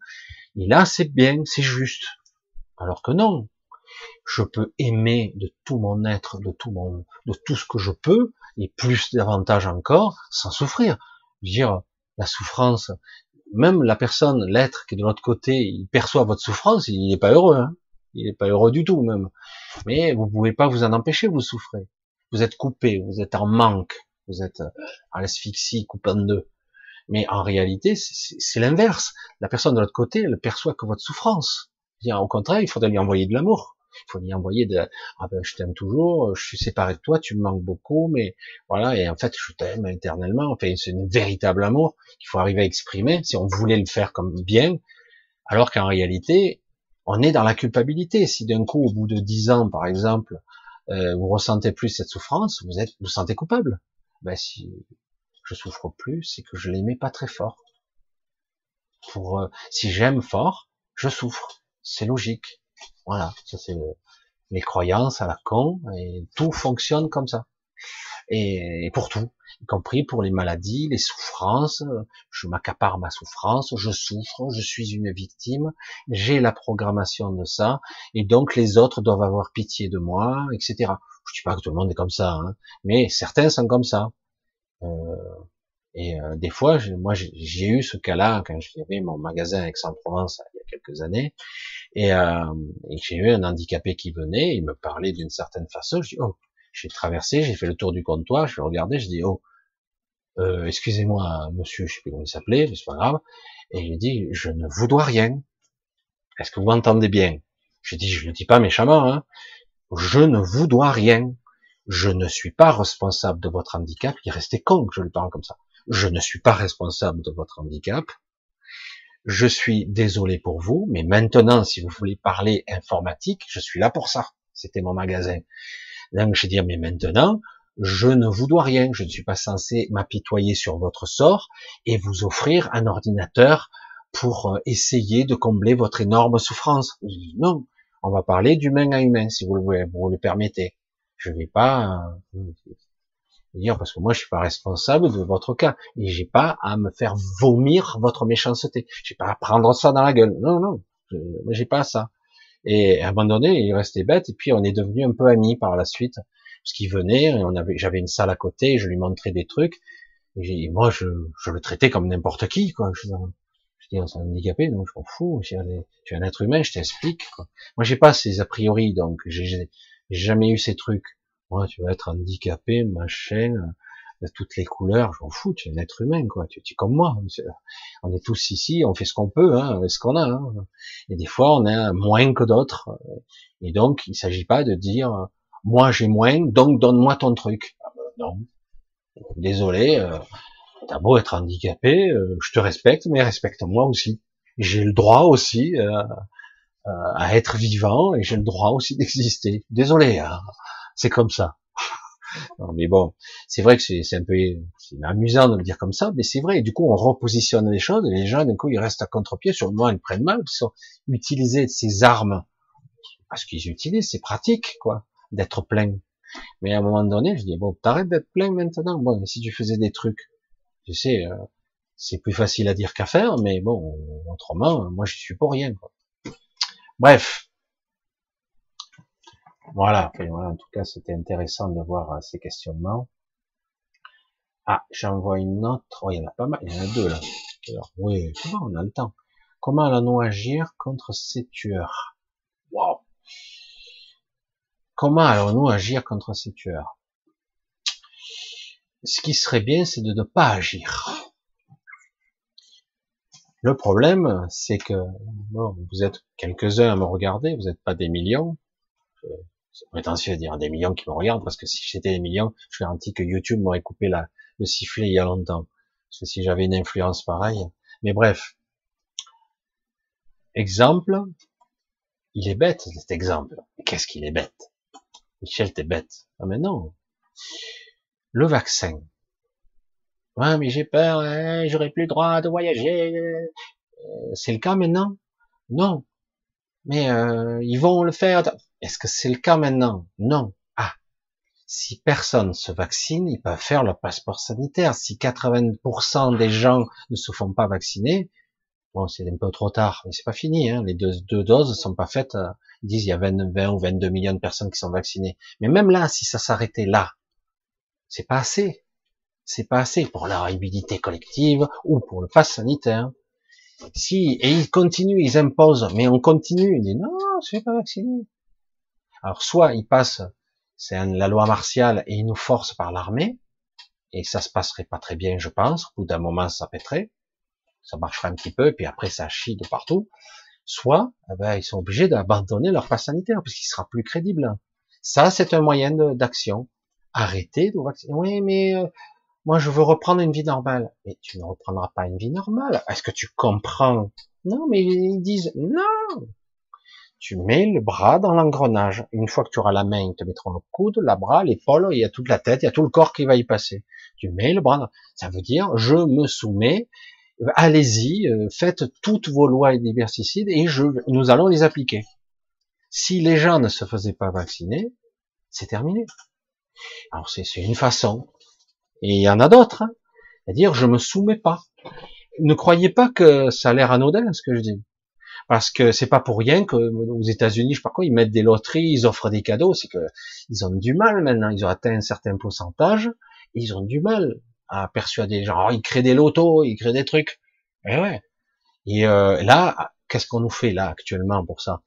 S1: Et là, c'est bien, c'est juste. Alors que non, je peux aimer de tout mon être, de tout mon, de tout ce que je peux, et plus davantage encore, sans souffrir. Je veux dire, la souffrance, même la personne, l'être qui est de l'autre côté, il perçoit votre souffrance, il n'est pas heureux, hein. il n'est pas heureux du tout même. Mais vous pouvez pas vous en empêcher, vous souffrez. Vous êtes coupé, vous êtes en manque, vous êtes à l'asphyxie, coupé en deux. Mais en réalité, c'est l'inverse. La personne de l'autre côté, elle perçoit que votre souffrance. Au contraire, il faudrait lui envoyer de l'amour. Il faut lui envoyer de ah ben je t'aime toujours, je suis séparé de toi, tu me manques beaucoup, mais voilà et en fait je t'aime éternellement. Enfin c'est un véritable amour qu'il faut arriver à exprimer si on voulait le faire comme bien, alors qu'en réalité on est dans la culpabilité. Si d'un coup au bout de dix ans par exemple euh, vous ressentez plus cette souffrance, vous êtes vous sentez coupable. Ben si je souffre plus, c'est que je l'aimais pas très fort. Pour euh, si j'aime fort, je souffre c'est logique. Voilà, ça c'est les croyances à la con, et tout fonctionne comme ça. Et, pour tout, y compris pour les maladies, les souffrances, je m'accapare ma souffrance, je souffre, je suis une victime, j'ai la programmation de ça, et donc les autres doivent avoir pitié de moi, etc. Je dis pas que tout le monde est comme ça, hein, mais certains sont comme ça. Euh, et euh, des fois, moi, j'ai eu ce cas-là quand j'avais mon magasin à Aix-en-Provence années, et, euh, j'ai eu un handicapé qui venait, il me parlait d'une certaine façon. Je dis oh, j'ai traversé, j'ai fait le tour du comptoir, je regardais, je dis oh, euh, excusez-moi, monsieur, je sais plus comment il s'appelait, mais c'est pas grave. Et il dit je ne vous dois rien. Est-ce que vous m'entendez bien? Je dis je ne dis pas méchamment, hein. Je ne vous dois rien. Je ne suis pas responsable de votre handicap. Il restait con que je lui parle comme ça je ne suis pas responsable de votre handicap. Je suis désolé pour vous, mais maintenant, si vous voulez parler informatique, je suis là pour ça. C'était mon magasin. Donc, je dis, mais maintenant, je ne vous dois rien. Je ne suis pas censé m'apitoyer sur votre sort et vous offrir un ordinateur pour euh, essayer de combler votre énorme souffrance. Non, on va parler d'humain à humain, si vous le, vous le permettez. Je vais pas euh, parce que moi je suis pas responsable de votre cas et j'ai pas à me faire vomir votre méchanceté. J'ai pas à prendre ça dans la gueule. Non, non, j'ai pas ça. Et à un moment donné, il restait bête et puis on est devenu un peu amis par la suite parce qu'il venait, on avait, j'avais une salle à côté, je lui montrais des trucs et moi je, je le traitais comme n'importe qui quoi. Je, je dis un handicapé, donc je m'en fous. Je suis un être humain, je t'explique. Moi j'ai pas ces a priori, donc j'ai jamais eu ces trucs moi, tu vas être handicapé, machin, de euh, toutes les couleurs, je m'en fous, tu es un être humain, quoi. Tu, es comme moi. On est tous ici, on fait ce qu'on peut, hein, avec ce qu'on a. Hein. Et des fois, on a moins que d'autres. Et donc, il s'agit pas de dire, moi j'ai moins, donc donne-moi ton truc. Ah ben, non. Désolé, euh, t'as beau être handicapé, euh, je te respecte, mais respecte-moi aussi. J'ai le droit aussi euh, à être vivant et j'ai le droit aussi d'exister. Désolé. Hein c'est comme ça. mais bon, c'est vrai que c'est un peu amusant de le dire comme ça, mais c'est vrai. du coup, on repositionne les choses et les gens, d'un coup, ils restent à contre-pied. Sur le moment, ils prennent mal, ils sont utilisés ces armes parce qu'ils utilisent, c'est pratique, quoi, d'être plein. Mais à un moment donné, je dis bon, t'arrêtes d'être plein maintenant. Bon, si tu faisais des trucs, tu sais, euh, c'est plus facile à dire qu'à faire, mais bon, autrement, moi, je suis pour rien. Quoi. Bref, voilà, en tout cas, c'était intéressant de voir euh, ces questionnements. Ah, j'en vois une autre. Oh, il y en a pas mal. Il y en a deux là. Oui, on a le temps? Comment allons-nous agir contre ces tueurs? Wow. Comment allons-nous agir contre ces tueurs? Ce qui serait bien, c'est de ne pas agir. Le problème, c'est que bon, vous êtes quelques-uns à me regarder, vous n'êtes pas des millions c'est prétentieux de dire des millions qui me regardent, parce que si j'étais des millions, je garantis que YouTube m'aurait coupé la, le sifflet il y a longtemps. Parce que si j'avais une influence pareille. Mais bref. Exemple. Il est bête, cet exemple. Qu'est-ce qu'il est bête? Michel, t'es bête. Ah, mais non. Le vaccin. Ouais, mais j'ai peur, hein, plus le droit de voyager. Euh, c'est le cas maintenant? Non. Mais euh, ils vont le faire. Est-ce que c'est le cas maintenant? Non. Ah, si personne se vaccine, ils peuvent faire leur passeport sanitaire. Si 80% des gens ne se font pas vacciner, bon, c'est un peu trop tard, mais c'est pas fini. Hein. Les deux, doses sont pas faites. Euh, ils disent il y a 20, 20 ou 22 millions de personnes qui sont vaccinées. Mais même là, si ça s'arrêtait là, c'est pas assez. C'est pas assez pour la immunité collective ou pour le pass sanitaire. Si, et ils continuent, ils imposent, mais on continue, ils disent non, je suis pas vacciné. Alors soit il passe, c'est la loi martiale et il nous force par l'armée, et ça se passerait pas très bien, je pense. Au bout d'un moment, ça pèterait, ça marcherait un petit peu, puis après ça chie de partout. Soit, eh ben, ils sont obligés d'abandonner leur passe sanitaire parce qu'il sera plus crédible. Ça, c'est un moyen d'action. Arrêtez de vacciner. Oui, mais euh, moi, je veux reprendre une vie normale. Mais tu ne reprendras pas une vie normale. Est-ce que tu comprends? Non, mais ils disent non tu mets le bras dans l'engrenage. Une fois que tu auras la main, ils te mettront le coude, la bras, l'épaule, il y a toute la tête, il y a tout le corps qui va y passer. Tu mets le bras. Ça veut dire, je me soumets. Allez-y, euh, faites toutes vos lois et diversicides et je, nous allons les appliquer. Si les gens ne se faisaient pas vacciner, c'est terminé. Alors c'est une façon. Et il y en a d'autres. Hein. C'est-à-dire, je me soumets pas. Ne croyez pas que ça a l'air anodin ce que je dis parce que c'est pas pour rien que aux États-Unis, je sais pas quoi, ils mettent des loteries, ils offrent des cadeaux, c'est que ils ont du mal maintenant, ils ont atteint un certain pourcentage, ils ont du mal à persuader les gens. Alors, ils créent des lotos, ils créent des trucs. Et eh ouais. Et euh, là, qu'est-ce qu'on nous fait là actuellement pour ça?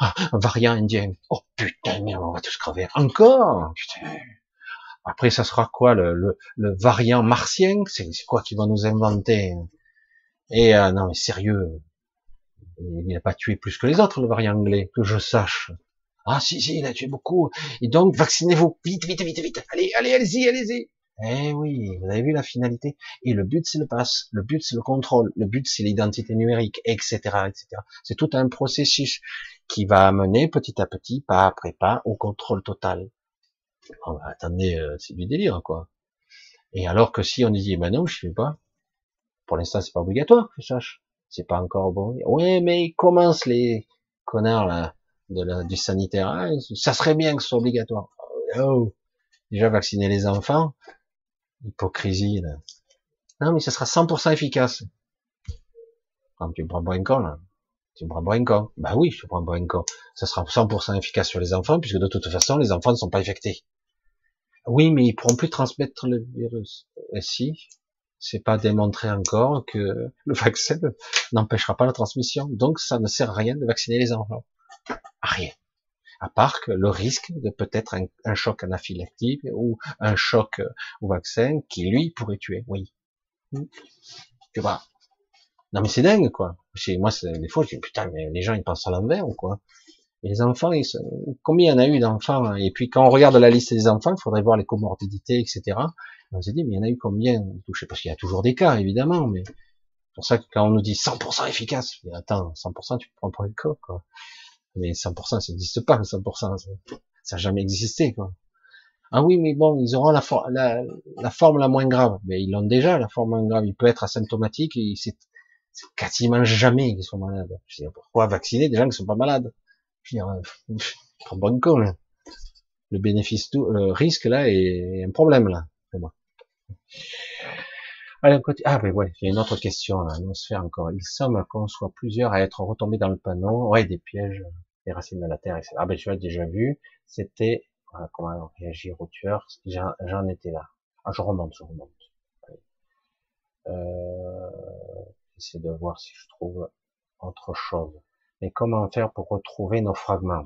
S1: Ah, variant indien. Oh putain, on va tous crever. Encore putain. Après, ça sera quoi le, variant martien? C'est quoi qui va nous inventer? Et euh, non, mais sérieux, il n'a pas tué plus que les autres, le variant anglais, que je sache. Ah si, si, il a tué beaucoup. Et donc, vaccinez-vous. Vite, vite, vite, vite. Allez, allez, allez-y, allez-y. Eh oui, vous avez vu la finalité. Et le but, c'est le pass. Le but, c'est le contrôle. Le but, c'est l'identité numérique, etc., etc. C'est tout un processus qui va amener petit à petit, pas après pas, au contrôle total. Oh, attendez, euh, c'est du délire, quoi. Et alors que si on dit, ben non, je sais pas. Pour l'instant, c'est pas obligatoire, que je sache. C'est pas encore bon. Oui, mais ils commencent les connards, de la, du sanitaire. Ah, ça serait bien que ce soit obligatoire. Oh, déjà vacciner les enfants, hypocrisie là. Non, mais ça sera 100% efficace. Tu prends un con là, tu prends un. Bah oui, je prends un con. Ça sera 100% efficace sur les enfants, puisque de toute façon, les enfants ne sont pas infectés. Oui, mais ils pourront plus transmettre le virus. Et si, c'est pas démontré encore que le vaccin n'empêchera pas la transmission. Donc, ça ne sert à rien de vacciner les enfants. À rien à part que le risque de peut-être un, choc anaphylactique ou un choc euh, au vaccin qui lui pourrait tuer. Oui. Tu vois. Non mais c'est dingue quoi. Moi des fois je dis putain mais les gens ils pensent à l'envers ou quoi? Les enfants, ils, combien il y en a eu d'enfants hein? Et puis quand on regarde la liste des enfants, il faudrait voir les comorbidités, etc. On se dit mais il y en a eu combien Parce qu'il y a toujours des cas évidemment, mais c'est pour ça que quand on nous dit 100% efficace, mais attends, 100% tu prends pas le cas quoi. Mais 100%, ça n'existe pas, 100%. Ça n'a jamais existé, quoi. Ah oui, mais bon, ils auront la, la, la forme la moins grave. Mais ils l'ont déjà, la forme la moins grave. Il peut être asymptomatique et c'est quasiment jamais qu'ils sont malades. Je veux pourquoi vacciner des gens qui sont pas malades? Je veux dire, euh, bon là. Le bénéfice, tout, le risque, là, est un problème, là, moi. Allez, ah, mais ouais, il y a une autre question, là, l'atmosphère encore. Il semble qu'on soit plusieurs à être retombés dans le panneau. Ouais, des pièges les racines de la terre, etc. Ah ben tu as déjà vu, c'était voilà, comment réagir au tueur, j'en étais là. Ah je remonte, je remonte. Euh, J'essaie de voir si je trouve autre chose. Mais comment faire pour retrouver nos fragments?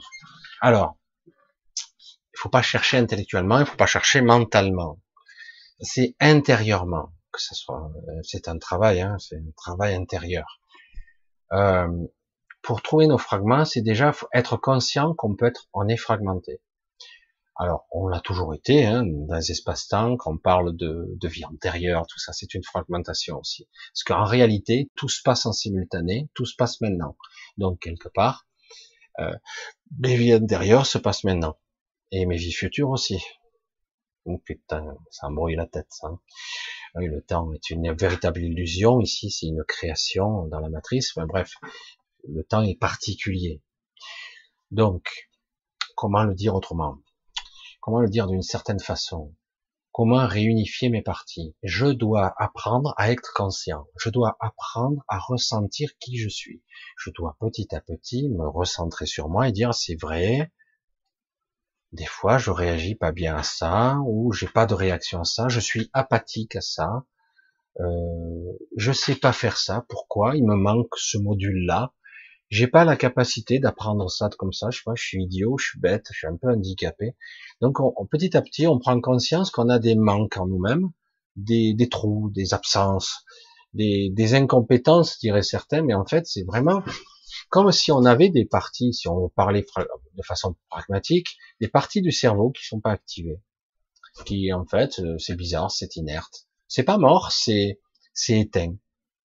S1: Alors, il faut pas chercher intellectuellement, il faut pas chercher mentalement. C'est intérieurement que ce soit. Euh, c'est un travail, hein, c'est un travail intérieur. Euh, pour trouver nos fragments, c'est déjà être conscient qu'on peut être, on est fragmenté. Alors, on l'a toujours été, hein, dans les espaces-temps, quand on parle de, vie antérieure, tout ça, c'est une fragmentation aussi. Parce qu'en réalité, tout se passe en simultané, tout se passe maintenant. Donc, quelque part, euh, mes vies antérieures se passent maintenant. Et mes vies futures aussi. Oh putain, ça brouille la tête, ça. Oui, le temps est une véritable illusion. Ici, c'est une création dans la matrice. Mais bref, le temps est particulier. Donc, comment le dire autrement? Comment le dire d'une certaine façon Comment réunifier mes parties Je dois apprendre à être conscient. Je dois apprendre à ressentir qui je suis. Je dois petit à petit me recentrer sur moi et dire c'est vrai. Des fois, je réagis pas bien à ça, ou j'ai pas de réaction à ça. Je suis apathique à ça. Euh, je sais pas faire ça. Pourquoi? Il me manque ce module-là j'ai pas la capacité d'apprendre ça comme ça, je sais pas, je suis idiot, je suis bête, je suis un peu handicapé. Donc on, petit à petit, on prend conscience qu'on a des manques en nous-mêmes, des, des, trous, des absences, des, des incompétences, dirais certains, mais en fait c'est vraiment comme si on avait des parties, si on parlait de façon pragmatique, des parties du cerveau qui sont pas activées, qui en fait euh, c'est bizarre, c'est inerte, c'est pas mort, c'est c'est éteint,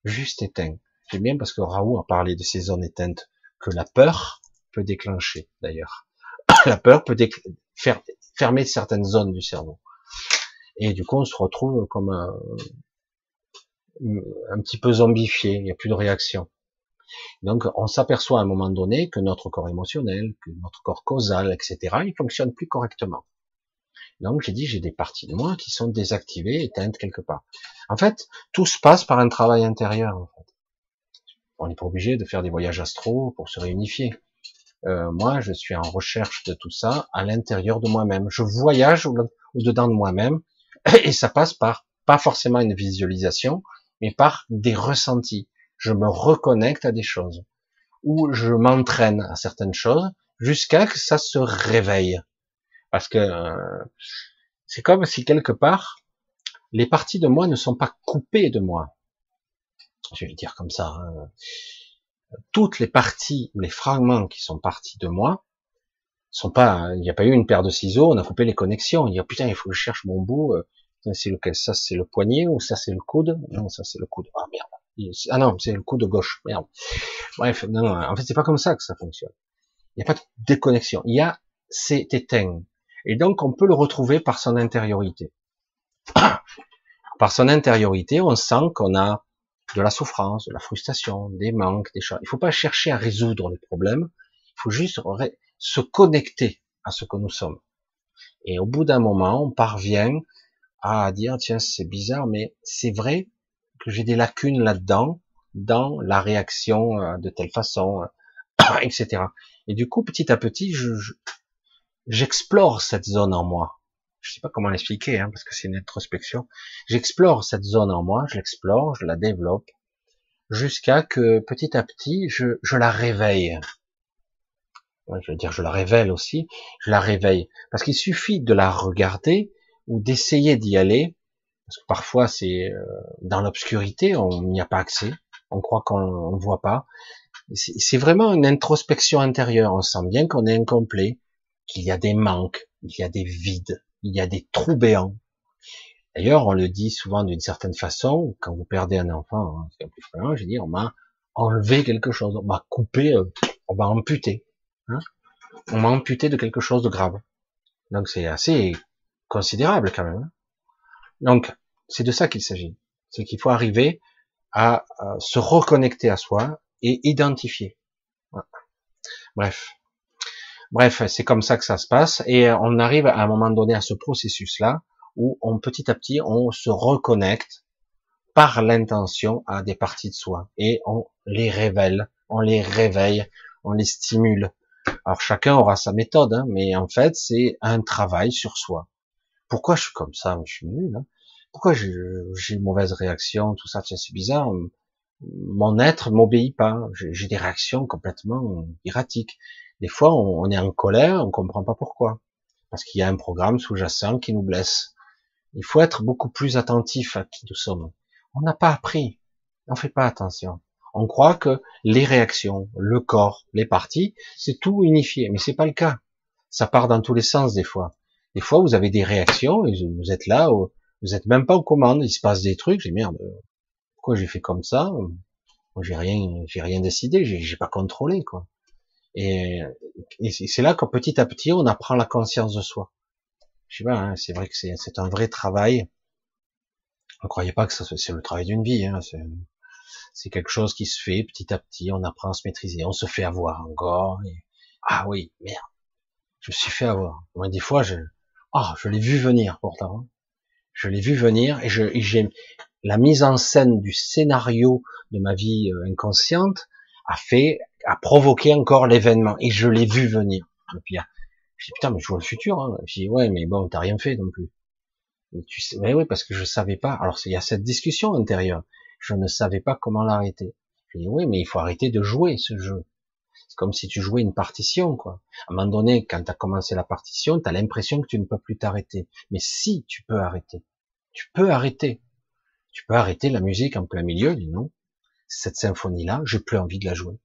S1: juste éteint. C'est bien parce que Raoult a parlé de ces zones éteintes que la peur peut déclencher, d'ailleurs. la peur peut faire fermer certaines zones du cerveau. Et du coup, on se retrouve comme un, petit peu zombifié, il n'y a plus de réaction. Donc, on s'aperçoit à un moment donné que notre corps émotionnel, que notre corps causal, etc., il fonctionne plus correctement. Donc, j'ai dit, j'ai des parties de moi qui sont désactivées, éteintes quelque part. En fait, tout se passe par un travail intérieur. On n'est pas obligé de faire des voyages astro pour se réunifier. Euh, moi, je suis en recherche de tout ça à l'intérieur de moi-même. Je voyage au-dedans de moi-même et ça passe par pas forcément une visualisation, mais par des ressentis. Je me reconnecte à des choses ou je m'entraîne à certaines choses jusqu'à que ça se réveille. Parce que euh, c'est comme si quelque part les parties de moi ne sont pas coupées de moi je vais le dire comme ça, hein. toutes les parties ou les fragments qui sont partis de moi sont pas, il n'y a pas eu une paire de ciseaux, on a coupé les connexions. Il y a putain, il faut que je cherche mon bout. Euh, C'est lequel? Ça, c'est le poignet ou ça, c'est le coude? Non, ça, c'est le coude. Ah merde. Ah non, c'est le coude gauche. Merde. Bref, non, non. En fait, c'est pas comme ça que ça fonctionne. Il n'y a pas de déconnexion. Il y a, c'est éteint. Et donc, on peut le retrouver par son intériorité. par son intériorité, on sent qu'on a de la souffrance, de la frustration, des manques, des choses. Il ne faut pas chercher à résoudre les problèmes. Il faut juste se connecter à ce que nous sommes. Et au bout d'un moment, on parvient à dire, tiens, c'est bizarre, mais c'est vrai que j'ai des lacunes là-dedans, dans la réaction euh, de telle façon, euh, etc. Et du coup, petit à petit, je, j'explore cette zone en moi. Je sais pas comment l'expliquer, hein, parce que c'est une introspection. J'explore cette zone en moi, je l'explore, je la développe, jusqu'à que petit à petit, je, je la réveille. je veux dire, je la révèle aussi, je la réveille. Parce qu'il suffit de la regarder ou d'essayer d'y aller, parce que parfois c'est euh, dans l'obscurité, on n'y a pas accès, on croit qu'on ne voit pas. C'est vraiment une introspection intérieure. On sent bien qu'on est incomplet, qu'il y a des manques, il y a des vides, il y a des trous béants. D'ailleurs, on le dit souvent d'une certaine façon, quand vous perdez un enfant, hein, c'est plus fréquent, je dis, on m'a enlevé quelque chose, on m'a coupé, euh, on m'a amputé. Hein on m'a amputé de quelque chose de grave. Donc c'est assez considérable quand même. Hein. Donc, c'est de ça qu'il s'agit. C'est qu'il faut arriver à, se reconnecter à soi et identifier. Bref. Bref, c'est comme ça que ça se passe et on arrive à un moment donné à ce processus-là où on petit à petit on se reconnecte par l'intention à des parties de soi et on les révèle, on les réveille, on les stimule. Alors chacun aura sa méthode, hein, mais en fait c'est un travail sur soi. Pourquoi je suis comme ça? Je suis nul. Hein pourquoi j'ai une mauvaise réaction, tout ça, c'est bizarre. Mon être m'obéit pas. J'ai des réactions complètement erratiques. Des fois, on, est en colère, on comprend pas pourquoi. Parce qu'il y a un programme sous-jacent qui nous blesse. Il faut être beaucoup plus attentif à qui nous sommes. On n'a pas appris. On fait pas attention. On croit que les réactions, le corps, les parties, c'est tout unifié. Mais c'est pas le cas. Ça part dans tous les sens des fois. Des fois, vous avez des réactions vous êtes là, vous êtes même pas aux commandes, il se passe des trucs, j'ai merde, pourquoi j'ai fait comme ça? Moi j'ai rien, j'ai rien décidé, j'ai pas contrôlé quoi. Et, c'est là que petit à petit on apprend la conscience de soi. Je sais pas, hein, c'est vrai que c'est un vrai travail. Ne croyez pas que c'est le travail d'une vie. Hein, c'est quelque chose qui se fait petit à petit. On apprend à se maîtriser. On se fait avoir encore. Ah oui, merde. Je me suis fait avoir. Moi, des fois, je, ah, je l'ai vu venir pourtant. Hein. Je l'ai vu venir et j'ai la mise en scène du scénario de ma vie euh, inconsciente a fait, a provoqué encore l'événement et je l'ai vu venir. Et puis, ah, je dis putain, mais je vois le futur. Hein. Je dis ouais, mais bon, t'as rien fait non plus. Tu sais, mais oui, parce que je savais pas. Alors il y a cette discussion intérieure. Je ne savais pas comment l'arrêter. Je dis oui, mais il faut arrêter de jouer ce jeu. C'est comme si tu jouais une partition, quoi. À un moment donné, quand tu as commencé la partition, tu as l'impression que tu ne peux plus t'arrêter. Mais si tu peux arrêter, tu peux arrêter. Tu peux arrêter la musique en plein milieu, dis non. Cette symphonie-là, j'ai plus envie de la jouer.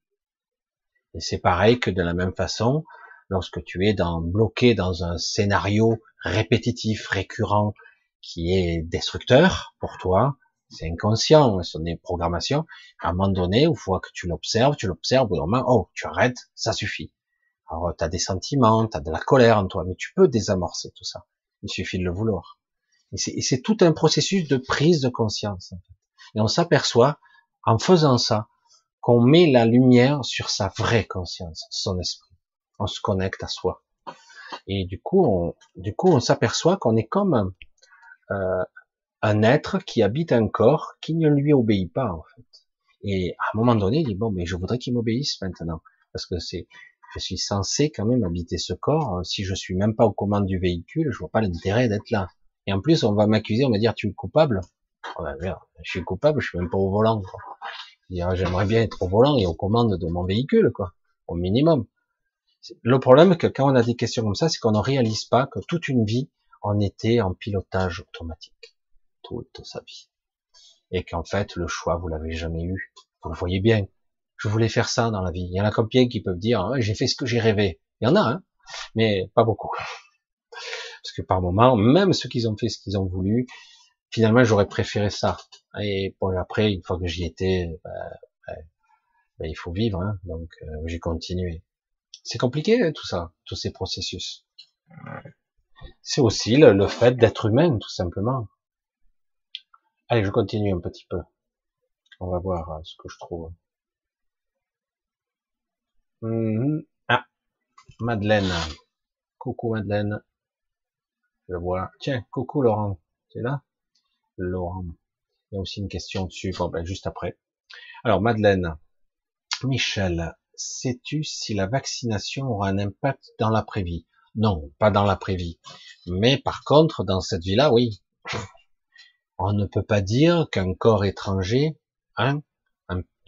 S1: Et c'est pareil que de la même façon, lorsque tu es dans, bloqué dans un scénario répétitif, récurrent, qui est destructeur pour toi, c'est inconscient, ce sont des programmations. À un moment donné, une fois que tu l'observes, tu l'observes, au moment, oh, tu arrêtes, ça suffit. Alors, tu as des sentiments, tu as de la colère en toi, mais tu peux désamorcer tout ça. Il suffit de le vouloir. Et c'est tout un processus de prise de conscience. Et on s'aperçoit, en faisant ça, qu'on met la lumière sur sa vraie conscience, son esprit. On se connecte à soi. Et du coup, on, du coup, on s'aperçoit qu'on est comme euh, un être qui habite un corps qui ne lui obéit pas en fait. Et à un moment donné, il dit bon, mais je voudrais qu'il m'obéisse maintenant, parce que je suis censé quand même habiter ce corps. Si je suis même pas aux commandes du véhicule, je vois pas l'intérêt d'être là. Et en plus, on va m'accuser, on va dire tu es coupable? Oh, ben, je suis coupable, je suis même pas au volant. J'aimerais bien être au volant et aux commandes de mon véhicule, quoi, au minimum. Le problème, que quand on a des questions comme ça, c'est qu'on ne réalise pas que toute une vie, on était en pilotage automatique toute sa vie. Et qu'en fait, le choix, vous l'avez jamais eu. Vous le voyez bien. Je voulais faire ça dans la vie. Il y en a combien qui peuvent dire, ah, j'ai fait ce que j'ai rêvé. Il y en a, hein, mais pas beaucoup. Parce que par moment, même ceux qui ont fait ce qu'ils ont voulu, finalement, j'aurais préféré ça. Et bon, après, une fois que j'y étais, ben, ben, il faut vivre, hein, donc euh, j'ai continué. C'est compliqué hein, tout ça, tous ces processus. C'est aussi le, fait d'être humain, tout simplement. Allez, je continue un petit peu. On va voir euh, ce que je trouve. Mhm. Ah, Madeleine. Coucou Madeleine. Je vois. Tiens, coucou Laurent. C'est là? Laurent. Il y a aussi une question dessus. Bon, ben, juste après. Alors, Madeleine. Michel, sais-tu si la vaccination aura un impact dans l'après-vie? Non, pas dans l'après-vie. Mais par contre, dans cette vie-là, oui. On ne peut pas dire qu'un corps étranger, hein,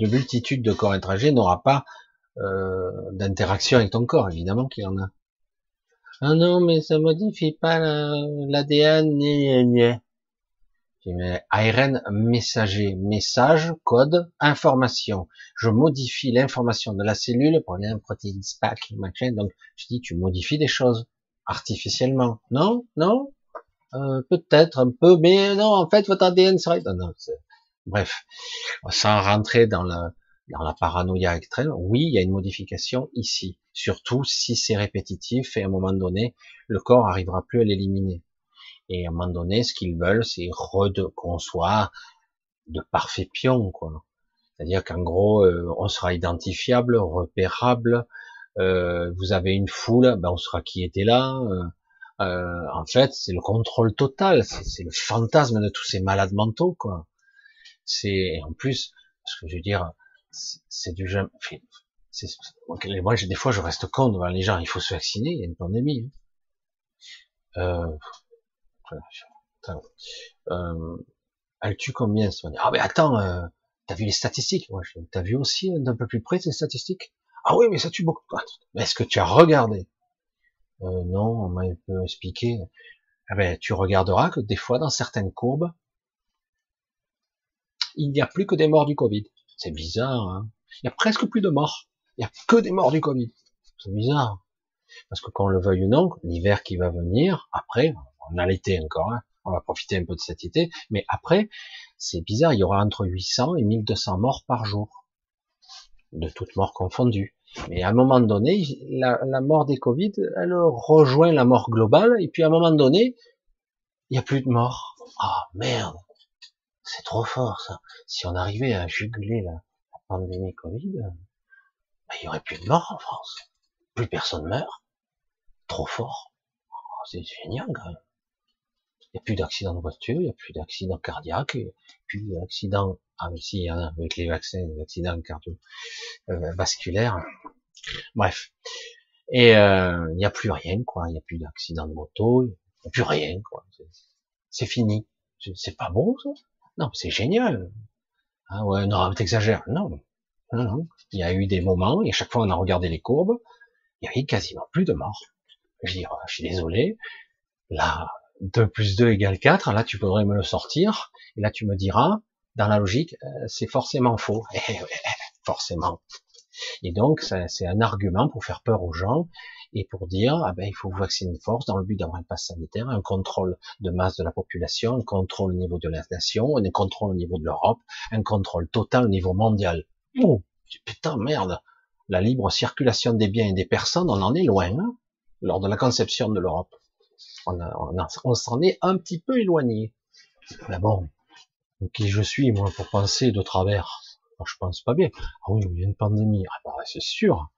S1: une multitude de corps étrangers n'aura pas euh, d'interaction avec ton corps, évidemment qu'il y en a. Ah non, mais ça modifie pas l'ADN, ni, ni. ARN messager, message, code, information. Je modifie l'information de la cellule pour un protéine SPAC, machin. Donc, je dis, tu modifies des choses artificiellement. Non, non, euh, peut-être un peu, mais non, en fait, votre ADN serait. Bref, sans rentrer dans la dans la paranoïa extrême, oui, il y a une modification ici. Surtout si c'est répétitif et à un moment donné, le corps arrivera plus à l'éliminer. Et à un moment donné, ce qu'ils veulent, c'est qu'on soit de parfaits pions, quoi. C'est-à-dire qu'en gros, euh, on sera identifiable, repérable. Euh, vous avez une foule, ben on saura qui était là. Euh, euh en fait, c'est le contrôle total. C'est le fantasme de tous ces malades mentaux, quoi. C'est en plus, parce que je veux dire, c'est du jamais. Moi, des fois, je reste con devant les gens. Il faut se vacciner. Il y a une pandémie. Hein. Euh, euh, elle tue combien Ah mais attends, euh, t'as vu les statistiques? T'as vu aussi d'un peu plus près ces statistiques? Ah oui, mais ça tue beaucoup. Mais est-ce que tu as regardé? Euh, Non, on m'a un peu expliqué. Ah ben, tu regarderas que des fois, dans certaines courbes, il n'y a plus que des morts du Covid. C'est bizarre. Hein il y a presque plus de morts. Il n'y a que des morts du Covid. C'est bizarre. Parce que qu'on le veuille ou non, l'hiver qui va venir, après, on a l'été encore, hein, on va profiter un peu de cet été, mais après, c'est bizarre, il y aura entre 800 et 1200 morts par jour, de toutes morts confondues. Mais à un moment donné, la, la mort des Covid, elle rejoint la mort globale, et puis à un moment donné, il n'y a plus de morts. Ah merde, c'est trop fort ça. Si on arrivait à juguler la, pandémie Covid, ben, il y aurait plus de morts en France. Plus personne meurt. Trop fort. Oh, c'est génial quand même. Il n'y a plus d'accidents de voiture, il n'y a plus d'accidents cardiaques, il n'y a plus d'accidents, ah si, avec les vaccins, des accidents cardiovasculaires. Euh, Bref. Et euh, il n'y a plus rien, quoi. Il n'y a plus d'accidents de moto, il n'y a plus rien, quoi. C'est fini. C'est pas beau, ça Non, c'est génial. Ah ouais, non, t'exagères. Non. non, non. Il y a eu des moments, et chaque fois on a regardé les courbes, il y avait quasiment plus de morts. Je dis, je suis désolé. Là, 2 plus 2 égale 4, là tu pourrais me le sortir, et là tu me diras, dans la logique, euh, c'est forcément faux. Eh forcément. Et donc, c'est un argument pour faire peur aux gens et pour dire, ah ben, il faut vacciner de force dans le but d'avoir un pass sanitaire, un contrôle de masse de la population, un contrôle au niveau de la nation, un contrôle au niveau de l'Europe, un contrôle total au niveau mondial. Oh, putain, merde. La libre circulation des biens et des personnes, on en est loin, hein, lors de la conception de l'Europe. On, s'en est un petit peu éloigné. Mais bon, qui je suis, moi, pour penser de travers? Je pense pas bien. Ah oui, il y a une pandémie. Ah bah, c'est sûr.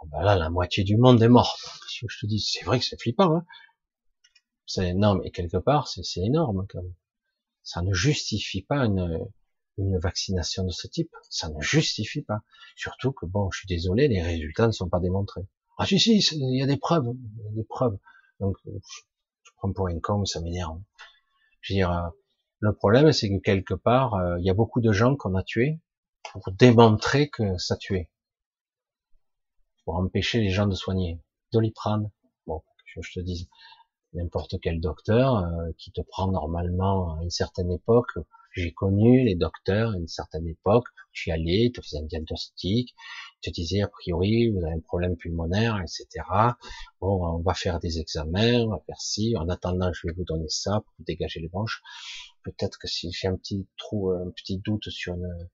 S1: Ah bah là, la moitié du monde est mort. Je te dis, c'est vrai que c'est flippant. Hein c'est énorme. Et quelque part, c'est énorme. Quand même. Ça ne justifie pas une, une vaccination de ce type. Ça ne justifie pas. Surtout que, bon, je suis désolé, les résultats ne sont pas démontrés. Ah si, si, il y a des preuves. Il y a des preuves. Donc, je prends pour com, ça m'énerve. Je veux dire, euh, le problème, c'est que quelque part, euh, il y a beaucoup de gens qu'on a tués pour démontrer que ça tuait, pour empêcher les gens de soigner. Doliprane, bon, je, je te dis, n'importe quel docteur euh, qui te prend normalement à une certaine époque, J'ai connu les docteurs à une certaine époque, tu y allais, te faisaient un diagnostic, te disaient a priori vous avez un problème pulmonaire, etc. Bon, on va faire des examens, on va faire ci, en attendant je vais vous donner ça pour dégager les branches. Peut-être que si j'ai un petit trou, un petit doute sur une,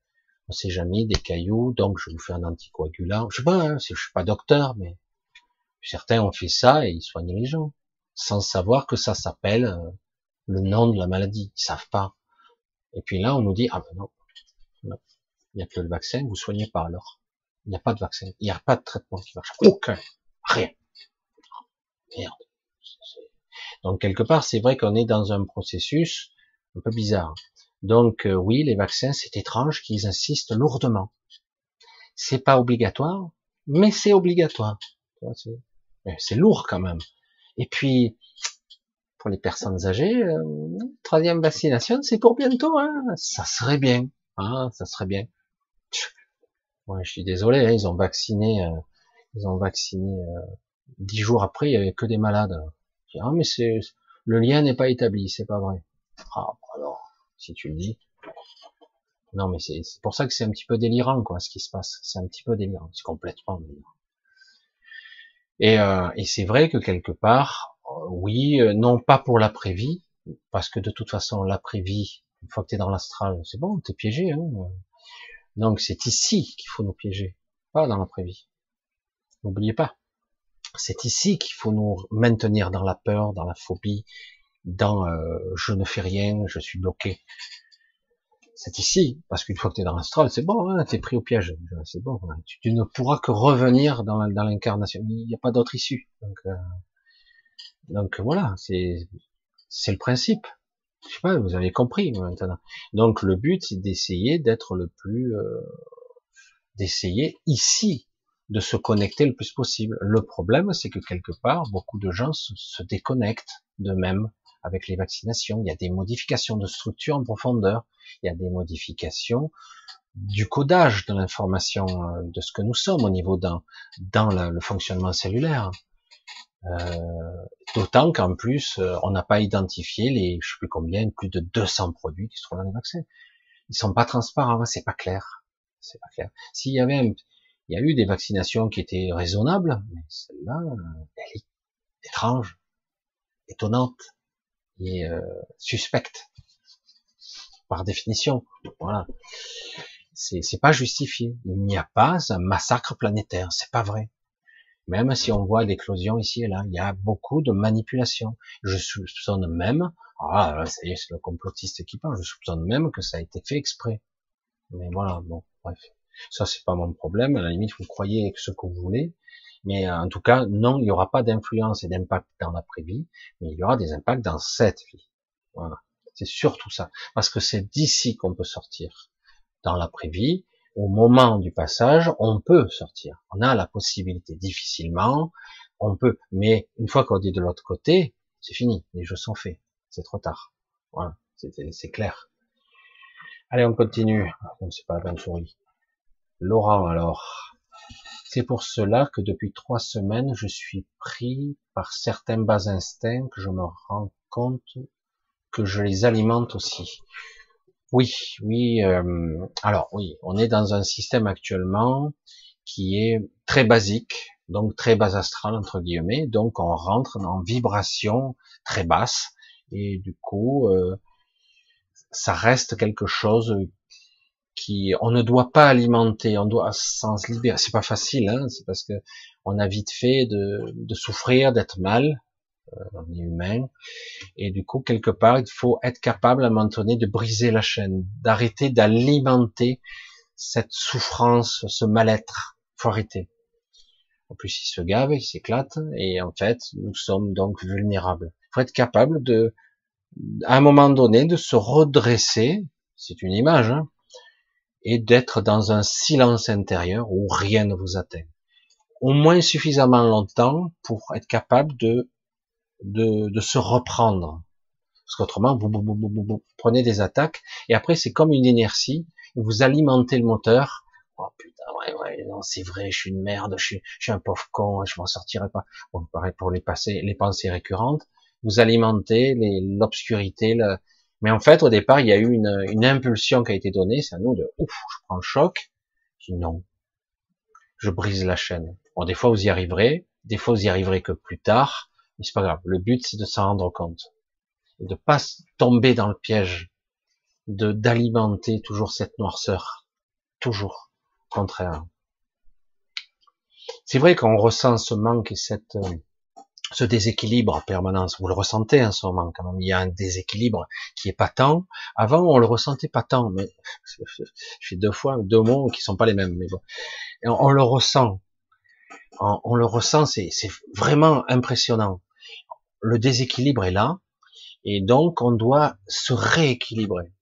S1: on sait jamais, des cailloux, donc je vous fais un anticoagulant. Je sais pas, hein, je suis pas docteur, mais certains ont fait ça et ils soignent les gens, sans savoir que ça s'appelle euh, le nom de la maladie. Ils savent pas. Et puis là, on nous dit, ah ben non, non, il n'y a que le vaccin, vous soignez pas alors. Il n'y a pas de vaccin, il n'y a pas de traitement qui marche. Aucun. Rien. Merde. Donc quelque part, c'est vrai qu'on est dans un processus un peu bizarre. Donc euh, oui, les vaccins, c'est étrange qu'ils insistent lourdement. C'est pas obligatoire, mais c'est obligatoire. C'est lourd quand même. Et puis, pour les personnes âgées, euh, troisième vaccination, c'est pour bientôt. Hein ça serait bien. Hein ça serait bien. Je suis désolé, hein, ils ont vacciné, euh, ils ont vacciné euh, dix jours après, il y avait que des malades. Ah mais c'est le lien n'est pas établi, c'est pas vrai. Ah bah alors, si tu le dis. Non mais c'est pour ça que c'est un petit peu délirant quoi, ce qui se passe. C'est un petit peu délirant, c'est complètement délirant. Et, euh, c'est vrai que quelque part, euh, oui, euh, non pas pour l'après-vie, parce que de toute façon l'après-vie, une fois que tu es dans l'astral, c'est bon, t'es piégé. Hein Donc c'est ici qu'il faut nous piéger, pas dans l'après-vie. N'oubliez pas, c'est ici qu'il faut nous maintenir dans la peur, dans la phobie, dans je ne fais rien, je suis bloqué c'est ici, parce qu'une fois que tu es dans l'astral, c'est bon, hein, tu pris au piège, c'est bon, hein. tu, ne pourras que revenir dans l'incarnation, il n'y a pas d'autre issue. Donc, euh, voilà, c'est le principe. Je sais pas, vous avez compris maintenant. Donc le but, c'est d'essayer d'être le plus, euh, d'essayer ici de se connecter le plus possible. Le problème, c'est que quelque part, beaucoup de gens se, déconnectent d'eux-mêmes avec les vaccinations. Il y a des modifications de structure en profondeur. Il y a des modifications du codage de l'information euh, de ce que nous sommes au niveau d'un dans le fonctionnement cellulaire. Euh, D'autant qu'en plus, euh, on n'a pas identifié les, je sais plus combien, plus de 200 produits qui se trouvent dans les vaccins. Ils sont pas transparents, hein, c'est pas clair. C'est pas clair. S'il y avait, il y a eu des vaccinations qui étaient raisonnables, mais celle-là, elle est étrange, étonnante et euh, suspecte par définition. Voilà, c'est pas justifié. Il n'y a pas un massacre planétaire, c'est pas vrai. Même si on voit l'éclosion ici et là, il y a beaucoup de manipulation. Je soupçonne même, ah, c'est le complotiste qui parle, je soupçonne même que ça a été fait exprès. Mais voilà, bon, bref. Ça, c'est pas mon problème. À la limite, vous croyez ce que vous voulez. Mais euh, en tout cas, non, il n'y aura pas d'influence et d'impact dans l'après-vie, mais il y aura des impacts dans cette vie. Voilà. C'est surtout ça. Parce que c'est d'ici qu'on peut sortir. Dans l'après-vie, au moment du passage, on peut sortir. On a la possibilité, difficilement, on peut. Mais une fois qu'on dit de l'autre côté, c'est fini. Les jeux sont faits. C'est trop tard. Voilà. C'est clair. Allez, on continue. Ah, c'est pas la bonne souris. Laurent, alors. C'est pour cela que depuis trois semaines, je suis pris par certains bas instincts que je me rends compte que je les alimente aussi. Oui, oui. Euh, alors oui, on est dans un système actuellement qui est très basique, donc très bas astral entre guillemets. Donc on rentre en vibration très basse et du coup, euh, ça reste quelque chose qui on ne doit pas alimenter, on doit s'en libérer. C'est pas facile, hein, c'est parce que on a vite fait de, souffrir, d'être mal, on est humain, et du coup quelque part il faut être capable à un moment donné de briser la chaîne, d'arrêter d'alimenter cette souffrance, ce mal-être. Faut arrêter. En plus, il se gave, il s'éclate, et en fait, nous sommes donc vulnérables. Faut être capable de, à un moment donné, de se redresser. C'est une image, hein, et d'être dans un silence intérieur où rien ne vous atteint. Au moins suffisamment longtemps pour être capable de, de, de se reprendre. Parce qu'autrement, vous, vous, vous, prenez des attaques et après c'est comme une inertie, vous alimentez le moteur. Oh putain, ouais, ouais, non, c'est vrai, je suis une merde, je suis, je suis un pauvre con, je m'en sortirai pas. Bon, pareil pour les, les pensées récurrentes. Vous alimentez l'obscurité, Mais en fait, au départ, il y a eu une, une impulsion qui a été donnée, c'est à nous de, ouf, je prends le choc, non, je brise la chaîne. Bon, des fois, vous y arriverez, des fois, vous y arriverez que plus tard, mais c'est pas grave. Le but, c'est de s'en rendre compte, de pas tomber dans le piège, de d'alimenter toujours cette noirceur, toujours contraire. C'est vrai qu'on ressent ce manque et cette euh, ce déséquilibre en permanence. Vous le ressentez en ce moment quand même. Il y a un déséquilibre qui est pas tant. Avant, on le ressentait pas tant, mais je fais deux fois deux mots qui sont pas les mêmes. Mais bon, on, le ressent. On, le ressent. C'est vraiment impressionnant. Le déséquilibre est là, et donc on doit se rééquilibrer.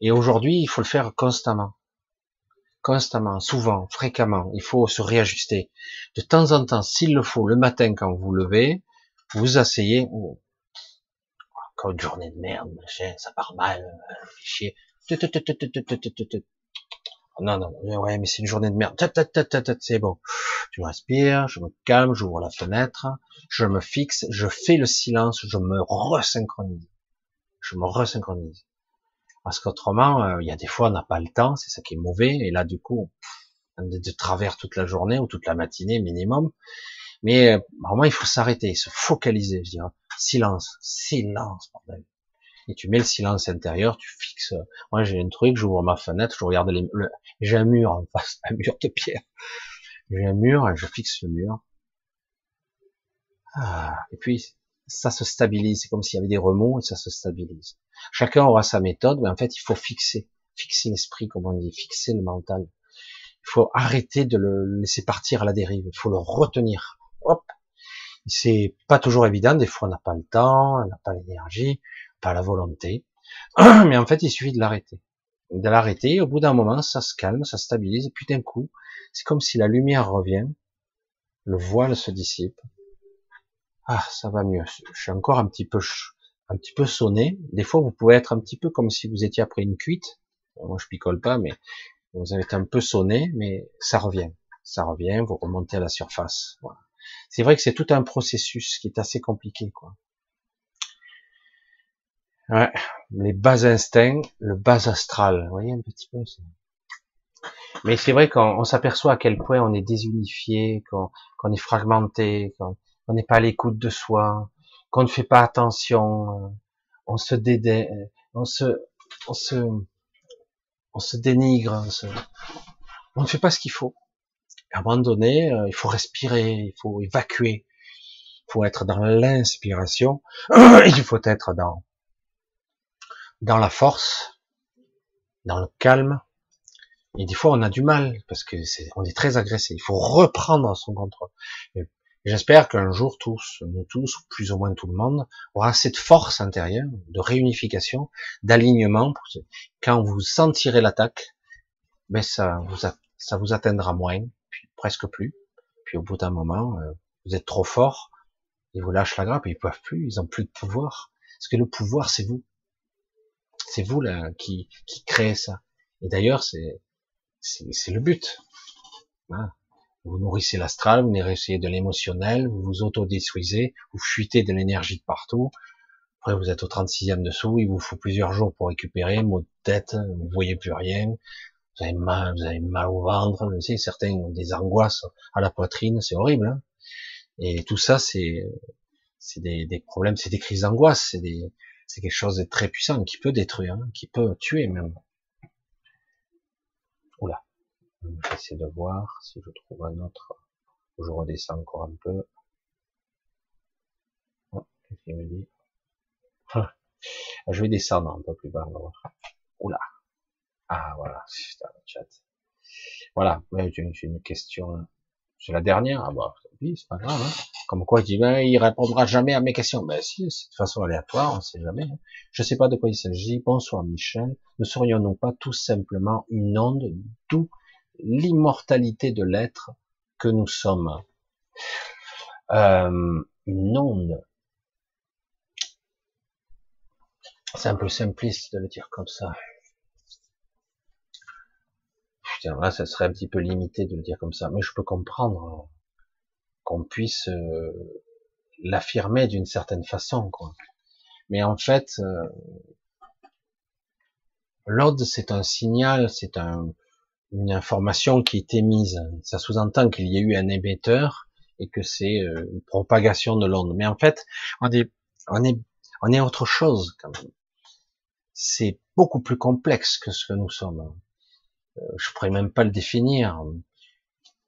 S1: Et aujourd'hui, il faut le faire constamment constamment, souvent, fréquemment. Il faut se réajuster. De temps en temps, s'il le faut, le matin quand vous levez, vous asseyez. Oh, encore une journée de merde, machin, ça part mal, chier. Non, non, ouais, mais c'est une journée de merde. C'est bon. Je respire, je me calme, j'ouvre la fenêtre, je me fixe, je fais le silence, je me resynchronise. Je me resynchronise. Parce qu'autrement, euh, il y a des fois, on n'a pas le temps, c'est ça qui est mauvais, et là, du coup, on est de travers toute la journée ou toute la matinée minimum. Mais euh, il faut s'arrêter, se focaliser, je dirais. Silence, silence, bordel. Et tu mets le silence intérieur, tu fixes. Moi, j'ai un truc, j'ouvre ma fenêtre, je regarde les. J'ai un mur en face, un mur de pierre. J'ai un mur, je fixe le mur. Ah, et puis, ça se stabilise. C'est comme s'il y avait des remous et ça se stabilise. Chacun aura sa méthode, mais en fait, il faut fixer, fixer l'esprit, comme on dit, fixer le mental. Il faut arrêter de le laisser partir à la dérive. Il faut le retenir. Hop. C'est pas toujours évident. Des fois, on n'a pas le temps, on n'a pas l'énergie, pas la volonté. Mais en fait, il suffit de l'arrêter. De l'arrêter. Au bout d'un moment, ça se calme, ça stabilise. Et puis d'un coup, c'est comme si la lumière revient, le voile se dissipe, ah, ça va mieux. Je suis encore un petit peu, un petit peu sonné. Des fois, vous pouvez être un petit peu comme si vous étiez après une cuite. Moi, je picole pas, mais vous avez été un peu sonné, mais ça revient. Ça revient, vous remontez à la surface. C'est vrai que c'est tout un processus qui est assez compliqué, quoi. Ouais, les bas instincts, le bas astral, vous voyez un petit peu. Mais c'est vrai qu'on s'aperçoit à quel point on est désunifié, qu'on est fragmenté, qu'on on n'est pas à l'écoute de soi, qu'on ne fait pas attention, euh, on se dédé, on se, on se, on se dénigre, on, ne fait pas ce qu'il faut. À un moment donné, euh, il faut respirer, il faut évacuer, il faut être dans l'inspiration, il faut être dans, dans la force, dans le calme. Et des fois, on a du mal parce que c'est, on est très agressé. Il faut reprendre son contrôle. J'espère qu'un jour tous, nous tous, ou plus ou moins tout le monde, aura cette force intérieure de réunification, d'alignement. Quand vous sentirez l'attaque, ben ça vous, ça vous atteindra moins, puis presque plus. Puis au bout d'un moment, euh, vous êtes trop fort, ils vous lâchent la grappe, et ils peuvent plus, ils ont plus de pouvoir. Parce que le pouvoir, c'est vous. C'est vous là qui, qui créez ça. Et d'ailleurs, c'est c'est le but. Vous nourrissez l'astral, vous nourrissez de l'émotionnel, vous vous autodétruisez, vous fuitez de l'énergie de partout. Après, vous êtes au 36e dessous, il vous faut plusieurs jours pour récupérer, maux de tête, vous voyez plus rien, vous avez mal, vous avez mal au ventre, je sais, certains ont des angoisses à la poitrine, c'est horrible. Hein Et tout ça, c'est c'est des, des, problèmes, c'est des crises d'angoisse, c'est des c'est quelque chose de très puissant qui peut détruire, hein, qui peut tuer même. Oula. J'essaie de voir si je trouve un autre. Je redescends encore un peu. Oh, qu'est-ce qu'il me dit? Ah, Je vais descendre un peu plus bas. Oula. Ah voilà, putain, le chat. Voilà, j'ai une question. C'est la dernière. Ah bah, oui, c'est pas grave. Hein. Comme quoi, il dit, ben, il répondra jamais à mes questions. Ben si, c'est de façon aléatoire, on sait jamais. Hein. Je sais pas de quoi il s'agit. Bonsoir Michel. Ne serions-nous pas tout simplement une onde d'où l'immortalité de l'être que nous sommes? Euh, une onde. C'est un peu simpliste de le dire comme ça. Putain, là, ça serait un petit peu limité de le dire comme ça, mais je peux comprendre qu'on puisse euh, l'affirmer d'une certaine façon, quoi. Mais en fait, euh, L'ode, c'est un signal, c'est un, une information qui est émise. Ça sous-entend qu'il y a eu un émetteur et que c'est euh, une propagation de l'onde. Mais en fait, on est, on est, on est autre chose quand même. C'est beaucoup plus complexe que ce que nous sommes. Je pourrais même pas le définir.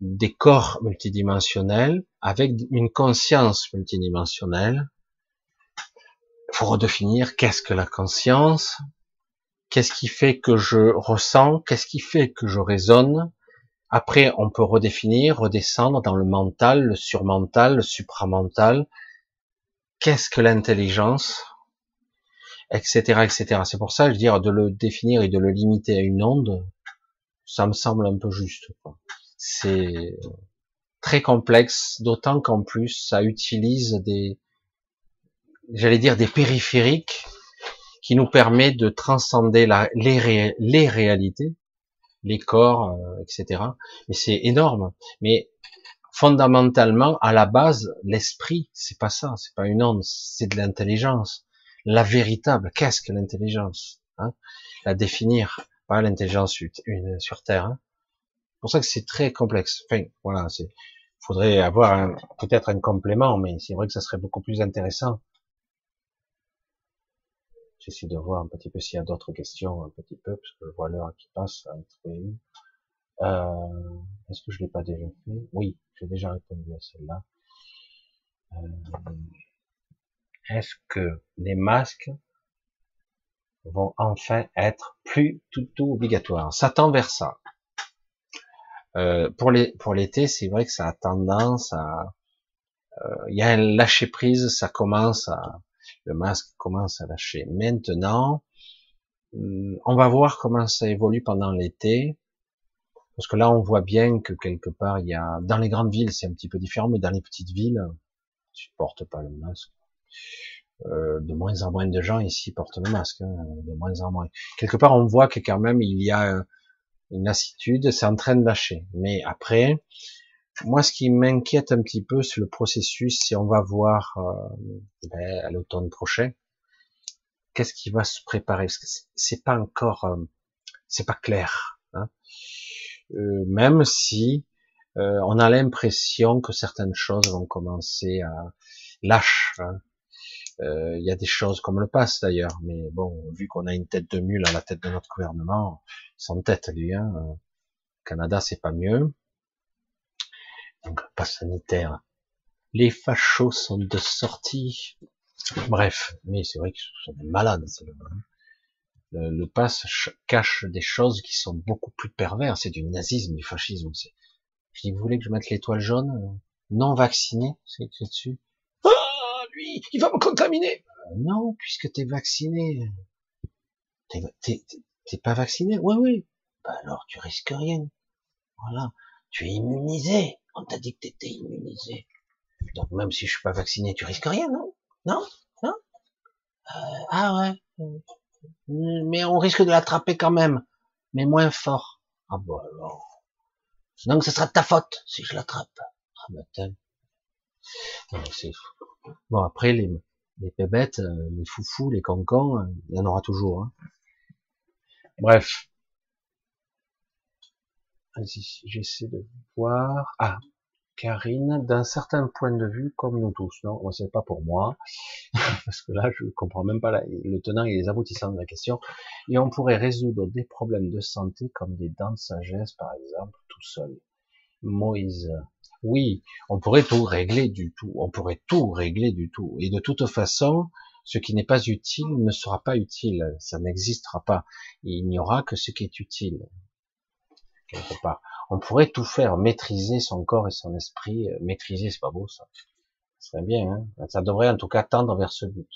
S1: Des corps multidimensionnels avec une conscience multidimensionnelle. Faut redéfinir qu'est-ce que la conscience, qu'est-ce qui fait que je ressens, qu'est-ce qui fait que je raisonne. Après, on peut redéfinir, redescendre dans le mental, le surmental, le supramental. Qu'est-ce que l'intelligence, etc., etc. C'est pour ça, je veux dire, de le définir et de le limiter à une onde, ça me semble un peu juste. C'est très complexe, d'autant qu'en plus, ça utilise des, j'allais dire, des périphériques qui nous permet de transcender la, les, les réalités, les corps, euh, etc. Mais c'est énorme. Mais fondamentalement, à la base, l'esprit, c'est pas ça, c'est pas une onde, c'est de l'intelligence. La véritable, qu'est-ce que l'intelligence hein? La définir, l'intelligence sur Terre. Hein c'est pour ça que c'est très complexe. Enfin, faudrait avoir peut-être un complément, mais c'est vrai que ça serait beaucoup plus intéressant J'essaie de voir un petit peu s'il y a d'autres questions, un petit peu, parce que je vois l'heure qui passe. Euh, Est-ce que je l'ai pas déjà fait? Oui, j'ai déjà répondu à celle-là. Euh, Est-ce que les masques vont enfin être plus tout, tout obligatoires Ça tend vers ça. Euh, pour les pour l'été, c'est vrai que ça a tendance à euh, il y a un lâcher prise, ça commence à le masque commence à lâcher. Maintenant, hum, on va voir comment ça évolue pendant l'été, parce que là, on voit bien que quelque part, il y a, dans les grandes villes, c'est un petit peu différent, mais dans les petites villes, tu portes pas le masque. Euh, de moins en moins de gens ici portent le masque, hein, de moins en moins. Quelque part, on voit que quand même, il y a une lassitude, c'est en train de lâcher. Mais après, moi, ce qui m'inquiète un petit peu, c'est le processus. Si on va voir euh, ben, à l'automne prochain, qu'est-ce qui va se préparer? Parce que c'est pas encore, euh, c'est pas clair. Hein euh, même si euh, on a l'impression que certaines choses vont commencer à lâcher. Hein. Euh, il y a des choses comme le passe d'ailleurs, mais bon, vu qu'on a une tête de mule à la tête de notre gouvernement, sans tête lui, hein, Canada c'est pas mieux donc pas sanitaire. Les fachos sont de sortie. Bref, mais c'est vrai qu'ils sont des malades. Le, le pass cache des choses qui sont beaucoup plus pervers. C'est du nazisme, du fascisme. Je dis, vous voulez que je mette l'étoile jaune Non vacciné, c'est écrit dessus. Il va me contaminer. Euh, non, puisque t'es vacciné. T'es pas vacciné Oui, oui. Bah alors, tu risques rien. Voilà. Tu es immunisé. On t'a dit que t'étais immunisé. Donc même si je suis pas vacciné, tu risques rien, non? Non? Non? Euh, Ah ouais. Mais on risque de l'attraper quand même, mais moins fort. Ah bon alors. Donc ce sera de ta faute si je l'attrape. Ah ben Bon après les les bébêtes, euh, les foufous, les cancans, euh, il y en aura toujours. Hein. Bref, j'essaie de voir. Ah, Karine, d'un certain point de vue, comme nous tous. Non, c'est pas pour moi, parce que là, je comprends même pas le tenant et les aboutissants de la question. Et on pourrait résoudre des problèmes de santé comme des dents de sagesse, par exemple, tout seul. Moïse. Oui, on pourrait tout régler du tout. On pourrait tout régler du tout. Et de toute façon, ce qui n'est pas utile ne sera pas utile. Ça n'existera pas. Il n'y aura que ce qui est utile quelque part. On pourrait tout faire, maîtriser son corps et son esprit, euh, maîtriser, c'est pas beau ça. Ce serait bien, hein ça devrait en tout cas tendre vers ce but.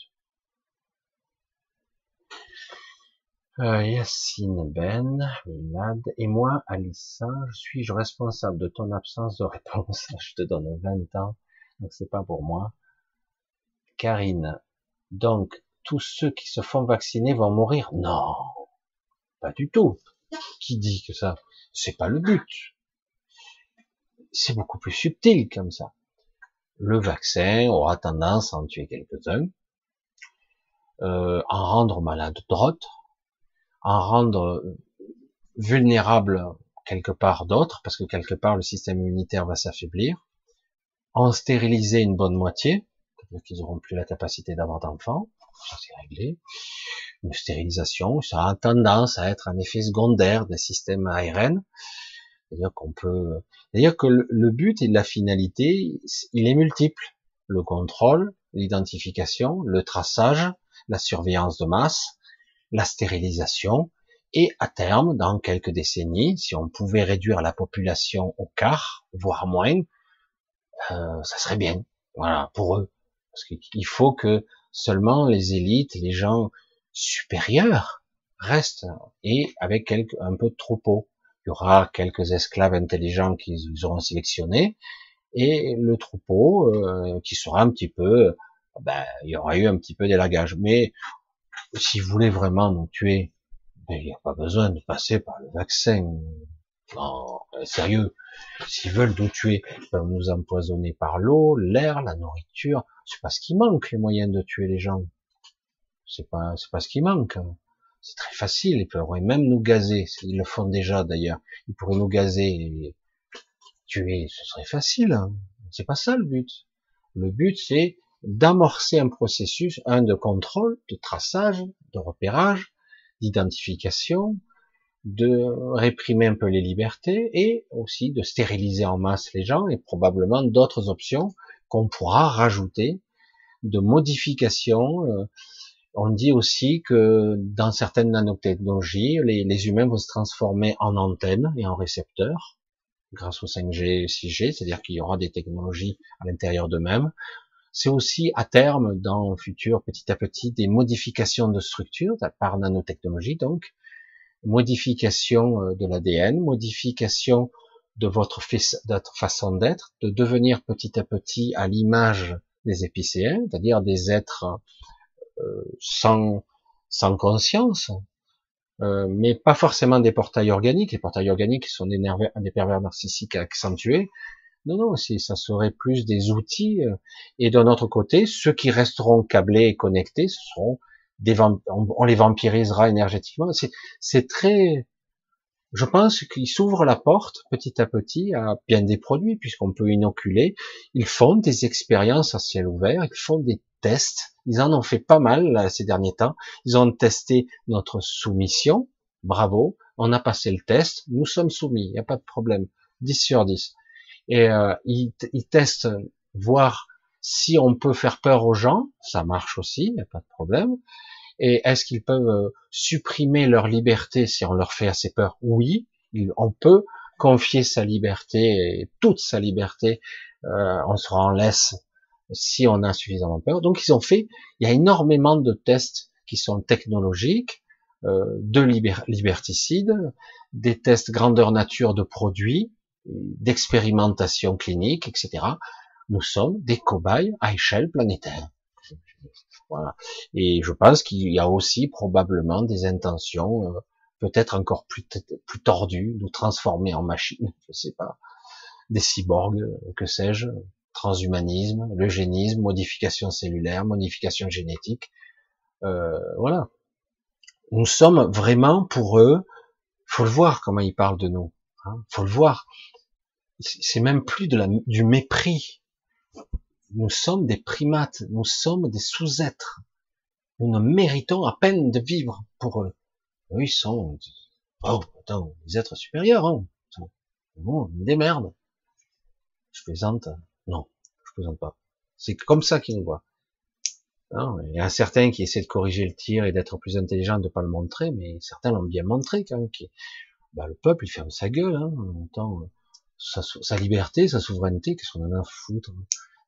S1: Euh, Yacine Ben, Milad, et moi, Alissa, je suis responsable de ton absence de réponse. Je te donne 20 ans, donc c'est pas pour moi. Karine, donc tous ceux qui se font vacciner vont mourir? Non, pas du tout. Qui dit que ça? C'est pas le but. C'est beaucoup plus subtil comme ça. Le vaccin aura tendance à en tuer quelques-uns, euh, en rendre malade d'autres, en rendre vulnérable quelque part d'autres, parce que quelque part le système immunitaire va s'affaiblir, en stériliser une bonne moitié, c'est-à-dire qu'ils n'auront plus la capacité d'avoir d'enfants, ça c'est réglé. Une stérilisation, ça a tendance à être un effet secondaire des systèmes ARN, c'est-à-dire qu'on peut, c'est-à-dire que le but et la finalité, il est multiple. Le contrôle, l'identification, le traçage, la surveillance de masse, la stérilisation, et à terme, dans quelques décennies, si on pouvait réduire la population au quart, voire moins, euh, ça serait bien. Voilà, pour eux. Parce qu'il faut que seulement les élites, les gens supérieurs restent et avec quelques, un peu de troupeau. Il y aura quelques esclaves intelligents qu'ils auront sélectionnés et le troupeau euh, qui sera un petit peu, ben, il y aura eu un petit peu d'élagage. Mais si vous voulez vraiment nous tuer, ben, il n'y a pas besoin de passer par le vaccin. Non, euh, sérieux. S'ils veulent nous tuer, ils peuvent nous empoisonner par l'eau, l'air, la nourriture. C'est pas ce qui manque, les moyens de tuer les gens. C'est pas, c'est pas ce qui manque. C'est très facile. Ils pourraient même nous gazer. Ils le font déjà d'ailleurs. Ils pourraient nous gazer et tuer. Ce serait facile. C'est pas ça le but. Le but, c'est d'amorcer un processus, un de contrôle, de traçage, de repérage, d'identification, de réprimer un peu les libertés et aussi de stériliser en masse les gens et probablement d'autres options qu'on pourra rajouter de modifications. Euh, on dit aussi que dans certaines nanotechnologies, les, humains vont se transformer en antennes et en récepteurs grâce au 5G, 6G, c'est-à-dire qu'il y aura des technologies à l'intérieur d'eux-mêmes c'est aussi à terme, dans le futur, petit à petit, des modifications de structure par nanotechnologie, donc modification euh, de l'ADN, modification de votre, façon d'être, de devenir petit à petit à l'image des épicéens, c'est-à-dire des êtres euh, sans, sans conscience, euh, mais pas forcément des portails organiques. Les portails organiques sont des, des pervers narcissiques accentués, non, non, ça serait plus des outils. Euh, et d'un autre côté, ceux qui resteront câblés et connectés, ce seront des on, les vampirisera énergétiquement. C'est très, je pense qu'ils s'ouvrent la porte petit à petit à bien des produits puisqu'on peut inoculer. Ils font des expériences à ciel ouvert, ils font des tests. Ils en ont fait pas mal ces derniers temps. Ils ont testé notre soumission. Bravo, on a passé le test. Nous sommes soumis, il n'y a pas de problème. 10 sur 10 et euh, ils, testent voir si on peut faire peur aux gens, ça marche aussi, il n'y a pas de problème. Et est-ce qu'ils peuvent euh, supprimer leur liberté si on leur fait assez peur? Oui, on peut confier sa liberté, toute sa liberté, euh, on sera en laisse si on a suffisamment peur. Donc ils ont fait, il y a énormément de tests qui sont technologiques, euh, de liberticides, des tests grandeur nature de produits, d'expérimentation clinique, etc. Nous sommes des cobayes à échelle planétaire. Voilà. Et je pense qu'il y a aussi probablement des intentions euh, peut-être encore plus, plus tordues, nous transformer en machines, je sais pas, des cyborgs, que sais-je, transhumanisme, l'eugénisme, modification cellulaire, modification génétique. Euh, voilà. Nous sommes vraiment pour eux, faut le voir comment ils parlent de nous. Hein, faut le voir c'est même plus de la, du mépris. Nous sommes des primates, nous sommes des sous-êtres. Nous ne méritons à peine de vivre pour eux. Eux, ils sont, oh, attends, des êtres supérieurs, hein. Bon, des merdes. Je plaisante. Non, je plaisante pas. C'est comme ça qu'ils nous voient. il y a certains qui essaient de corriger le tir et d'être plus intelligents, de pas le montrer, mais certains l'ont bien montré quand même. Bah, le peuple, il ferme sa gueule. Hein, longtemps, sa, liberté, sa souveraineté, qu'est-ce qu'on en a à foutre?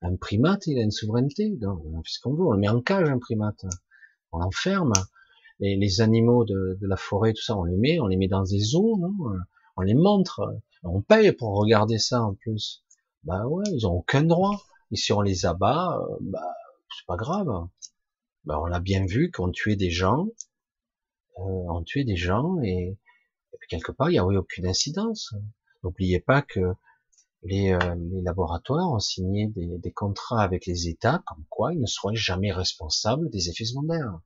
S1: Un primate, il a une souveraineté, non, on fait ce qu'on veut, on le met en cage, un primate, on l'enferme. Les, les animaux de, la forêt, tout ça, on les met, on les met dans des zoos, non? On les montre, on paye pour regarder ça en plus. Bah ouais, ils ont aucun droit. Et si on les abat, euh, bah c'est pas grave. Bah on l'a bien vu qu'on tuait des gens, euh, on tuait des gens et, et quelque part il n'y a eu aucune incidence. N'oubliez pas que les, euh, laboratoires ont signé des, des, contrats avec les États comme quoi ils ne seraient jamais responsables des effets secondaires.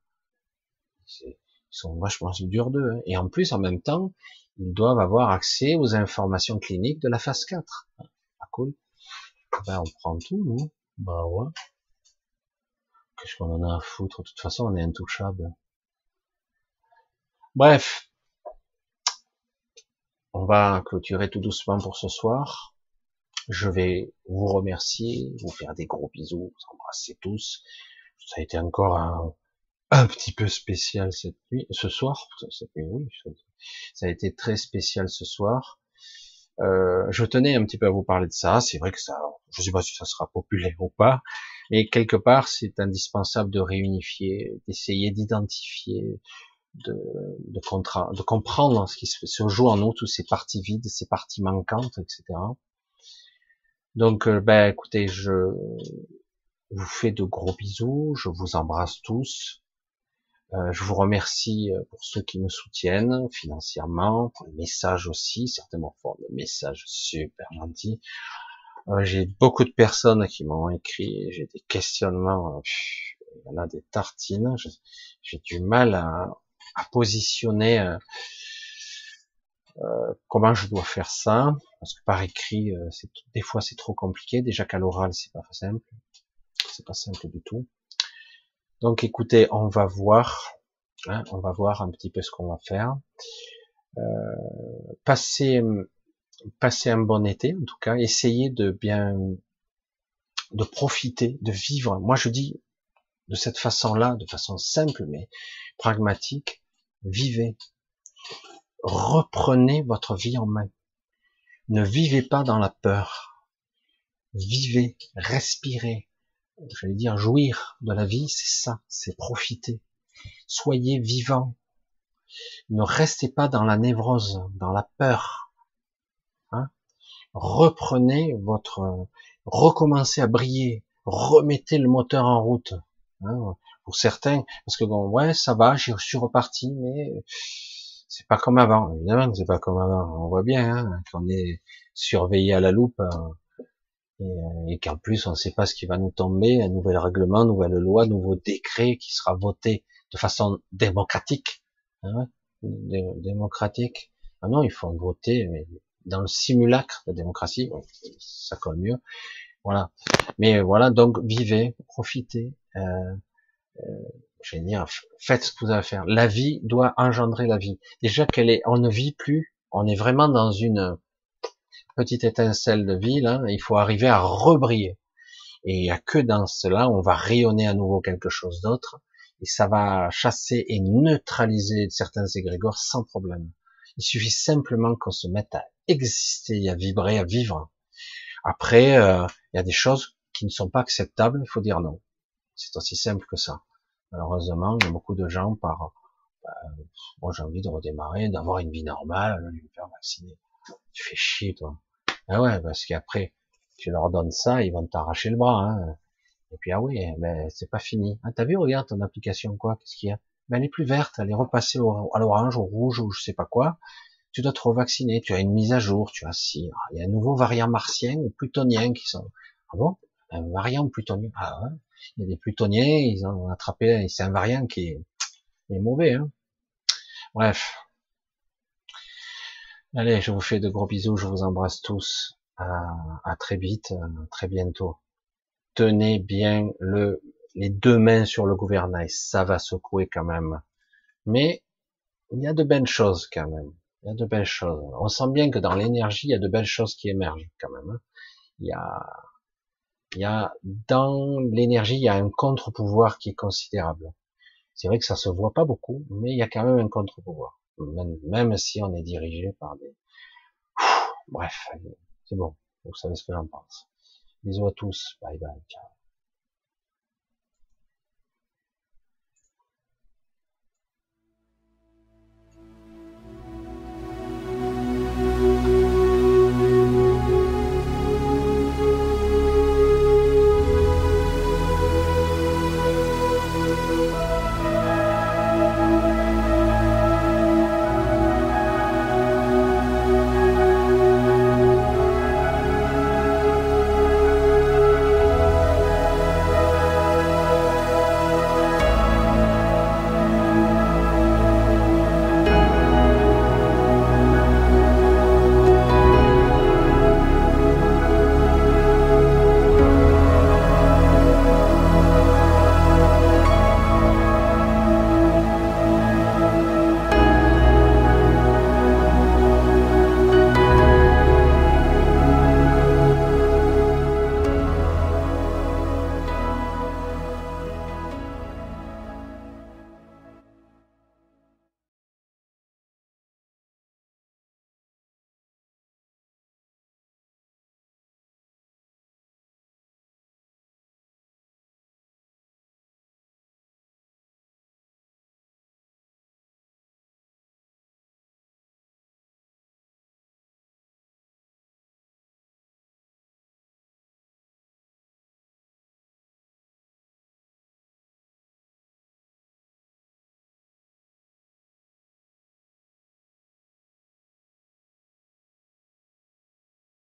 S1: Ils sont vachement durs d'eux. Hein. Et en plus, en même temps, ils doivent avoir accès aux informations cliniques de la phase 4. Ah, cool. Ben, on prend tout, nous. Bah ouais. Qu'est-ce qu'on en a à foutre? De toute façon, on est intouchable. Bref. On va clôturer tout doucement pour ce soir. Je vais vous remercier, vous faire des gros bisous, vous embrasser tous. Ça a été encore un, petit peu spécial cette nuit, ce soir. Ça a été très spécial ce soir. Euh, je tenais un petit peu à vous parler de ça. C'est vrai que ça, je sais pas si ça sera populaire ou pas, mais quelque part, c'est indispensable de réunifier, d'essayer d'identifier, de, comprendre ce qui se joue en nous, toutes ces parties vides, ces parties manquantes, etc. Donc, euh, ben, écoutez, je vous fais de gros bisous, je vous embrasse tous. Euh, je vous remercie euh, pour ceux qui me soutiennent financièrement, pour les messages aussi, certainement pour des messages super gentils. Euh, j'ai beaucoup de personnes qui m'ont écrit, j'ai des questionnements, il y en a des tartines, j'ai du mal à, à positionner euh, comment je dois faire ça, parce que par écrit, c'est des fois c'est trop compliqué, déjà qu'à l'oral c'est pas simple, c'est pas simple du tout. Donc écoutez, on va voir, hein, on va voir un petit peu ce qu'on va faire. Euh, passer, passer un bon été, en tout cas, essayer de bien, de profiter, de vivre. Moi, je dis de cette façon-là, de façon simple mais pragmatique, vivez. Reprenez votre vie en main. Ne vivez pas dans la peur. Vivez, respirez, j'allais dire jouir de la vie, c'est ça, c'est profiter. Soyez vivant. Ne restez pas dans la névrose, dans la peur. Hein? Reprenez votre, recommencez à briller, remettez le moteur en route. Hein? Pour certains, parce que bon, ouais, ça va, je suis reparti, mais c'est pas comme avant. Évidemment que c'est pas comme avant. On voit bien hein, qu'on est surveillé à la loupe. Hein euh, et, qu'en plus on ne sait pas ce qui va nous tomber, un nouvel règlement, nouvelle loi, nouveau décret qui sera voté de façon démocratique, hein, démocratique. Ah non, il faut voter mais dans le simulacre de démocratie, ça colle mieux. Voilà. Mais voilà, donc vivez, profitez. Euh, euh, je vais dire, faites ce que vous avez à faire. La vie doit engendrer la vie. Déjà qu'elle est, on ne vit plus, on est vraiment dans une petite étincelle de vie, là, il faut arriver à rebriller. Et il n'y a que dans cela, on va rayonner à nouveau quelque chose d'autre, et ça va chasser et neutraliser certains égrégores sans problème. Il suffit simplement qu'on se mette à exister, à vibrer, à vivre. Après, euh, il y a des choses qui ne sont pas acceptables, il faut dire non. C'est aussi simple que ça. Malheureusement, il y a beaucoup de gens par, euh, j'ai envie de redémarrer, d'avoir une vie normale, vais me faire vacciner. Tu fais chier, toi. Ah ouais, parce qu'après, tu leur donnes ça, ils vont t'arracher le bras. Hein. Et puis, ah oui, ben, c'est pas fini. Ah, t'as vu, regarde ton application, quoi, qu'est-ce qu'il y a? Elle est plus verte, elle est repassée à l'orange, au rouge, ou je sais pas quoi. Tu dois te revacciner, tu as une mise à jour, tu as si, il y a un nouveau variant martien ou plutonien qui sont... Ah bon? Un variant plutonien Ah ouais Il y a des plutoniens, ils ont attrapé, c'est un variant qui est, mauvais. Hein. Bref, Allez, je vous fais de gros bisous, je vous embrasse tous. À, très vite, très bientôt. Tenez bien le, les deux mains sur le gouvernail, ça va secouer quand même. Mais il y a de belles choses quand même. Il y a de belles choses. On sent bien que dans l'énergie, il y a de belles choses qui émergent quand même. Hein. Il y a, il y a dans l'énergie, il y a un contre-pouvoir qui est considérable. C'est vrai que ça se voit pas beaucoup, mais il y a quand même un contre-pouvoir même, si on est dirigé par des... Bref, c'est bon, vous savez ce que j'en pense. Bisous à tous, bye bye, ciao.